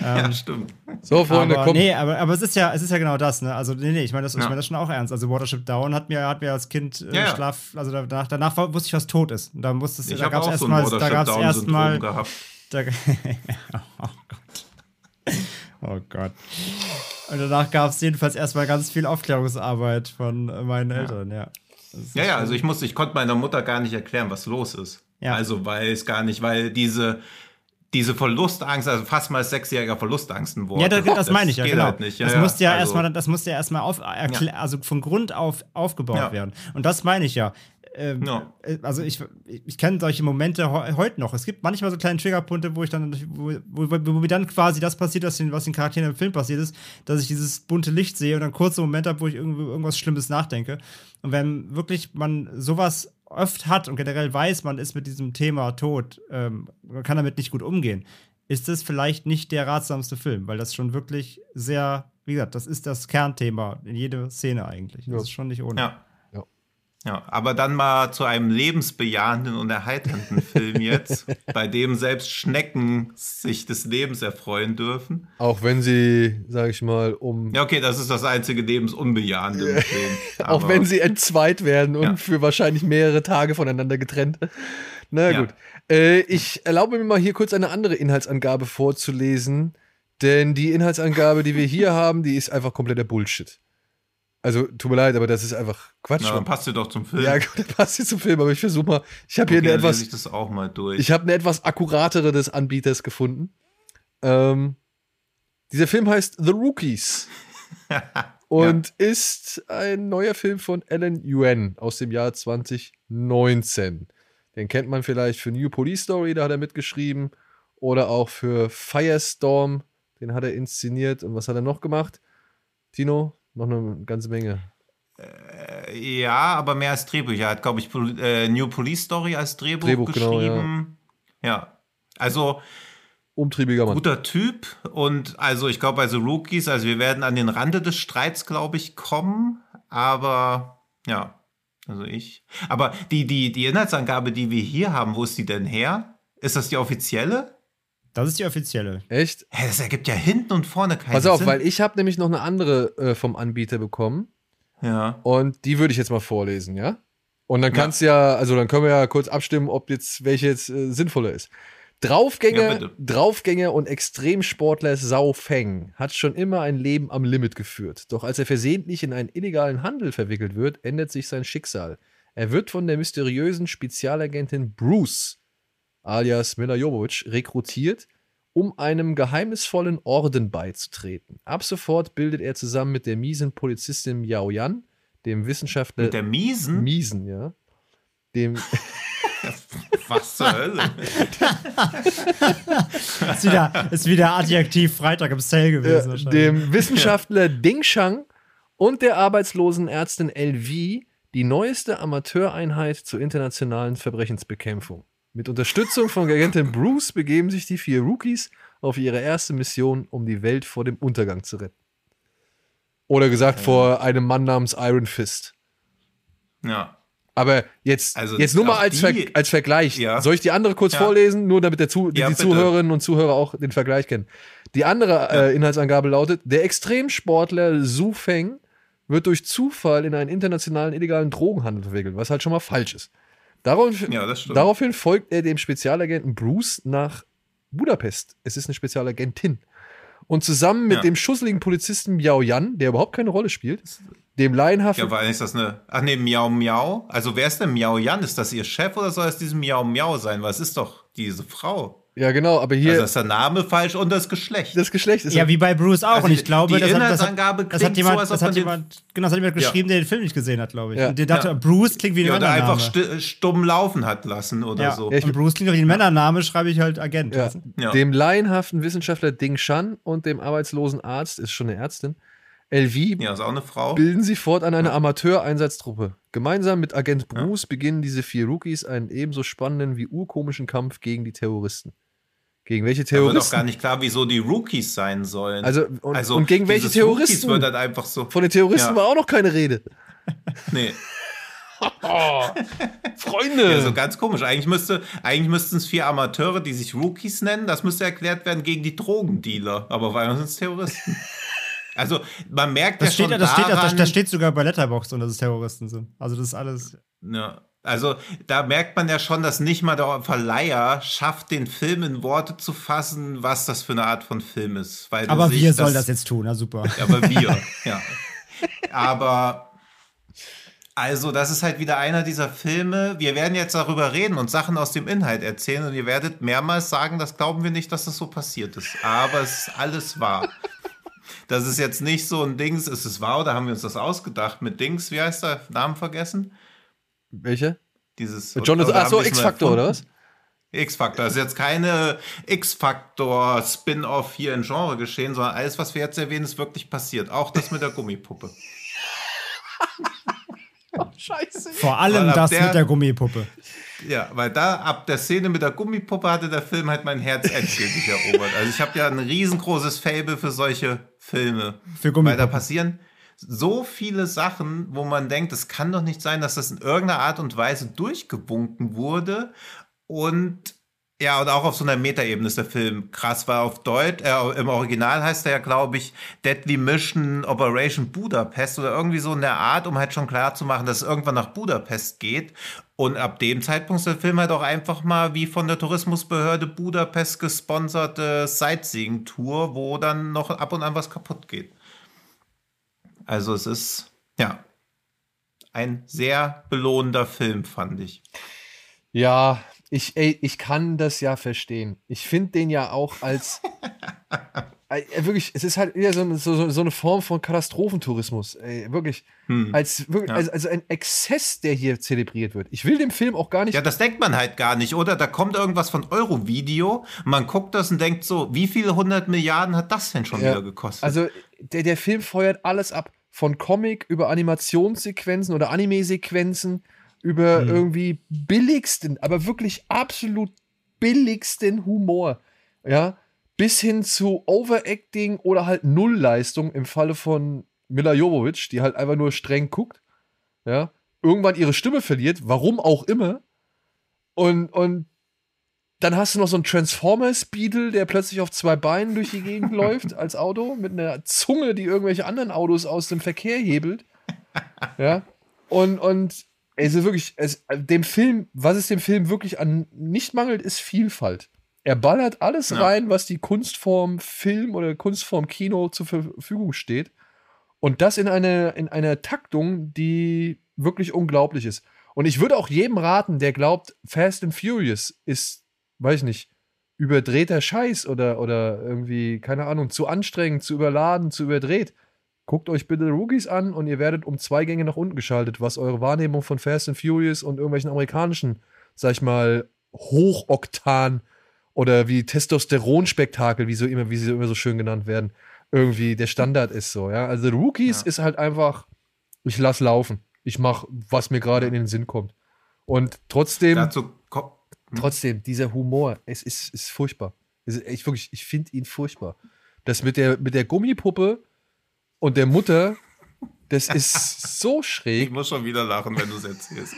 ja, stimmt.
So, Freunde,
aber,
kommt.
nee, aber, aber es ist ja, es ist ja genau das, ne? Also, nee, nee, ich meine das, ich
Ja.
meine das schon auch ernst. Also Watership Down hat mir, hat mir als Kind äh,
Ja, ja.
Schlaf, also danach, danach wusste ich, was tot ist. Und da musste es,
Ich
da
habe
gab es
auch so ein
erstmal, da gab es erstmal,
gehabt.
da, oh Gott. Oh Gott. Und danach gab es jedenfalls erstmal ganz viel Aufklärungsarbeit von meinen Eltern, ja. Das
Ja, ja, also ich musste, ich konnte meiner Mutter gar nicht erklären, was los ist.
Ja.
Also, weil es gar nicht, weil diese, diese Verlustangst, also fast mal sechsjähriger Verlustangst ein Wort.
Ja, das,
ist.
das meine ich ja, genau.
Halt nicht. Ja,
das
ja,
musste ja
also-
erstmal, das musste ja erstmal auf, also von Grund auf aufgebaut werden. Und das meine ich ja. Ähm,
Ja.
äh, Also ich, ich kenne solche Momente he heute noch. Es gibt manchmal so kleine Triggerpunkte, wo ich dann, wo, wo, wo mir dann quasi das passiert, was den, was den Charakteren im Film passiert ist, dass ich dieses bunte Licht sehe und dann kurze Momente habe, wo ich irgendwie irgendwas Schlimmes nachdenke. Und wenn wirklich man sowas oft hat und generell weiß, man ist mit diesem Thema Tod, ähm, man kann damit nicht gut umgehen, ist es vielleicht nicht der ratsamste Film, weil das schon wirklich sehr, wie gesagt, das ist das Kernthema in jeder Szene eigentlich. Das
Ja.
ist schon nicht ohne.
Ja.
Ja.
Aber dann mal zu einem lebensbejahenden und erheiternden Film jetzt, bei dem selbst Schnecken sich des Lebens erfreuen dürfen.
Auch wenn sie, sag ich mal, um.
Ja, okay, das ist das einzige Lebensunbejahende im Film.
auch wenn sie entzweit werden und
Ja.
für wahrscheinlich mehrere Tage voneinander getrennt. Na
Ja.
gut. Äh, ich erlaube mir mal hier kurz eine andere Inhaltsangabe vorzulesen, denn die Inhaltsangabe, die wir hier haben, die ist einfach kompletter Bullshit. Also, tut mir leid, aber das ist einfach Quatsch.
Na, dann passt sie doch zum Film.
ja, gut, das passt jetzt zum Film, aber ich versuche mal. Ich habe hier
okay,
eine
dann lese
etwas.
ich das auch mal durch.
Ich habe eine etwas akkuratere des Anbieters gefunden. Ähm, dieser Film heißt The Rookies und ist ein neuer Film von Alan Yuen aus dem Jahr 2019. Den kennt man vielleicht für New Police Story, da hat er mitgeschrieben. Oder auch für Firestorm, den hat er inszeniert. Und was hat er noch gemacht? Tino? Noch eine ganze Menge.
ja, aber mehr als Drehbücher. Er hat, glaube ich, Pol äh, New Police Story als Drehbuch,
Drehbuch, genau,
geschrieben. ja. Also
Umtriebiger Mann.
guter Typ. Und also ich glaube The Rookies, also wir werden an den Rande des Streits, glaube ich, kommen. Aber ja, Also ich. Aber die, die, die Inhaltsangabe, die wir hier haben, wo ist die denn her? Ist das die offizielle?
Das ist die offizielle.
Echt?
Hä, das ergibt ja hinten und vorne keinen
Pass auf,
Sinn.
weil ich habe nämlich noch eine andere äh, vom Anbieter bekommen
ja.
und die würde ich jetzt mal vorlesen, ja? Und dann
Ja.
kannst ja, also dann können wir ja kurz abstimmen, ob jetzt welche jetzt äh, sinnvoller ist. Draufgänger,
Ja.
Draufgänger und Extremsportler Sau Feng hat schon immer ein Leben am Limit geführt. Doch als er versehentlich in einen illegalen Handel verwickelt wird, ändert sich sein Schicksal. Er wird von der mysteriösen Spezialagentin Bruce, alias Mila Jovovich, rekrutiert, um einem geheimnisvollen Orden beizutreten. Ab sofort bildet er zusammen mit der miesen Polizistin Yao Yan, dem Wissenschaftler
Mit der Miesen?
Miesen, ja, dem
Was zur Hölle?
Ist wieder, ist wieder Adjektiv Freitag im Sale gewesen.
Ja,
wahrscheinlich.
dem Wissenschaftler Ding Shang und der arbeitslosen Ärztin LV die neueste Amateureinheit zur internationalen Verbrechensbekämpfung. Mit Unterstützung von Agentin Bruce begeben sich die vier Rookies auf ihre erste Mission, um die Welt vor dem Untergang zu retten. Oder gesagt, vor einem Mann namens Iron Fist.
Ja.
Aber jetzt,
Also
jetzt nur mal als, Ver als Vergleich.
Ja.
Soll ich die andere kurz
Ja.
vorlesen, nur damit der Zu
Ja,
die
bitte.
Zuhörerinnen und Zuhörer auch den Vergleich kennen? Die andere äh, Inhaltsangabe lautet: Der Extremsportler Su Feng wird durch Zufall in einen internationalen illegalen Drogenhandel verwickelt, was halt schon mal falsch ist. Daraufhin,
Ja,
daraufhin folgt er dem Spezialagenten Bruce nach Budapest. Es ist eine Spezialagentin. Und zusammen mit
Ja.
dem schusseligen Polizisten Yao Yan, der überhaupt keine Rolle spielt, dem laienhaften
Ja, weil ist das eine. Ach nee, Miau Miau. Also wer ist denn Miau Jan? Ist das ihr Chef oder soll es diesem Miau Miau sein? Weil es ist doch diese Frau.
Ja, genau, aber hier
Also ist der Name falsch und das Geschlecht.
das Geschlecht ist
Ja, wie bei Bruce auch.
Also
und ich glaube,
die
das, hat, das, hat, das hat
klingt
jemand,
so, als
das
ob
hat jemand, genau, das hat jemand
Ja.
geschrieben, der den Film nicht gesehen hat, glaube ich.
Ja.
Und der dachte,
Ja.
Bruce klingt wie ein
ja, oder
Männername.
einfach sti- stumm laufen hat lassen oder
ja.
so.
Ja, ich-
und Bruce klingt wie ein Männername, schreibe ich halt Agent.
Ja.
Ja.
Dem laienhaften Wissenschaftler Ding Shan und dem arbeitslosen Arzt, ist schon eine Ärztin, LV,
Ja, ist auch eine Frau.
bilden sie fortan eine Amateureinsatztruppe. Gemeinsam mit Agent Bruce beginnen diese vier Rookies einen ebenso spannenden wie urkomischen Kampf gegen die Terroristen. Gegen welche
Da wird auch
Terroristen?
gar nicht klar, wieso die Rookies sein sollen.
Also, und- und gegen welche Terroristen?
Rookies wird dann einfach so.
Von den Terroristen
Ja.
war auch noch keine Rede.
Nee.
Freunde!
Ja, so ganz komisch. Eigentlich, müsste, eigentlich müssten es vier Amateure, die sich Rookies nennen. Das müsste erklärt werden gegen die Drogendealer. Aber weil sind es Terroristen. Also, man merkt
Das,
ja
steht,
schon
das, steht, das,
daran,
das steht sogar bei Letterboxd und dass es Terroristen sind. Also das ist alles.
Ja, also da merkt man ja schon, dass nicht mal der Verleiher schafft, den Film in Worte zu fassen, was das für eine Art von Film ist.
Aber wir sollen das jetzt tun, na super.
Aber wir, ja. Aber also, das ist halt wieder einer dieser Filme. Wir werden jetzt darüber reden und Sachen aus dem Inhalt erzählen und ihr werdet mehrmals sagen, das glauben wir nicht, dass das so passiert ist. Aber es ist alles wahr. Das ist jetzt nicht so ein Dings, ist es wahr oder haben wir uns das ausgedacht mit Dings, wie heißt der? Namen vergessen?
Welche?
Dieses.
Jonathan, achso,
wir es mal
X-Factor, oder was?
X-Factor. Das ist jetzt keine X-Factor-Spin-Off hier in Genre geschehen, sondern alles, was wir jetzt erwähnen, ist wirklich passiert. Auch das mit der Gummipuppe.
Scheiße.
Vor allem das
der-
mit der Gummipuppe.
Ja, weil da ab der Szene mit der Gummipuppe hatte der Film halt mein Herz endgültig erobert. Also ich habe ja ein riesengroßes Fable für solche Filme.
Für
Weil da passieren so viele Sachen, wo man denkt, es kann doch nicht sein, dass das in irgendeiner Art und Weise durchgewunken wurde. Und ja, und auch auf so einer Metaebene ist der Film krass, weil auf Deutsch, äh, im Original heißt er ja, glaube ich, Deadly Mission Operation Budapest oder irgendwie so in der Art, um halt schon klar zu machen, dass es irgendwann nach Budapest geht. Und ab dem Zeitpunkt ist der Film halt auch einfach mal wie von der Tourismusbehörde Budapest gesponserte Sightseeing-Tour, wo dann noch ab und an was kaputt geht. Also es ist, ja, ein sehr belohnender Film, fand ich.
Ja, ich, ey, ich kann das ja verstehen. Ich finde den ja auch als. Wirklich, es ist halt wieder so, so, so- so eine Form von Katastrophentourismus. Ey, wirklich.
Hm.
Als, wirklich
Ja.
also, also ein Exzess, der hier zelebriert wird. Ich will dem Film auch gar nicht.
Ja, das denkt man halt gar nicht, oder? Da kommt irgendwas von Eurovideo, man guckt das und denkt so, wie viele hundert Milliarden hat das denn schon
Ja.
wieder gekostet?
Also, der, der Film feuert alles ab. Von Comic über Animationssequenzen oder Anime-Sequenzen über
Hm.
irgendwie billigsten, aber wirklich absolut billigsten Humor. Ja, bis hin zu Overacting oder halt Nullleistung im Falle von Mila Jovovich, die halt einfach nur streng guckt. Ja, irgendwann ihre Stimme verliert, warum auch immer. Und, und dann hast du noch so einen Transformers-Beetle, der plötzlich auf zwei Beinen durch die Gegend läuft als Auto, mit einer Zunge, die irgendwelche anderen Autos aus dem Verkehr hebelt. Ja. Und, und also wirklich, es, dem Film, was es dem Film wirklich an nicht mangelt, ist Vielfalt. Er ballert alles
Ja.
rein, was die Kunstform Film oder Kunstform Kino zur Verfügung steht. Und das in, eine, in einer Taktung, die wirklich unglaublich ist. Und ich würde auch jedem raten, der glaubt, Fast and Furious ist, weiß ich nicht, überdrehter Scheiß oder, oder irgendwie, keine Ahnung, zu anstrengend, zu überladen, zu überdreht. Guckt euch bitte Rookies an und ihr werdet um zwei Gänge nach unten geschaltet, was eure Wahrnehmung von Fast and Furious und irgendwelchen amerikanischen, sag ich mal, Hochoktan oder wie Testosteron-Spektakel, wie, so immer, wie sie immer so schön genannt werden, irgendwie der Standard ist so, ja. Also Rookies
Ja.
ist halt einfach, ich lass laufen. Ich mach, was mir gerade in den Sinn kommt. Und trotzdem,
Dazu.
Trotzdem, dieser Humor, es ist, ist furchtbar. Es ist echt wirklich, ich finde ihn furchtbar. Das mit der, mit der Gummipuppe und der Mutter, das ist so
Ich
schräg.
muss schon wieder lachen, wenn du es erzählst.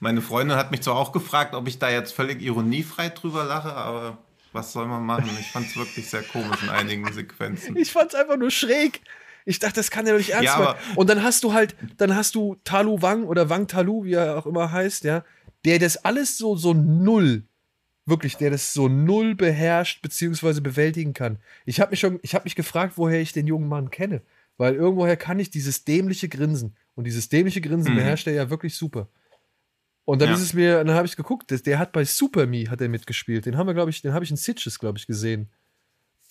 Meine Freundin hat mich zwar auch gefragt, ob ich da jetzt völlig ironiefrei drüber lache, aber was soll man machen? Ich fand es wirklich sehr komisch in einigen Sequenzen.
Ich fand's einfach nur schräg. Ich dachte, das kann ja doch nicht ernst
Ja,
sein.
aber-
Und dann hast du halt, dann hast du Talu Wang oder Wang Talu, wie er auch immer heißt, ja, der das alles so, so null, wirklich, der das so null beherrscht beziehungsweise bewältigen kann. Ich habe mich schon, ich habe mich gefragt, woher ich den jungen Mann kenne. Weil irgendwoher kann ich dieses dämliche Grinsen. Und dieses dämliche Grinsen
Mhm.
beherrscht er ja wirklich super. Und dann
Ja.
ist es mir, dann habe ich geguckt, das- der hat bei Super Me hat er mitgespielt. Den haben wir, glaube ich, den habe ich in Sitches, glaube ich, gesehen.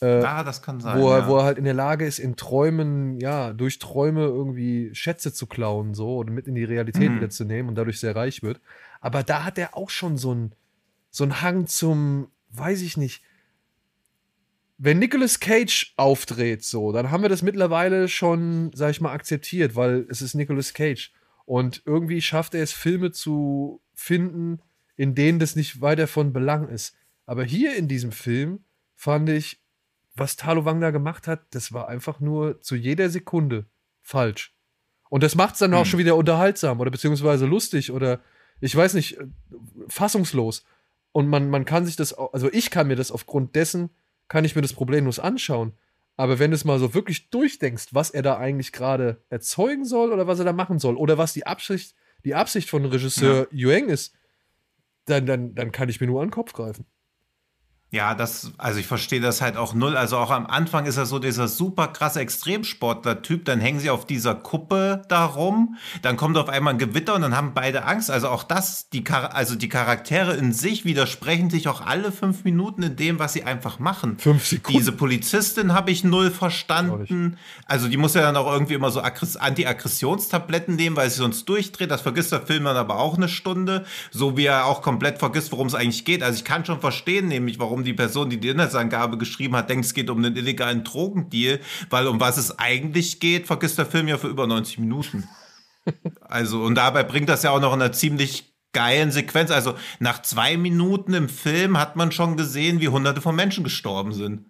Ah, das kann sein.
wo, er,
ja.
wo er halt in der Lage ist, in Träumen, ja, durch Träume irgendwie Schätze zu klauen, so, oder mit in die Realität
Mhm.
wieder zu nehmen und dadurch sehr reich wird. Aber da hat er auch schon so einen so einen Hang zum, weiß ich nicht, wenn Nicolas Cage aufdreht, so, dann haben wir das mittlerweile schon, sag ich mal, akzeptiert, weil es ist Nicolas Cage. Und irgendwie schafft er es, Filme zu finden, in denen das nicht weiter von Belang ist. Aber hier in diesem Film fand ich, was Talo Wang da gemacht hat, das war einfach nur zu jeder Sekunde falsch. Und das macht es dann auch
Hm.
schon wieder unterhaltsam oder beziehungsweise lustig oder ich weiß nicht, äh, fassungslos. Und man, man kann sich das, also ich kann mir das aufgrund dessen, kann ich mir das problemlos anschauen. Aber wenn du es mal so wirklich durchdenkst, was er da eigentlich gerade erzeugen soll oder was er da machen soll oder was die Absicht, die Absicht von Regisseur Yueng ist, dann, dann, dann kann ich mir nur an den Kopf greifen.
Ja, das, also ich verstehe das halt auch null. Also auch am Anfang ist er so dieser super krasse Extremsportler-Typ. Dann hängen sie auf dieser Kuppe da rum. Dann kommt auf einmal ein Gewitter und dann haben beide Angst. Also auch das, die, Char also die Charaktere in sich widersprechen sich auch alle fünf Minuten in dem, was sie einfach machen.
Fünf Sekunden.
Diese Polizistin habe ich null verstanden. Also die muss ja dann auch irgendwie immer so Aggress- Anti-Aggressionstabletten nehmen, weil sie sonst durchdreht. Das vergisst der Film dann aber auch eine Stunde. So wie er auch komplett vergisst, worum es eigentlich geht. Also ich kann schon verstehen, nämlich warum die Person, die die Inhaltsangabe geschrieben hat, denkt, es geht um einen illegalen Drogendeal. Weil um was es eigentlich geht, vergisst der Film ja für über 90 Minuten. Also, und dabei bringt das ja auch noch in einer ziemlich geilen Sequenz. Also, nach zwei Minuten im Film hat man schon gesehen, wie hunderte von Menschen gestorben sind.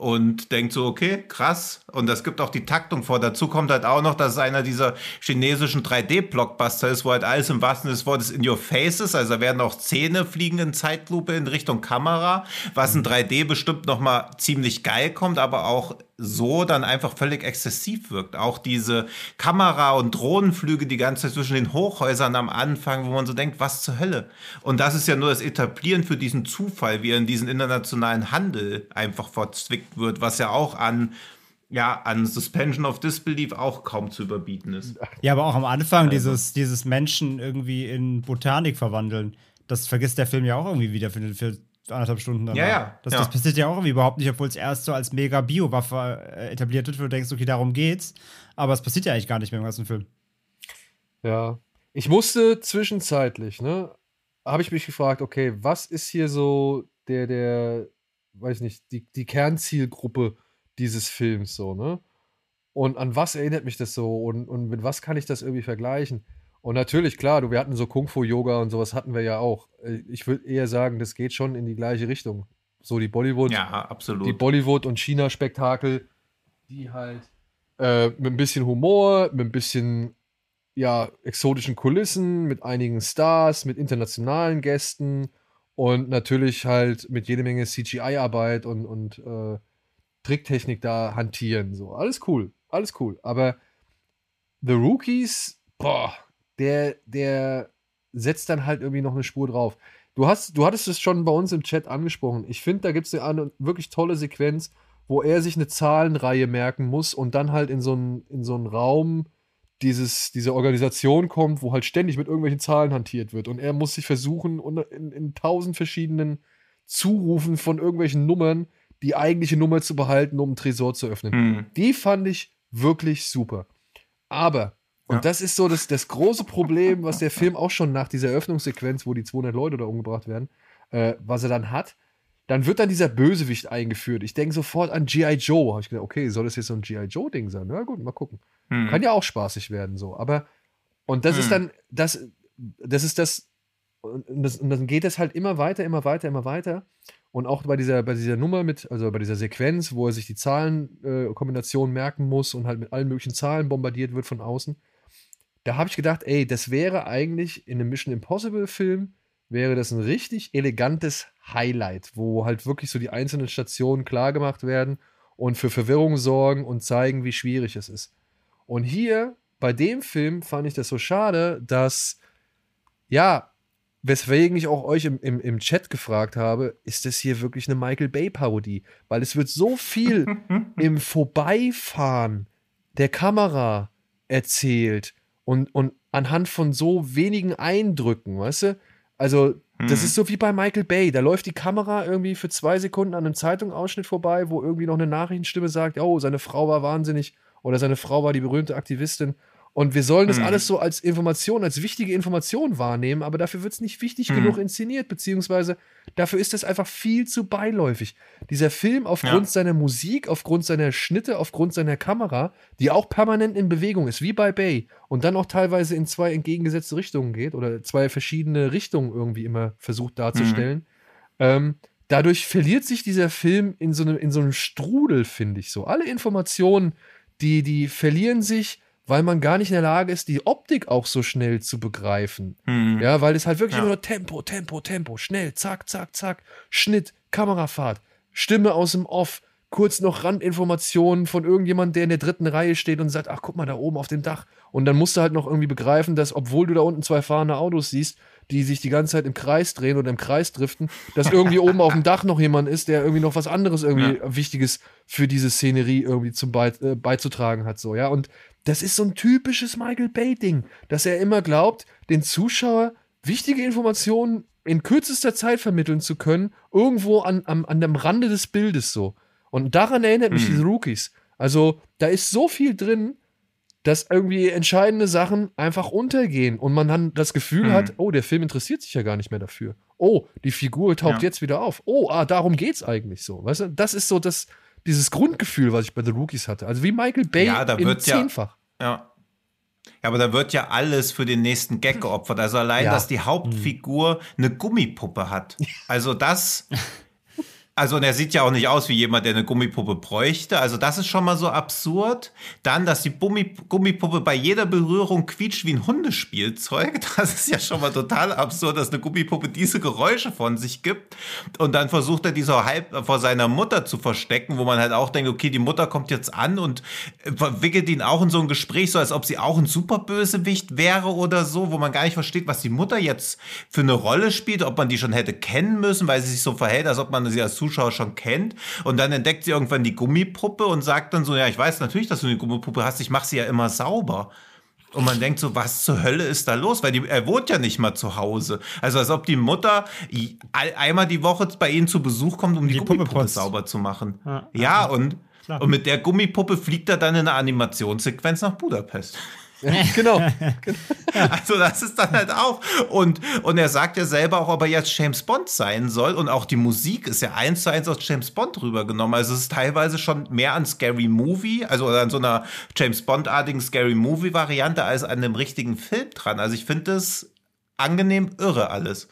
Und denkt so, okay, krass. Und das gibt auch die Taktung vor. Dazu kommt halt auch noch, dass es einer dieser chinesischen 3D-Blockbuster ist, wo halt alles im wahrsten des Wortes in your face ist. Also da werden auch Zähne fliegen in Zeitlupe in Richtung Kamera, was in 3D bestimmt nochmal ziemlich geil kommt, aber auch so dann einfach völlig exzessiv wirkt. Auch diese Kamera- und Drohnenflüge die ganze Zeit zwischen den Hochhäusern am Anfang, wo man so denkt, was zur Hölle? Und das ist ja nur das Etablieren für diesen Zufall, wie er in diesen internationalen Handel einfach verzwickt wird, was ja auch an ja, an Suspension of Disbelief auch kaum zu überbieten ist.
Ja, aber auch am Anfang
Also.
dieses, dieses Menschen irgendwie in Botanik verwandeln, das vergisst der Film ja auch irgendwie wieder für, für anderthalb Stunden danach.
Ja, ja,
Das,
ja.
das passiert ja auch irgendwie überhaupt nicht, obwohl es erst so als mega Biowaffe äh, etabliert wird, wo du denkst, okay, darum geht's. Aber es passiert ja eigentlich gar nicht mehr im ganzen Film.
Ja. Ich musste zwischenzeitlich, ne, habe ich mich gefragt, okay, was ist hier so der, der, weiß nicht, die, die Kernzielgruppe dieses Films so, ne? Und an was erinnert mich das so und, und mit was kann ich das irgendwie vergleichen? Und natürlich, klar, du, wir hatten so Kung-Fu-Yoga und sowas hatten wir ja auch. Äh, Ich würde eher sagen, das geht schon in die gleiche Richtung. So die Bollywood,
Ja, absolut.
die Bollywood- und China-Spektakel, die halt äh, mit ein bisschen Humor, mit ein bisschen ja, exotischen Kulissen, mit einigen Stars, mit internationalen Gästen und natürlich halt mit jede Menge CGI-Arbeit und, und äh, Tricktechnik da hantieren. So, alles cool, alles cool. Aber The Rookies, boah, der, der setzt dann halt irgendwie noch eine Spur drauf. Du, hast, du hattest es schon bei uns im Chat angesprochen. Ich finde, da gibt es eine wirklich tolle Sequenz, wo er sich eine Zahlenreihe merken muss und dann halt in so einen, in so einen Raum dieses, diese Organisation kommt, wo halt ständig mit irgendwelchen Zahlen hantiert wird. Und er muss sich versuchen, in, in tausend verschiedenen Zurufen von irgendwelchen Nummern die eigentliche Nummer zu behalten, um einen Tresor zu öffnen. Mhm. Die fand ich wirklich super. Aber, und ja. das ist so das, das große Problem, was der Film auch schon nach dieser Eröffnungssequenz, wo die 200 Leute da umgebracht werden, äh, was er dann hat, dann wird dann dieser Bösewicht eingeführt. Ich denke sofort an G.I. Joe. Habe ich gedacht, okay, soll das jetzt so ein G.I. Joe-Ding sein? Na gut, mal gucken. Hm. Kann ja auch spaßig werden, so. Aber, und das hm. ist dann, das, das ist das, und, das, und dann geht es halt immer weiter, immer weiter, immer weiter. Und auch bei dieser, bei dieser Nummer mit, also bei dieser Sequenz, wo er sich die Zahlenkombination äh, merken muss und halt mit allen möglichen Zahlen bombardiert wird von außen, da habe ich gedacht, ey, das wäre eigentlich in einem Mission Impossible Film wäre das ein richtig elegantes Highlight, wo halt wirklich so die einzelnen Stationen klar gemacht werden und für Verwirrung sorgen und zeigen, wie schwierig es ist. Und hier bei dem Film fand ich das so schade, dass ja, weswegen ich auch euch im, im, im Chat gefragt habe, ist das hier wirklich eine Michael Bay-Parodie? Weil es wird so viel im Vorbeifahren der Kamera erzählt und, und anhand von so wenigen Eindrücken, weißt du? Also, das hm. ist so wie bei Michael Bay. Da läuft die Kamera irgendwie für zwei Sekunden an einem Zeitungsausschnitt vorbei, wo irgendwie noch eine Nachrichtenstimme sagt, oh, seine Frau war wahnsinnig oder seine Frau war die berühmte Aktivistin. Und wir sollen das hm. alles so als Information, als wichtige Information wahrnehmen, aber dafür wird es nicht wichtig hm. genug inszeniert, beziehungsweise dafür ist es einfach viel zu beiläufig. Dieser Film aufgrund ja. seiner Musik, aufgrund seiner Schnitte, aufgrund seiner Kamera, die auch permanent in Bewegung ist, wie bei Bay, und dann auch teilweise in zwei entgegengesetzte Richtungen geht oder zwei verschiedene Richtungen irgendwie immer versucht darzustellen. Hm. Ähm, dadurch verliert sich dieser Film in so einem, in so einem Strudel, finde ich so. Alle Informationen, die, die verlieren sich weil man gar nicht in der Lage ist, die Optik auch so schnell zu begreifen. Mhm. Ja, weil es halt wirklich ja. immer nur Tempo, Tempo, Tempo, schnell, zack, zack, zack, Schnitt, Kamerafahrt, Stimme aus dem Off, kurz noch Randinformationen von irgendjemandem, der in der dritten Reihe steht und sagt, ach, guck mal, da oben auf dem Dach. Und dann musst du halt noch irgendwie begreifen, dass, obwohl du da unten zwei fahrende Autos siehst, die sich die ganze Zeit im Kreis drehen oder im Kreis driften, dass irgendwie oben auf dem Dach noch jemand ist, der irgendwie noch was anderes irgendwie ja. Wichtiges für diese Szenerie irgendwie zum Be äh, beizutragen hat, so, ja. Und das ist so ein typisches Michael Bay-Ding, dass er immer glaubt, den Zuschauer wichtige Informationen in kürzester Zeit vermitteln zu können, irgendwo an, an, an dem Rande des Bildes so. Und daran erinnert mich mhm. diese Rookies. Also, da ist so viel drin, dass irgendwie entscheidende Sachen einfach untergehen und man dann das Gefühl mhm. hat, oh, der Film interessiert sich ja gar nicht mehr dafür. Oh, die Figur taucht ja. jetzt wieder auf. Oh, ah, darum geht's eigentlich so. Weißt du, das ist so das, dieses Grundgefühl, was ich bei The Rookies hatte. Also wie Michael Bay
ja, da
in zehnfach.
Ja. ja. Ja, aber da wird ja alles für den nächsten Gag geopfert. Also allein, ja. dass die Hauptfigur eine Gummipuppe hat. Also das Also, und er sieht ja auch nicht aus wie jemand, der eine Gummipuppe bräuchte. Also, das ist schon mal so absurd. Dann, dass die Gummi Gummipuppe bei jeder Berührung quietscht wie ein Hundespielzeug. Das ist ja schon mal total absurd, dass eine Gummipuppe diese Geräusche von sich gibt. Und dann versucht er diese halb vor seiner Mutter zu verstecken, wo man halt auch denkt, okay, die Mutter kommt jetzt an und verwickelt ihn auch in so ein Gespräch, so als ob sie auch ein Superbösewicht wäre oder so, wo man gar nicht versteht, was die Mutter jetzt für eine Rolle spielt, ob man die schon hätte kennen müssen, weil sie sich so verhält, als ob man sie als Zuschauer Zuschauer schon kennt. Und dann entdeckt sie irgendwann die Gummipuppe und sagt dann so, ja, ich weiß natürlich, dass du eine Gummipuppe hast, ich mache sie ja immer sauber. Und man denkt so, was zur Hölle ist da los? Weil die, er wohnt ja nicht mal zu Hause. Also als ob die Mutter einmal die Woche bei ihnen zu Besuch kommt, um die, die Gummipuppe sauber zu machen. Ja, ja, ja und, und mit der Gummipuppe fliegt er dann in eine Animationssequenz nach Budapest.
genau.
Also das ist dann halt auch. Und, und er sagt ja selber auch, ob er jetzt James Bond sein soll. Und auch die Musik ist ja eins zu eins aus James Bond rübergenommen. Also es ist teilweise schon mehr an Scary Movie, also an so einer James Bond-artigen Scary Movie-Variante als an einem richtigen Film dran. Also ich finde das angenehm irre alles.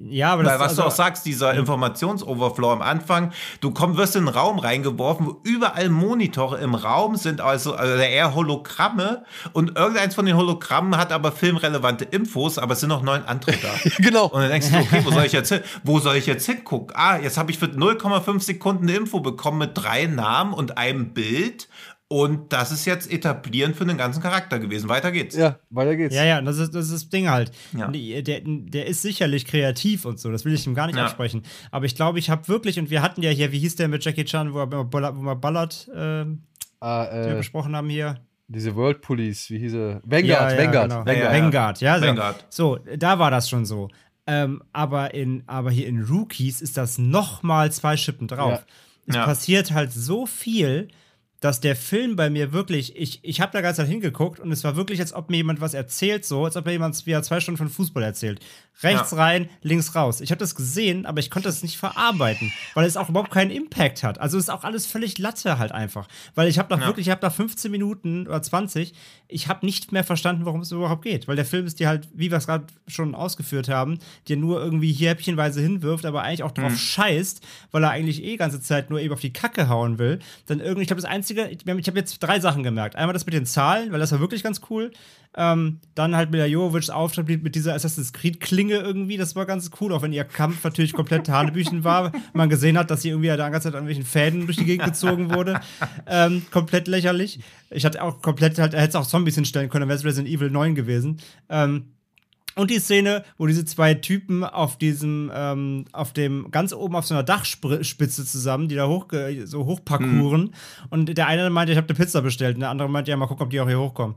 Ja, aber das
Weil was
also,
du auch sagst, dieser Informationsoverflow am Anfang, du komm, wirst in einen Raum reingeworfen, wo überall Monitore im Raum sind, also, also eher Hologramme und irgendeins von den Hologrammen hat aber filmrelevante Infos, aber es sind noch neun andere da.
genau.
Und dann denkst du, okay, wo soll ich jetzt hin? Wo soll ich jetzt hingucken? Ah, jetzt habe ich für 0,5 Sekunden eine Info bekommen mit drei Namen und einem Bild. Und das ist jetzt etablieren für den ganzen Charakter gewesen. Weiter geht's.
Ja, weiter geht's.
Ja, ja, das ist das, ist das Ding halt.
Ja.
Der, der ist sicherlich kreativ und so, das will ich ihm gar nicht
Ja.
absprechen. Aber ich glaube, ich habe wirklich, und wir hatten ja hier, wie hieß der mit Jackie Chan, wo, er, wo wir Ballard äh,
Ah,
den wir
äh,
besprochen haben hier?
diese World Police, wie hieß er? Vanguard,
Ja, ja,
Vanguard,
genau.
Vanguard.
Ja, ja.
Vanguard, ja. So.
Vanguard.
so, da war das schon so. Ähm, aber, in, aber hier in Rookies ist das noch mal zwei Schippen drauf.
Ja.
Es
Ja.
passiert halt so viel, dass der Film bei mir wirklich, ich, ich habe da ganz Zeit hingeguckt und es war wirklich, als ob mir jemand was erzählt, so, als ob mir jemand wieder zwei Stunden von Fußball erzählt. Rechts
Ja.
rein, links raus. Ich habe das gesehen, aber ich konnte das nicht verarbeiten, weil es auch überhaupt keinen Impact hat. Also ist auch alles völlig Latte halt einfach. Weil ich habe nach
Ja.
wirklich, ich habe nach 15 Minuten oder 20, ich habe nicht mehr verstanden, worum es überhaupt geht. Weil der Film ist dir halt, wie wir es gerade schon ausgeführt haben, dir nur irgendwie hier häppchenweise hinwirft, aber eigentlich auch drauf scheißt, weil er eigentlich eh ganze Zeit nur eben auf die Kacke hauen will. Dann irgendwie, ich glaube, das Einzige, ich, ich habe jetzt drei Sachen gemerkt. Einmal das mit den Zahlen, weil das war wirklich ganz cool. Ähm, dann halt mit der Jovovics Auftritt mit dieser Assassin's Creed Klinge irgendwie, das war ganz cool, auch wenn ihr Kampf natürlich komplett Hanebüchen war. Man gesehen hat, dass sie irgendwie da ganze Zeit an irgendwelchen Fäden durch die Gegend gezogen wurde. Ähm, komplett lächerlich. Ich hatte auch komplett halt, er hätte auch Zombies hinstellen können, dann wäre es Resident Evil 9 gewesen. Ähm, und die Szene, wo diese zwei Typen auf diesem, ähm, auf dem, ganz oben auf so einer Dachspitze zusammen, die da hoch, so hochparcouren. Und der eine meinte, ich habe eine Pizza bestellt. Und der andere meinte, ja, mal gucken, ob die auch hier hochkommen.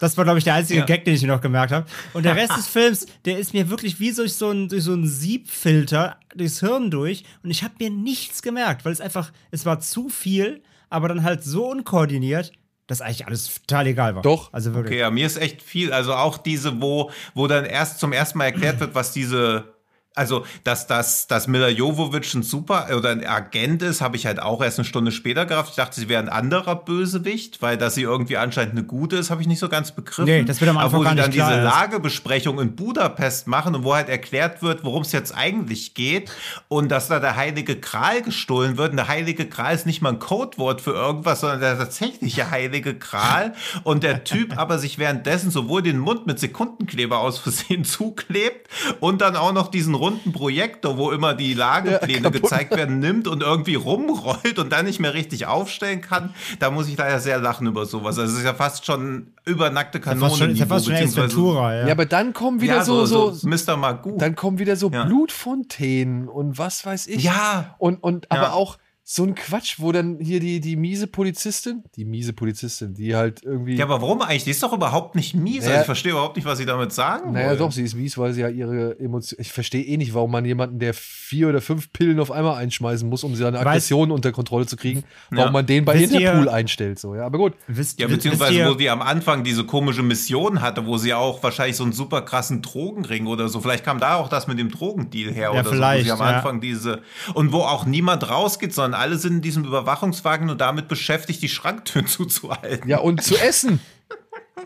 Das war, glaube ich, der einzige
Ja.
Gag, den ich mir noch gemerkt habe. Und der Rest des Films, der ist mir wirklich wie durch so einen, durch so einen Siebfilter durchs Hirn durch. Und ich habe mir nichts gemerkt, weil es einfach, es war zu viel, aber dann halt so unkoordiniert, dass eigentlich alles total egal war.
Doch.
Also wirklich.
Okay, ja, mir ist echt viel. Also auch diese, wo, wo dann erst zum ersten Mal erklärt wird, was diese. Also, dass, dass, dass Mila Jovovic ein Super oder ein Agent ist, habe ich halt auch erst eine Stunde später gerafft. Ich dachte, sie wäre ein anderer Bösewicht, weil dass sie irgendwie anscheinend eine gute ist, habe ich nicht so ganz begriffen.
Nee, das wird am
Aber
Anfang
wo
gar
sie dann diese
erst.
Lagebesprechung in Budapest machen und wo halt erklärt wird, worum es jetzt eigentlich geht und dass da der heilige Gral gestohlen wird. Und der heilige Gral ist nicht mal ein Codewort für irgendwas, sondern der tatsächliche heilige Gral. Und der Typ aber sich währenddessen sowohl den Mund mit Sekundenkleber aus Versehen zuklebt und dann auch noch diesen runden Projektor, wo immer die Lagepläne
Ja,
gezeigt werden, nimmt und irgendwie rumrollt und dann nicht mehr richtig aufstellen kann. Da muss ich leider sehr lachen über sowas. Also es ist ja fast schon übernackte
Ja,
Kanone.
fast schon, ist ja fast schon Ventura, ja.
Ja, aber dann kommen wieder
Ja,
so, so,
Mr. Magoo.
dann kommen wieder so
Ja.
Blutfontänen und was weiß ich.
Ja.
Und, und aber
Ja.
auch so ein Quatsch, wo dann hier die, die miese Polizistin, die miese Polizistin, die halt irgendwie.
Ja, aber warum eigentlich? Die ist doch überhaupt nicht mies.
Naja.
also ich verstehe überhaupt nicht, was sie damit sagen
naja,
wollen.
doch, sie ist mies, weil sie ja ihre Emotionen. Ich verstehe eh nicht, warum man jemanden, der vier oder fünf Pillen auf einmal einschmeißen muss, um seine Aggressionen unter Kontrolle zu kriegen, warum
Ja.
man den bei
Wisst ihr-
Interpool einstellt. So, ja, aber gut.
Wisst,
Ja,
wisst
beziehungsweise
ihr,
wo die am Anfang diese komische Mission hatte, wo sie auch wahrscheinlich so einen super krassen Drogenring oder so. Vielleicht kam da auch das mit dem Drogendeal her
Ja,
oder
vielleicht,
so, wo sie am
ja.
Anfang diese und wo auch niemand rausgeht, sondern alle sind in diesem Überwachungswagen und damit beschäftigt, die Schranktüren zuzuhalten.
Ja, und zu essen.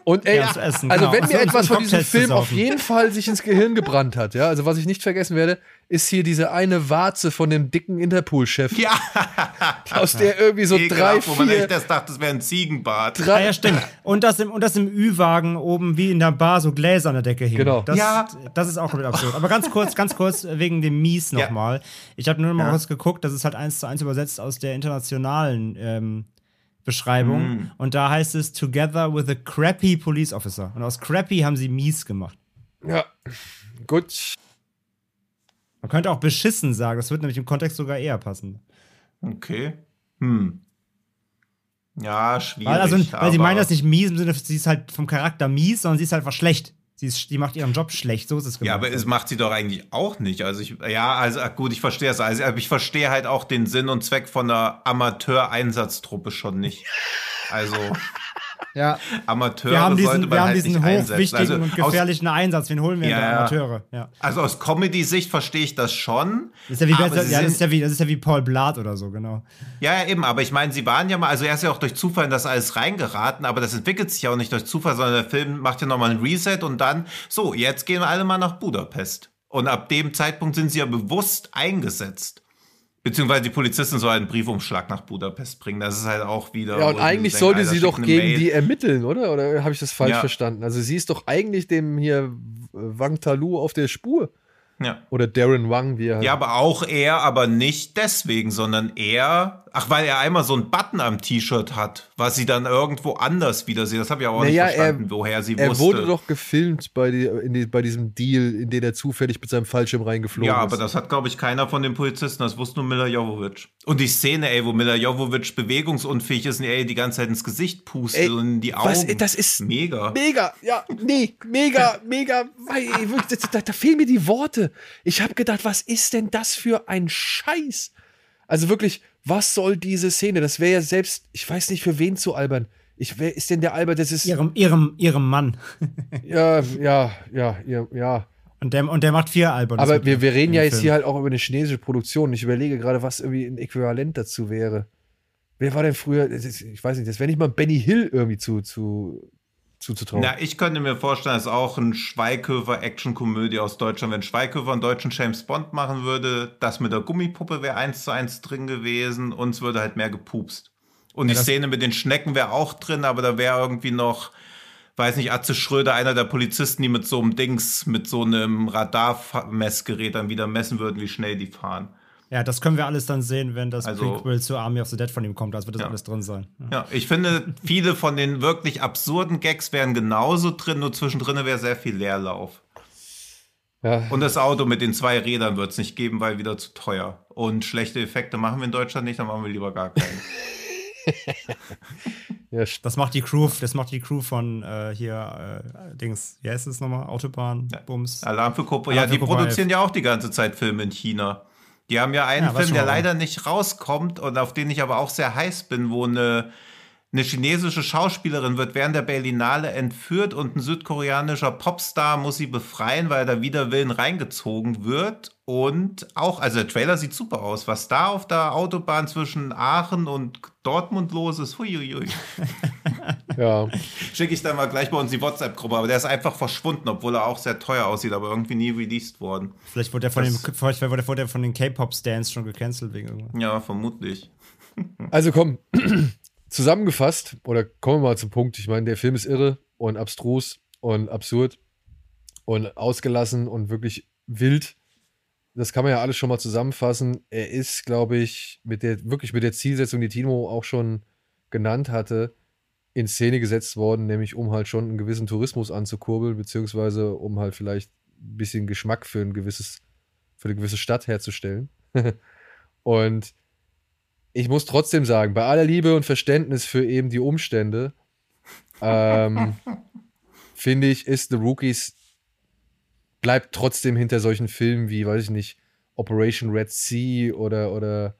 Und ey,
Ja, zu essen,
also
genau.
wenn mir etwas von diesem Film auf jeden Fall sich ins Gehirn gebrannt hat, ja, also was ich nicht vergessen werde, ist hier diese eine Warze von dem dicken Interpol-Chef,
Ja,
aus der irgendwie so drei,
ekelhaft, wo man echt
vier,
erst dachte, das wäre ein Ziegenbart.
Ah,
drei,
ja, stimmt. Und das im, und das im Ü-Wagen oben wie in der Bar so Gläser an der Decke hingen.
Genau.
Das,
Ja.
das ist auch komplett absurd. Aber ganz kurz, ganz kurz wegen dem Mies
Ja.
nochmal. Ich habe nur noch mal
Ja.
kurz geguckt, das ist halt eins zu eins übersetzt aus der internationalen ähm, Beschreibung.
Mhm.
Und da heißt es Together with a crappy police officer. Und aus crappy haben sie mies gemacht.
ja, gut.
Man könnte auch beschissen sagen, das wird nämlich im Kontext sogar eher passen.
Okay. Hm. Ja, schwierig.
Weil, also, weil sie meinen das nicht mies im Sinne, sie ist halt vom Charakter mies, sondern sie ist halt einfach schlecht. Sie, ist, die macht ihren Job schlecht, so ist es
Ja,
gemeint.
aber es macht sie doch eigentlich auch nicht. Also ich, ja, also ach gut, ich verstehe es. Also aber ich verstehe halt auch den Sinn und Zweck von einer Amateur-Einsatztruppe schon nicht. Also
ja.
Amateure
Wir haben
sollte
diesen,
man
wir haben
halt
diesen hochwichtigen
Also
und
aus,
gefährlichen Einsatz. Wen holen wir
Ja,
denn. Amateure? Ja.
also aus Comedy-Sicht verstehe ich das schon.
Das ist ja wie,
aber
besser,
sie
ja, das
sind-
ist ja wie, das ist ja wie Paul Blatt oder so, genau.
Ja, ja, eben, aber ich meine, sie waren ja mal, also er ist ja auch durch Zufall in das alles reingeraten, aber das entwickelt sich ja auch nicht durch Zufall, sondern der Film macht ja nochmal ein Reset und dann, so, jetzt gehen wir alle mal nach Budapest. Und ab dem Zeitpunkt sind sie ja bewusst eingesetzt. Beziehungsweise die Polizisten sollen einen Briefumschlag nach Budapest bringen. Das ist halt auch wieder.
Ja, und eigentlich sollte sie doch gegen
Mail.
die ermitteln, oder? Oder habe ich das falsch
Ja.
verstanden? Also sie ist doch eigentlich dem hier Wang Talu auf der Spur.
Ja.
Oder Darren Wang, wie er
Ja, aber auch er, aber nicht deswegen, sondern er, ach, weil er einmal so einen Button am T-Shirt hat, was sie dann irgendwo anders wieder sieht. Das habe ich auch
Naja,
nicht verstanden, woher sie
Er
wusste.
wurde doch gefilmt bei, die, in die, bei diesem Deal, in den er zufällig mit seinem Fallschirm reingeflogen
ja,
ist.
aber das hat, glaube ich, keiner von den Polizisten. Das wusste nur Mila Jovovich. Und die Szene, ey, wo Mila Jovovich bewegungsunfähig ist und ey, die ganze Zeit ins Gesicht pustet
Ey,
und in die Augen.
was, das ist
mega.
Mega, ja, nee, mega, mega. Ey, wirklich, da, da fehlen mir die Worte. Ich habe gedacht, was ist denn das für ein Scheiß? Also wirklich, was soll diese Szene? Das wäre ja selbst, ich weiß nicht für wen zu albern. Ich, wer ist denn der Albert? Das ist,
Ihrem, ihrem, ihrem Mann.
ja, ja, ja, ja, ja.
Und der, und der macht vier Alben.
Aber wir, wir reden ja jetzt
Film.
hier halt auch über eine chinesische Produktion. Ich überlege gerade, was irgendwie ein Äquivalent dazu wäre. Wer war denn früher, ich weiß nicht, das wäre nicht mal Benny Hill irgendwie zu, zu, zuzutrauen.
Na, ich könnte mir vorstellen, ist auch ein Schweighöfer-Action-Komödie aus Deutschland. Wenn Schweighöfer einen deutschen James Bond machen würde, das mit der Gummipuppe wäre eins zu eins drin gewesen und es würde halt mehr gepupst. Und die
das-
Szene mit den Schnecken wäre auch drin, aber da wäre irgendwie noch, weiß nicht, Atze Schröder, einer der Polizisten, die mit so einem Dings, mit so einem Radarmessgerät dann wieder messen würden, wie schnell die fahren.
Ja, das können wir alles dann sehen, wenn das
Also-
Prequel zu Army of the Dead von ihm kommt. Also wird das
Ja.
alles drin sein. Ja.
Ja, ich finde, viele von den wirklich absurden Gags wären genauso drin, nur zwischendrin wäre sehr viel Leerlauf.
Ja.
Und das Auto mit den zwei Rädern wird es nicht geben, weil wieder zu teuer. Und schlechte Effekte machen wir in Deutschland nicht, dann machen wir lieber gar keine.
ja,
Das macht die Crew, das macht die Crew von äh, hier äh, Dings, wie heißt es nochmal? Autobahn, Bums.
Alarm für.
Alarm
Ja, die
Cobra
produzieren ja auch die ganze Zeit Filme in China. Die haben ja einen
Ja,
Film, der leider nicht rauskommt und auf den ich aber auch sehr heiß bin, wo eine, eine chinesische Schauspielerin wird während der Berlinale entführt und ein südkoreanischer Popstar muss sie befreien, weil er da wider Willen reingezogen wird. Und auch, also der Trailer sieht super aus. Was da auf der Autobahn zwischen Aachen und Dortmund los ist, huiuiui.
ja.
Schicke ich dann mal gleich bei uns die WhatsApp-Gruppe, aber der ist einfach verschwunden, obwohl er auch sehr teuer aussieht, aber irgendwie nie released worden.
Vielleicht wurde der von, dem,
Das-
vielleicht wurde der von den K-Pop-Stands schon gecancelt wegen irgendwas.
Ja, vermutlich.
Also komm, zusammengefasst, oder kommen wir mal zum Punkt. Ich meine, der Film ist irre und abstrus und absurd und ausgelassen und wirklich wild. Das kann man ja alles schon mal zusammenfassen. Er ist, glaube ich, mit der, wirklich mit der Zielsetzung, die Timo auch schon genannt hatte, in Szene gesetzt worden, nämlich um halt schon einen gewissen Tourismus anzukurbeln, beziehungsweise um halt vielleicht ein bisschen Geschmack für ein gewisses, für eine gewisse Stadt herzustellen. und ich muss trotzdem sagen, bei aller Liebe und Verständnis für eben die Umstände, ähm, finde ich, ist The Rookies bleibt trotzdem hinter solchen Filmen wie, weiß ich nicht, Operation Red Sea oder, oder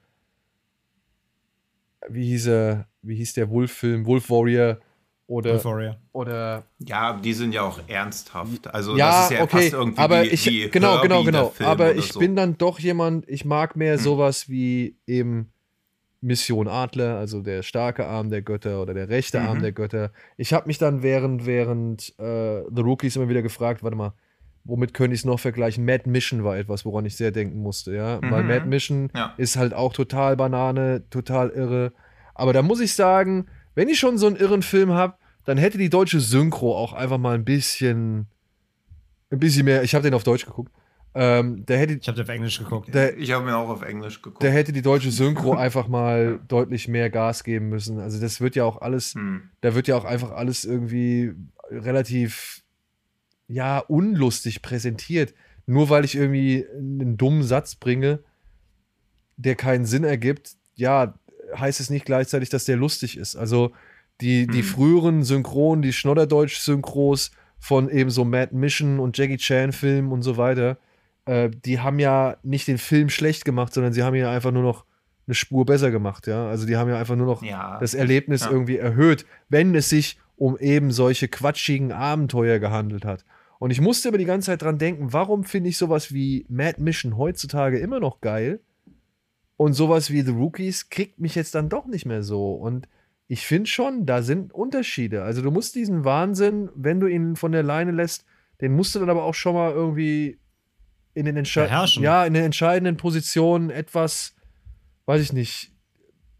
wie hieß er, wie hieß der Wolf-Film, Wolf Warrior oder,
Euphoria.
oder
Ja, die sind ja auch ernsthaft. Also das
ja,
ist ja
okay,
fast irgendwie
aber
wie,
ich,
wie
genau,
Herbie,
genau, genau. Aber ich
so.
bin dann doch jemand, ich mag mehr sowas wie eben Mission Adler, also der starke Arm der Götter oder der rechte Arm
Mhm.
der Götter. Ich habe mich dann während, während äh, The Rookies immer wieder gefragt, warte mal, womit könnte ich es noch vergleichen? Mad Mission war etwas, woran ich sehr denken musste, ja. Weil
Mhm.
Mad Mission
Ja.
ist halt auch total Banane, total irre. Aber da muss ich sagen, wenn ich schon so einen irren Film habe, dann hätte die deutsche Synchro auch einfach mal ein bisschen, ein bisschen mehr. Ich habe den auf Deutsch geguckt. Ähm, da hätte,
Ich habe auf Englisch geguckt.
da,
Ich habe mir auch auf Englisch geguckt.
da hätte die deutsche Synchro einfach mal deutlich mehr Gas geben müssen. Also das wird ja auch alles,
Hm.
da wird ja auch einfach alles irgendwie relativ, ja, unlustig präsentiert. Nur weil ich irgendwie einen dummen Satz bringe, der keinen Sinn ergibt, ja, heißt es nicht gleichzeitig, dass der lustig ist. Also die, die
Hm.
früheren Synchronen, die Schnodderdeutsch-Synchros von eben so Mad Mission und Jackie Chan-Filmen und so weiter, äh, die haben ja nicht den Film schlecht gemacht, sondern sie haben ja einfach nur noch eine Spur besser gemacht, ja. Also die haben ja einfach nur noch
Ja.
das Erlebnis
Ja.
irgendwie erhöht, wenn es sich um eben solche quatschigen Abenteuer gehandelt hat. Und ich musste aber die ganze Zeit dran denken, warum finde ich sowas wie Mad Mission heutzutage immer noch geil und sowas wie The Rookies kriegt mich jetzt dann doch nicht mehr so. Und ich finde schon, da sind Unterschiede. Also du musst diesen Wahnsinn, wenn du ihn von der Leine lässt, den musst du dann aber auch schon mal irgendwie in den, Entsche
Beherrschen.
ja, in den entscheidenden Positionen etwas, weiß ich nicht,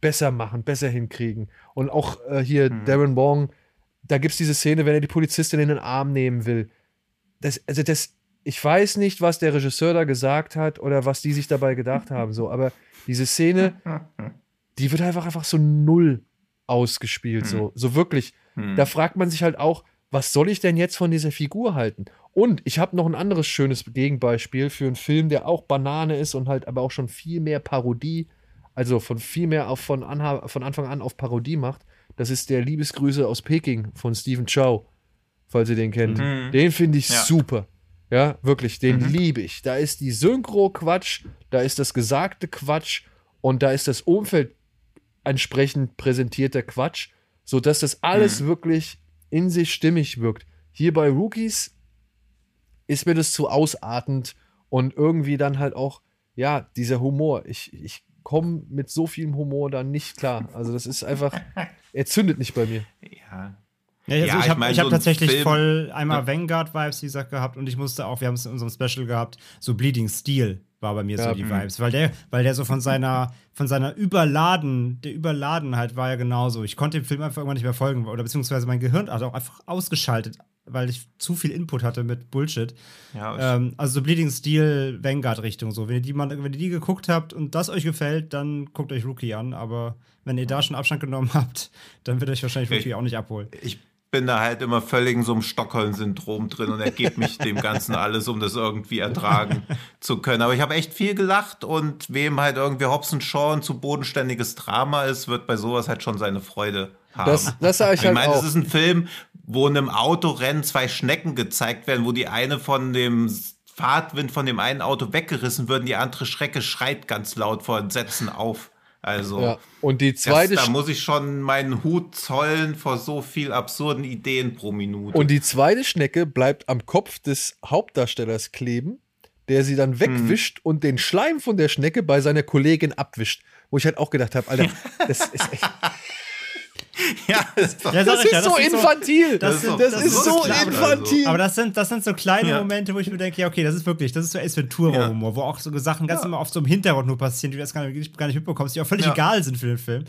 besser machen, besser hinkriegen. Und auch äh, hier Darren Wong, da gibt es diese Szene, wenn er die Polizistin in den Arm nehmen will. Das, also das, ich weiß nicht, was der Regisseur da gesagt hat oder was die sich dabei gedacht haben, so, aber diese Szene, die wird einfach einfach so null ausgespielt, so, so wirklich. Da fragt man sich halt auch, was soll ich denn jetzt von dieser Figur halten? Und ich habe noch ein anderes schönes Gegenbeispiel für einen Film, der auch Banane ist und halt aber auch schon viel mehr Parodie, also von viel mehr auf von, Anha von Anfang an auf Parodie macht. Das ist der Liebesgrüße aus Peking von Stephen Chow, falls ihr den kennt. Den finde ich
Ja.
super. Ja, wirklich, den liebe ich. Da ist die Synchro Quatsch, da ist das gesagte Quatsch und da ist das Umfeld entsprechend präsentierter Quatsch, sodass das alles wirklich in sich stimmig wirkt. Hier bei Rookies ist mir das zu ausartend und irgendwie dann halt auch, ja, dieser Humor. Ich, ich komme mit so vielem Humor da nicht klar. Also das ist einfach, er zündet nicht bei mir.
Ja.
Ja, also
Ja,
ich
ich
habe
mein,
ich hab
so
tatsächlich
Film-
voll einmal Vanguard-Vibes, wie gesagt, gehabt und ich musste auch, wir haben es in unserem Special gehabt, so Bleeding Steel war bei mir
Ja,
so die
mhm.
Vibes, weil der, weil der so von seiner, von seiner Überladen, der Überladenheit war ja genauso. Ich konnte dem Film einfach irgendwann nicht mehr folgen oder beziehungsweise mein Gehirn hat auch einfach ausgeschaltet, weil ich zu viel Input hatte mit Bullshit.
Ja, ich-
Ähm, also so Bleeding Steel, Vanguard-Richtung so. Wenn ihr, die mal, wenn ihr die geguckt habt und das euch gefällt, dann guckt euch Rookie an, aber wenn ihr da schon Abstand genommen habt, dann wird euch wahrscheinlich Rookie auch nicht abholen.
ich bin da halt immer völlig in so einem Stockholm-Syndrom drin und ergebe mich dem Ganzen alles, um das irgendwie ertragen zu können. Aber ich habe echt viel gelacht und wem halt irgendwie Hobson Shaw ein zu bodenständiges Drama ist, wird bei sowas halt schon seine Freude haben.
Das, das sage ich
ich
halt
meine,
auch.
das ist ein Film, wo in einem Autorennen zwei Schnecken gezeigt werden, wo die eine von dem Fahrtwind von dem einen Auto weggerissen wird und die andere Schrecke schreit ganz laut vor Entsetzen auf. Also,
ja. Und die zweite,
das, da muss ich schon meinen Hut zollen vor so viel absurden Ideen pro Minute.
und die zweite Schnecke bleibt am Kopf des Hauptdarstellers kleben, der sie dann wegwischt und den Schleim von der Schnecke bei seiner Kollegin abwischt. Wo ich halt auch gedacht habe, Alter, das ist echt
ja, das
Ja,
Das
ich
ist
ja,
so
sind
infantil.
das
Das,
sind-
das
das
ist so
klar, also.
infantil.
Aber das sind, das sind so kleine
Ja.
Momente, wo ich mir denke, ja, okay, das ist wirklich, das ist so Ace Ventura-Humor, wo auch so Sachen ganz immer oft so im Hintergrund nur passieren, die du erst gar nicht, gar nicht mitbekommst, die auch völlig
Ja.
egal sind für den Film.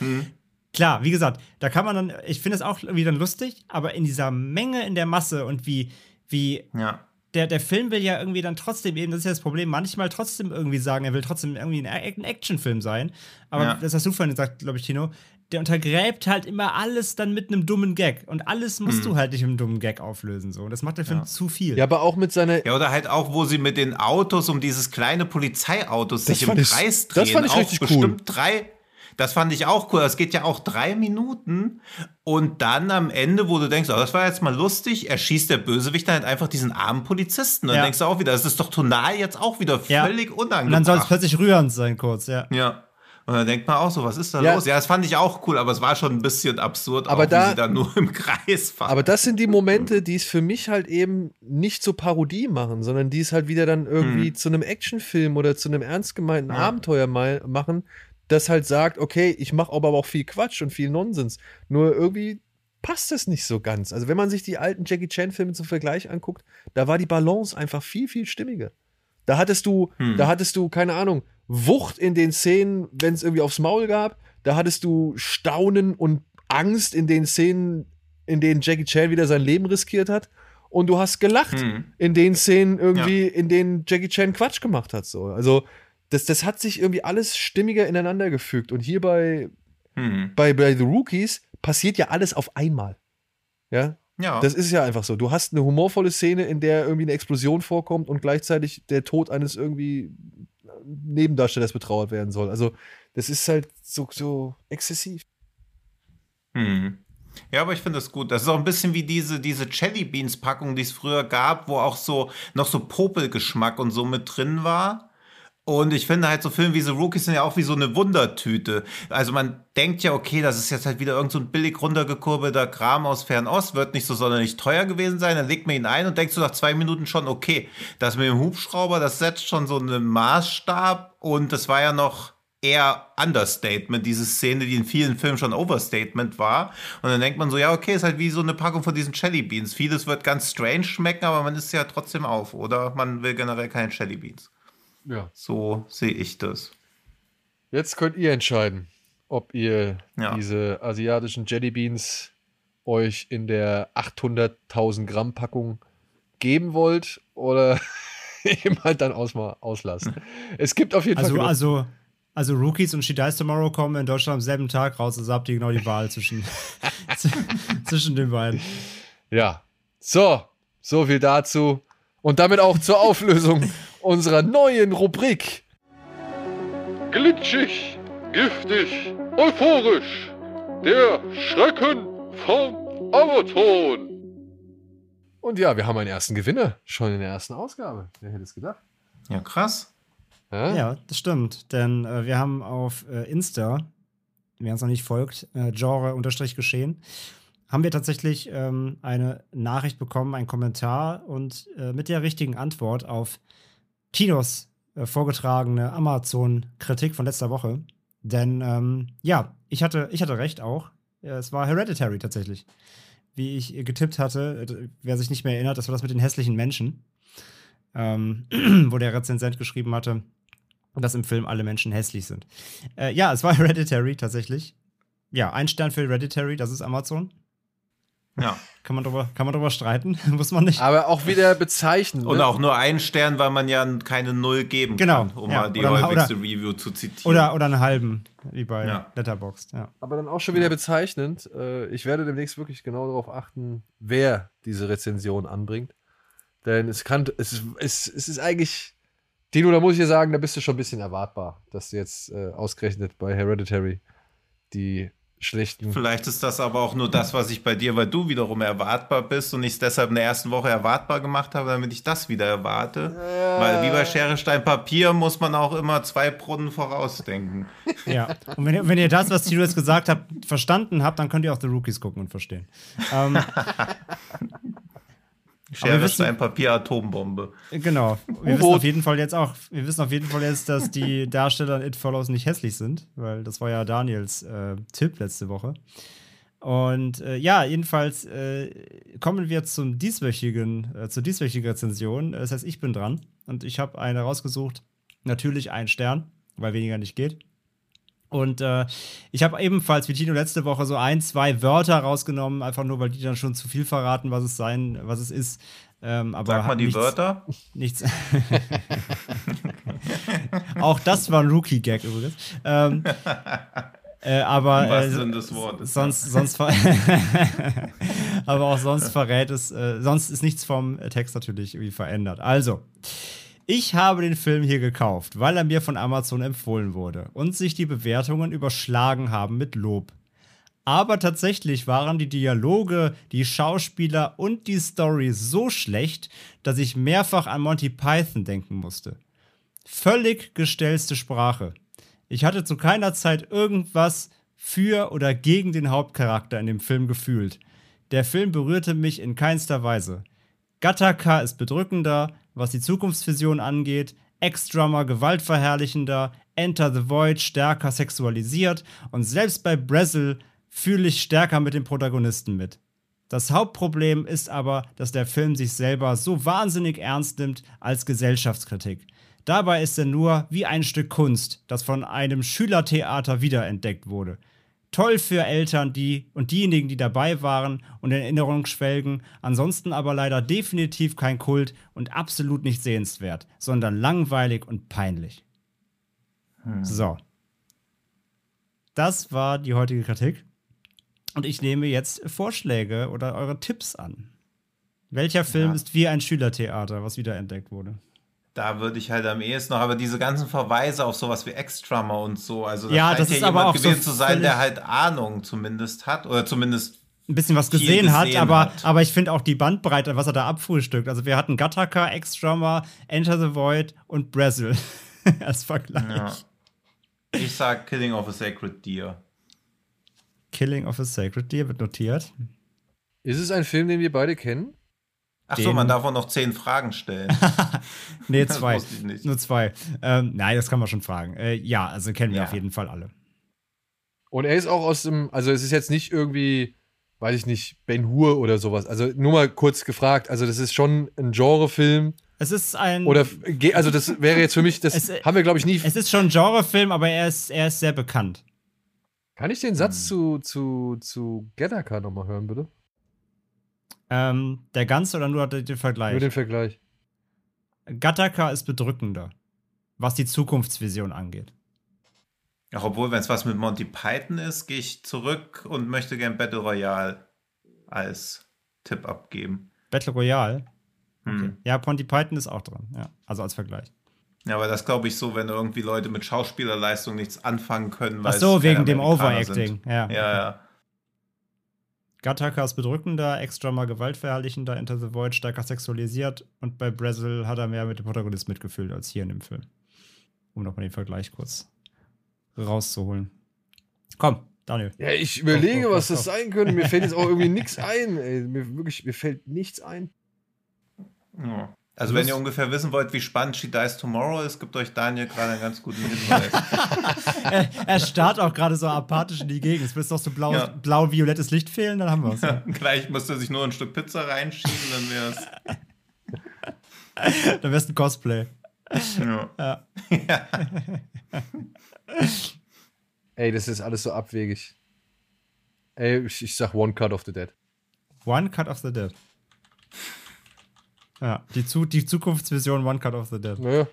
Klar, wie gesagt, da kann man dann, ich finde es auch wieder lustig, aber in dieser Menge, in der Masse und wie, wie
ja.
der, der Film will ja irgendwie dann trotzdem eben, das ist ja das Problem, manchmal trotzdem irgendwie sagen, er will trotzdem irgendwie ein, ein Actionfilm sein. Aber
Ja.
das hast du vorhin gesagt, glaube ich, Tino, der untergräbt halt immer alles dann mit einem dummen Gag. Und alles musst du halt nicht mit einem dummen Gag auflösen. So. Und das macht der Film zu viel.
ja, aber auch mit seiner.
Ja, oder halt auch, wo sie mit den Autos um dieses kleine Polizeiautos
Das
sich im
ich-
Kreis
das
drehen.
fand ich
auch
richtig cool.
bestimmt drei. Das fand ich auch cool. Das geht ja auch drei Minuten. Und dann am Ende, wo du denkst, oh, das war jetzt mal lustig, erschießt der Bösewicht dann halt einfach diesen armen Polizisten. Dann
Ja.
denkst du auch wieder, das ist doch tonal jetzt auch wieder
Ja.
völlig unangenehm.
Und dann soll es plötzlich rührend sein, kurz, ja.
Ja. Und dann denkt man auch so, was ist da
Ja.
los? Ja, das fand ich auch cool, aber es war schon ein bisschen absurd,
Aber
auch,
da-
wie sie dann nur im Kreis fahren.
Aber das sind die Momente, die es für mich halt eben nicht zur Parodie machen, sondern die es halt wieder dann irgendwie zu einem Actionfilm oder zu einem ernst gemeinten Abenteuer mal machen, das halt sagt, okay, ich mache aber auch viel Quatsch und viel Nonsens. Nur irgendwie passt das nicht so ganz. Also wenn man sich die alten Jackie Chan-Filme zum Vergleich anguckt, da war die Balance einfach viel, viel stimmiger. Da hattest du, da hattest du, keine Ahnung, Wucht in den Szenen, wenn es irgendwie aufs Maul gab. Da hattest du Staunen und Angst in den Szenen, in denen Jackie Chan wieder sein Leben riskiert hat. Und du hast gelacht in den Szenen irgendwie, in denen Jackie Chan Quatsch gemacht hat. So. Also, das, das hat sich irgendwie alles stimmiger ineinander gefügt. Und hier bei,
Hm.
bei, bei The Rookies passiert ja alles auf einmal. Ja,
Ja.
das ist ja einfach so. Du hast eine humorvolle Szene, in der irgendwie eine Explosion vorkommt und gleichzeitig der Tod eines irgendwie Nebendarstellers betrauert werden soll. Also, das ist halt so, so exzessiv.
Hm. Ja, aber ich finde das gut. Das ist auch ein bisschen wie diese, diese Jelly Beans Packung, die es früher gab, wo auch so noch so Popelgeschmack und so mit drin war. Und ich finde halt so Filme wie The Rookies sind ja auch wie so eine Wundertüte. Also man denkt ja, okay, das ist jetzt halt wieder irgend so ein billig runtergekurbelter Kram aus Fernost, wird nicht so sonderlich teuer gewesen sein. Dann legt man ihn ein und denkst du nach zwei Minuten schon, okay, das mit dem Hubschrauber, das setzt schon so einen Maßstab. Und das war ja noch eher Understatement, diese Szene, die in vielen Filmen schon Overstatement war. Und dann denkt man so, ja, okay, ist halt wie so eine Packung von diesen Jelly Beans. Vieles wird ganz strange schmecken, aber man isst ja trotzdem auf. Oder man will generell keine Jelly Beans.
Ja.
So sehe ich das.
Jetzt könnt ihr entscheiden, ob ihr
Ja.
diese asiatischen Jellybeans euch in der 800.000 Gramm Packung geben wollt oder eben halt dann aus auslassen. Es gibt auf jeden
Also,
Fall.
also, also Rookies und She Dies Tomorrow kommen in Deutschland am selben Tag raus, also habt ihr genau die Wahl zwischen, zwischen den beiden.
Ja. So, so viel dazu. Und damit auch zur Auflösung unserer neuen Rubrik. Glitschig, giftig, euphorisch. Der Schrecken vom Amazon. Und ja, wir haben einen ersten Gewinner. Schon in der ersten Ausgabe. Wer hätte es gedacht?
Ja, krass.
Ja?
Ja, das stimmt. Denn äh, wir haben auf äh, Insta, wer uns noch nicht folgt, äh, Genre-geschehen, haben wir tatsächlich ähm, eine Nachricht bekommen, einen Kommentar und äh, mit der richtigen Antwort auf Tinos äh, vorgetragene Amazon-Kritik von letzter Woche. Denn ähm, ja, ich hatte, ich hatte recht auch. Ja, Es war Hereditary tatsächlich. Wie ich äh, getippt hatte, äh, wer sich nicht mehr erinnert, das war das mit den hässlichen Menschen. Ähm, wo der Rezensent geschrieben hatte, dass im Film alle Menschen hässlich sind. Äh, ja, es war Hereditary tatsächlich. Ja, ein Stern für Hereditary, das ist Amazon.
Ja.
Kann man drüber, kann man drüber streiten? Muss man nicht.
Aber auch wieder bezeichnend.
Und
ne?
auch nur einen Stern, weil man ja keine Null geben
Genau,
kann, um
ja.
mal die
Oder-
häufigste
oder-
Review zu zitieren.
Oder, oder einen halben, wie bei
Ja.
Letterboxd. Ja.
Aber dann auch schon wieder bezeichnend. Äh, ich werde demnächst wirklich genau darauf achten, wer diese Rezension anbringt. Denn es kann, es, ist- es, es ist eigentlich, Dino, da muss ich dir sagen, da bist du schon ein bisschen erwartbar, dass du jetzt äh, ausgerechnet bei Hereditary die schlechten.
Vielleicht ist das aber auch nur das, was ich bei dir, weil du wiederum erwartbar bist und ich es deshalb in der ersten Woche erwartbar gemacht habe, damit ich das wieder erwarte. Weil wie bei Schere, Stein, Papier muss man auch immer zwei Brunnen vorausdenken.
ja. Und wenn ihr, wenn ihr das, was Tilo jetzt gesagt habt, verstanden habt, dann könnt ihr auch The Rookies gucken und verstehen. Ähm,
Schere,
wissen-
Stein, Papier, Atombombe.
Genau. Wir wissen auf jeden Fall jetzt auch, wir wissen auf jeden Fall jetzt, dass die Darsteller in It Follows nicht hässlich sind, weil das war ja Daniels äh, Tipp letzte Woche. Und äh, ja, jedenfalls äh, kommen wir zum dieswöchigen, äh, zur dieswöchigen Rezension. Das heißt, ich bin dran und ich habe eine rausgesucht. Natürlich ein Stern, weil weniger nicht geht. Und äh, ich habe ebenfalls wie Tino letzte Woche so ein, zwei Wörter rausgenommen, einfach nur, weil die dann schon zu viel verraten, was es sein, was es ist. Ähm, aber
Sag mal die
nichts,
Wörter.
Nichts. auch das war ein Rookie-Gag übrigens. Ähm, äh, aber äh, sonst, sonst ver aber auch sonst verrät es, äh, sonst ist nichts vom Text natürlich irgendwie verändert. Also, ich habe den Film hier gekauft, weil er mir von Amazon empfohlen wurde und sich die Bewertungen überschlagen haben mit Lob. Aber tatsächlich waren die Dialoge, die Schauspieler und die Story so schlecht, dass ich mehrfach an Monty Python denken musste. Völlig gestellte Sprache. Ich hatte zu keiner Zeit irgendwas für oder gegen den Hauptcharakter in dem Film gefühlt. Der Film berührte mich in keinster Weise. Gattaca ist bedrückender, was die Zukunftsvision angeht, Ex-Drummer gewaltverherrlichender, Enter the Void stärker sexualisiert und selbst bei Brazil fühle ich stärker mit dem Protagonisten mit. Das Hauptproblem ist aber, dass der Film sich selber so wahnsinnig ernst nimmt als Gesellschaftskritik. Dabei ist er nur wie ein Stück Kunst, das von einem Schülertheater wiederentdeckt wurde. Toll für Eltern, die und diejenigen, die dabei waren und in Erinnerung schwelgen, ansonsten aber leider definitiv kein Kult und absolut nicht sehenswert, sondern langweilig und peinlich. So. Das war die heutige Kritik. Und ich nehme jetzt Vorschläge oder eure Tipps an. Welcher Film
Ja.
ist wie ein Schülertheater, was wiederentdeckt wurde?
Da würde ich halt am ehesten noch, aber diese ganzen Verweise auf sowas wie Ex-Drummer und so, also da
Ja,
scheint
das
ja
ist aber
jemand
auch so
gewesen zu sein, der halt Ahnung zumindest hat, oder zumindest
ein bisschen was
viel
gesehen, hat,
gesehen
aber,
hat.
aber ich finde auch die Bandbreite, was er da abfrühstückt. Also wir hatten Gattaca, Ex-Drummer, Enter the Void und Brazil als Vergleich.
Ja. Ich sag Killing of a Sacred Deer.
Killing of a Sacred Deer wird notiert.
Ist es ein Film, den wir beide kennen?
Ach so, man darf auch noch zehn Fragen stellen.
Nee, zwei.
wusste ich nicht.
Nur zwei. Ähm, nein, das kann man schon fragen. Äh, ja, also kennen wir
Ja.
auf jeden Fall alle.
Und er ist auch aus dem, also es ist jetzt nicht irgendwie, weiß ich nicht, Ben Hur oder sowas. Also nur mal kurz gefragt, also das ist schon ein Genrefilm.
Es ist ein.
Oder, also das wäre jetzt für mich, das
Es-
haben wir, glaube ich, nie.
es ist schon ein Genrefilm, aber er ist, er ist sehr bekannt.
Kann ich den Satz zu, zu, zu Gattaca nochmal hören, bitte?
Ähm, der ganze oder nur den Vergleich?
Nur den Vergleich.
Gattaca ist bedrückender, was die Zukunftsvision angeht.
Ach, obwohl, wenn es was mit Monty Python ist, gehe ich zurück und möchte gern Battle Royale als Tipp abgeben.
Battle Royale.
Hm.
Ja, Ponty Python ist auch drin. Ja, also als Vergleich.
Ja, aber das glaube ich so, wenn irgendwie Leute mit Schauspielerleistung nichts anfangen können.
Ach so,
es
wegen dem
Amerikaner
Overacting.
sind.
Ja.
Ja, ja.
Gattaca ist bedrückender, extra mal gewaltverherrlichender, Enter the Void stärker sexualisiert und bei Brazil hat er mehr mit dem Protagonist mitgefühlt als hier in dem Film. Um nochmal den Vergleich kurz rauszuholen. Komm, Daniel.
Ja, ich überlege,
Auf, auf,
was
auf,
das sein könnte. Mir fällt jetzt auch irgendwie nichts ein. Ey. Mir, wirklich, mir fällt nichts ein.
Ja. Also,
Lust-
wenn ihr ungefähr wissen wollt, wie spannend She Dies Tomorrow ist, gibt euch Daniel gerade einen ganz guten Hinweis.
er, er starrt auch gerade so apathisch in die Gegend. Es wird noch so blau,
Ja.
blau-violettes Licht fehlen, dann haben wir es.
Gleich müsste er sich nur ein Stück Pizza reinschieben, dann wäre
dann wär's ein Cosplay.
es. Ja.
Ja.
Ey, das ist alles so abwegig. Ey, ich, ich sag One Cut of the Dead.
One Cut of the Dead. Ja, die, zu, die Zukunftsvision One Cut of the Dead.
Naja.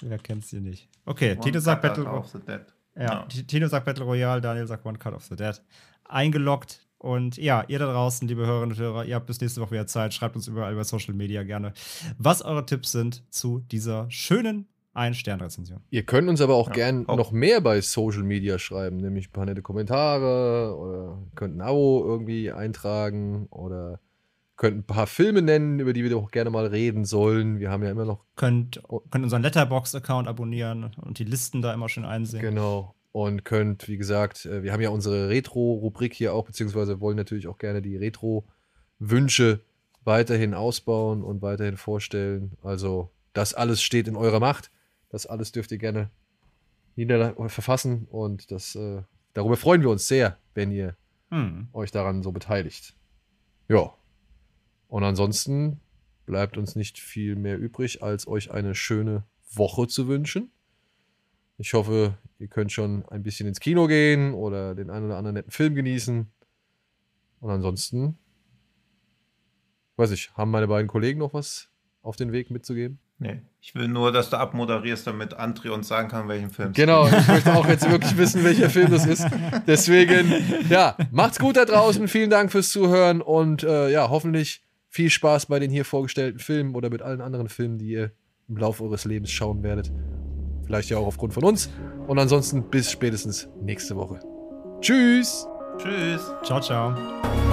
Wer kennt sie nicht? Okay,
One
Tino sagt
Cut
Battle
of the Dead. Ja.
T- Tino sagt Battle Royale, Daniel sagt One Cut of the Dead. Eingeloggt. Und ja, ihr da draußen, liebe Hörerinnen und Hörer, ihr habt bis nächste Woche wieder Zeit. Schreibt uns überall über Social Media gerne, was eure Tipps sind zu dieser schönen Ein-Stern-Rezension.
Ihr könnt uns aber auch
Ja,
gern
auch.
noch mehr bei Social Media schreiben, nämlich ein paar nette Kommentare oder könnt ein Abo irgendwie eintragen oder könnt ein paar Filme nennen, über die wir doch gerne mal reden sollen. Wir haben ja immer noch
Könnt, könnt unseren Letterbox-Account abonnieren und die Listen da immer schön einsehen.
Genau. Und könnt, wie gesagt, äh, wir haben ja unsere Retro-Rubrik hier auch, beziehungsweise wollen natürlich auch gerne die Retro-Wünsche weiterhin ausbauen und weiterhin vorstellen. Also, das alles steht in eurer Macht. Das alles dürft ihr gerne nieder verfassen und das, äh, darüber freuen wir uns sehr, wenn ihr
Hm.
euch daran so beteiligt. Ja. Und ansonsten bleibt uns nicht viel mehr übrig, als euch eine schöne Woche zu wünschen. Ich hoffe, ihr könnt schon ein bisschen ins Kino gehen oder den einen oder anderen netten Film genießen. Und ansonsten, weiß ich, haben meine beiden Kollegen noch was auf den Weg mitzugeben?
Nee. Ich will nur, dass du abmoderierst, damit André uns sagen kann, welchen Film es
Genau, ich möchte auch jetzt wirklich wissen, welcher Film das ist. Deswegen, ja, macht's gut da draußen. Vielen Dank fürs Zuhören und äh, ja, hoffentlich viel Spaß bei den hier vorgestellten Filmen oder mit allen anderen Filmen, die ihr im Laufe eures Lebens schauen werdet. Vielleicht ja auch aufgrund von uns. Und ansonsten bis spätestens nächste Woche. Tschüss!
Tschüss.
Ciao, ciao.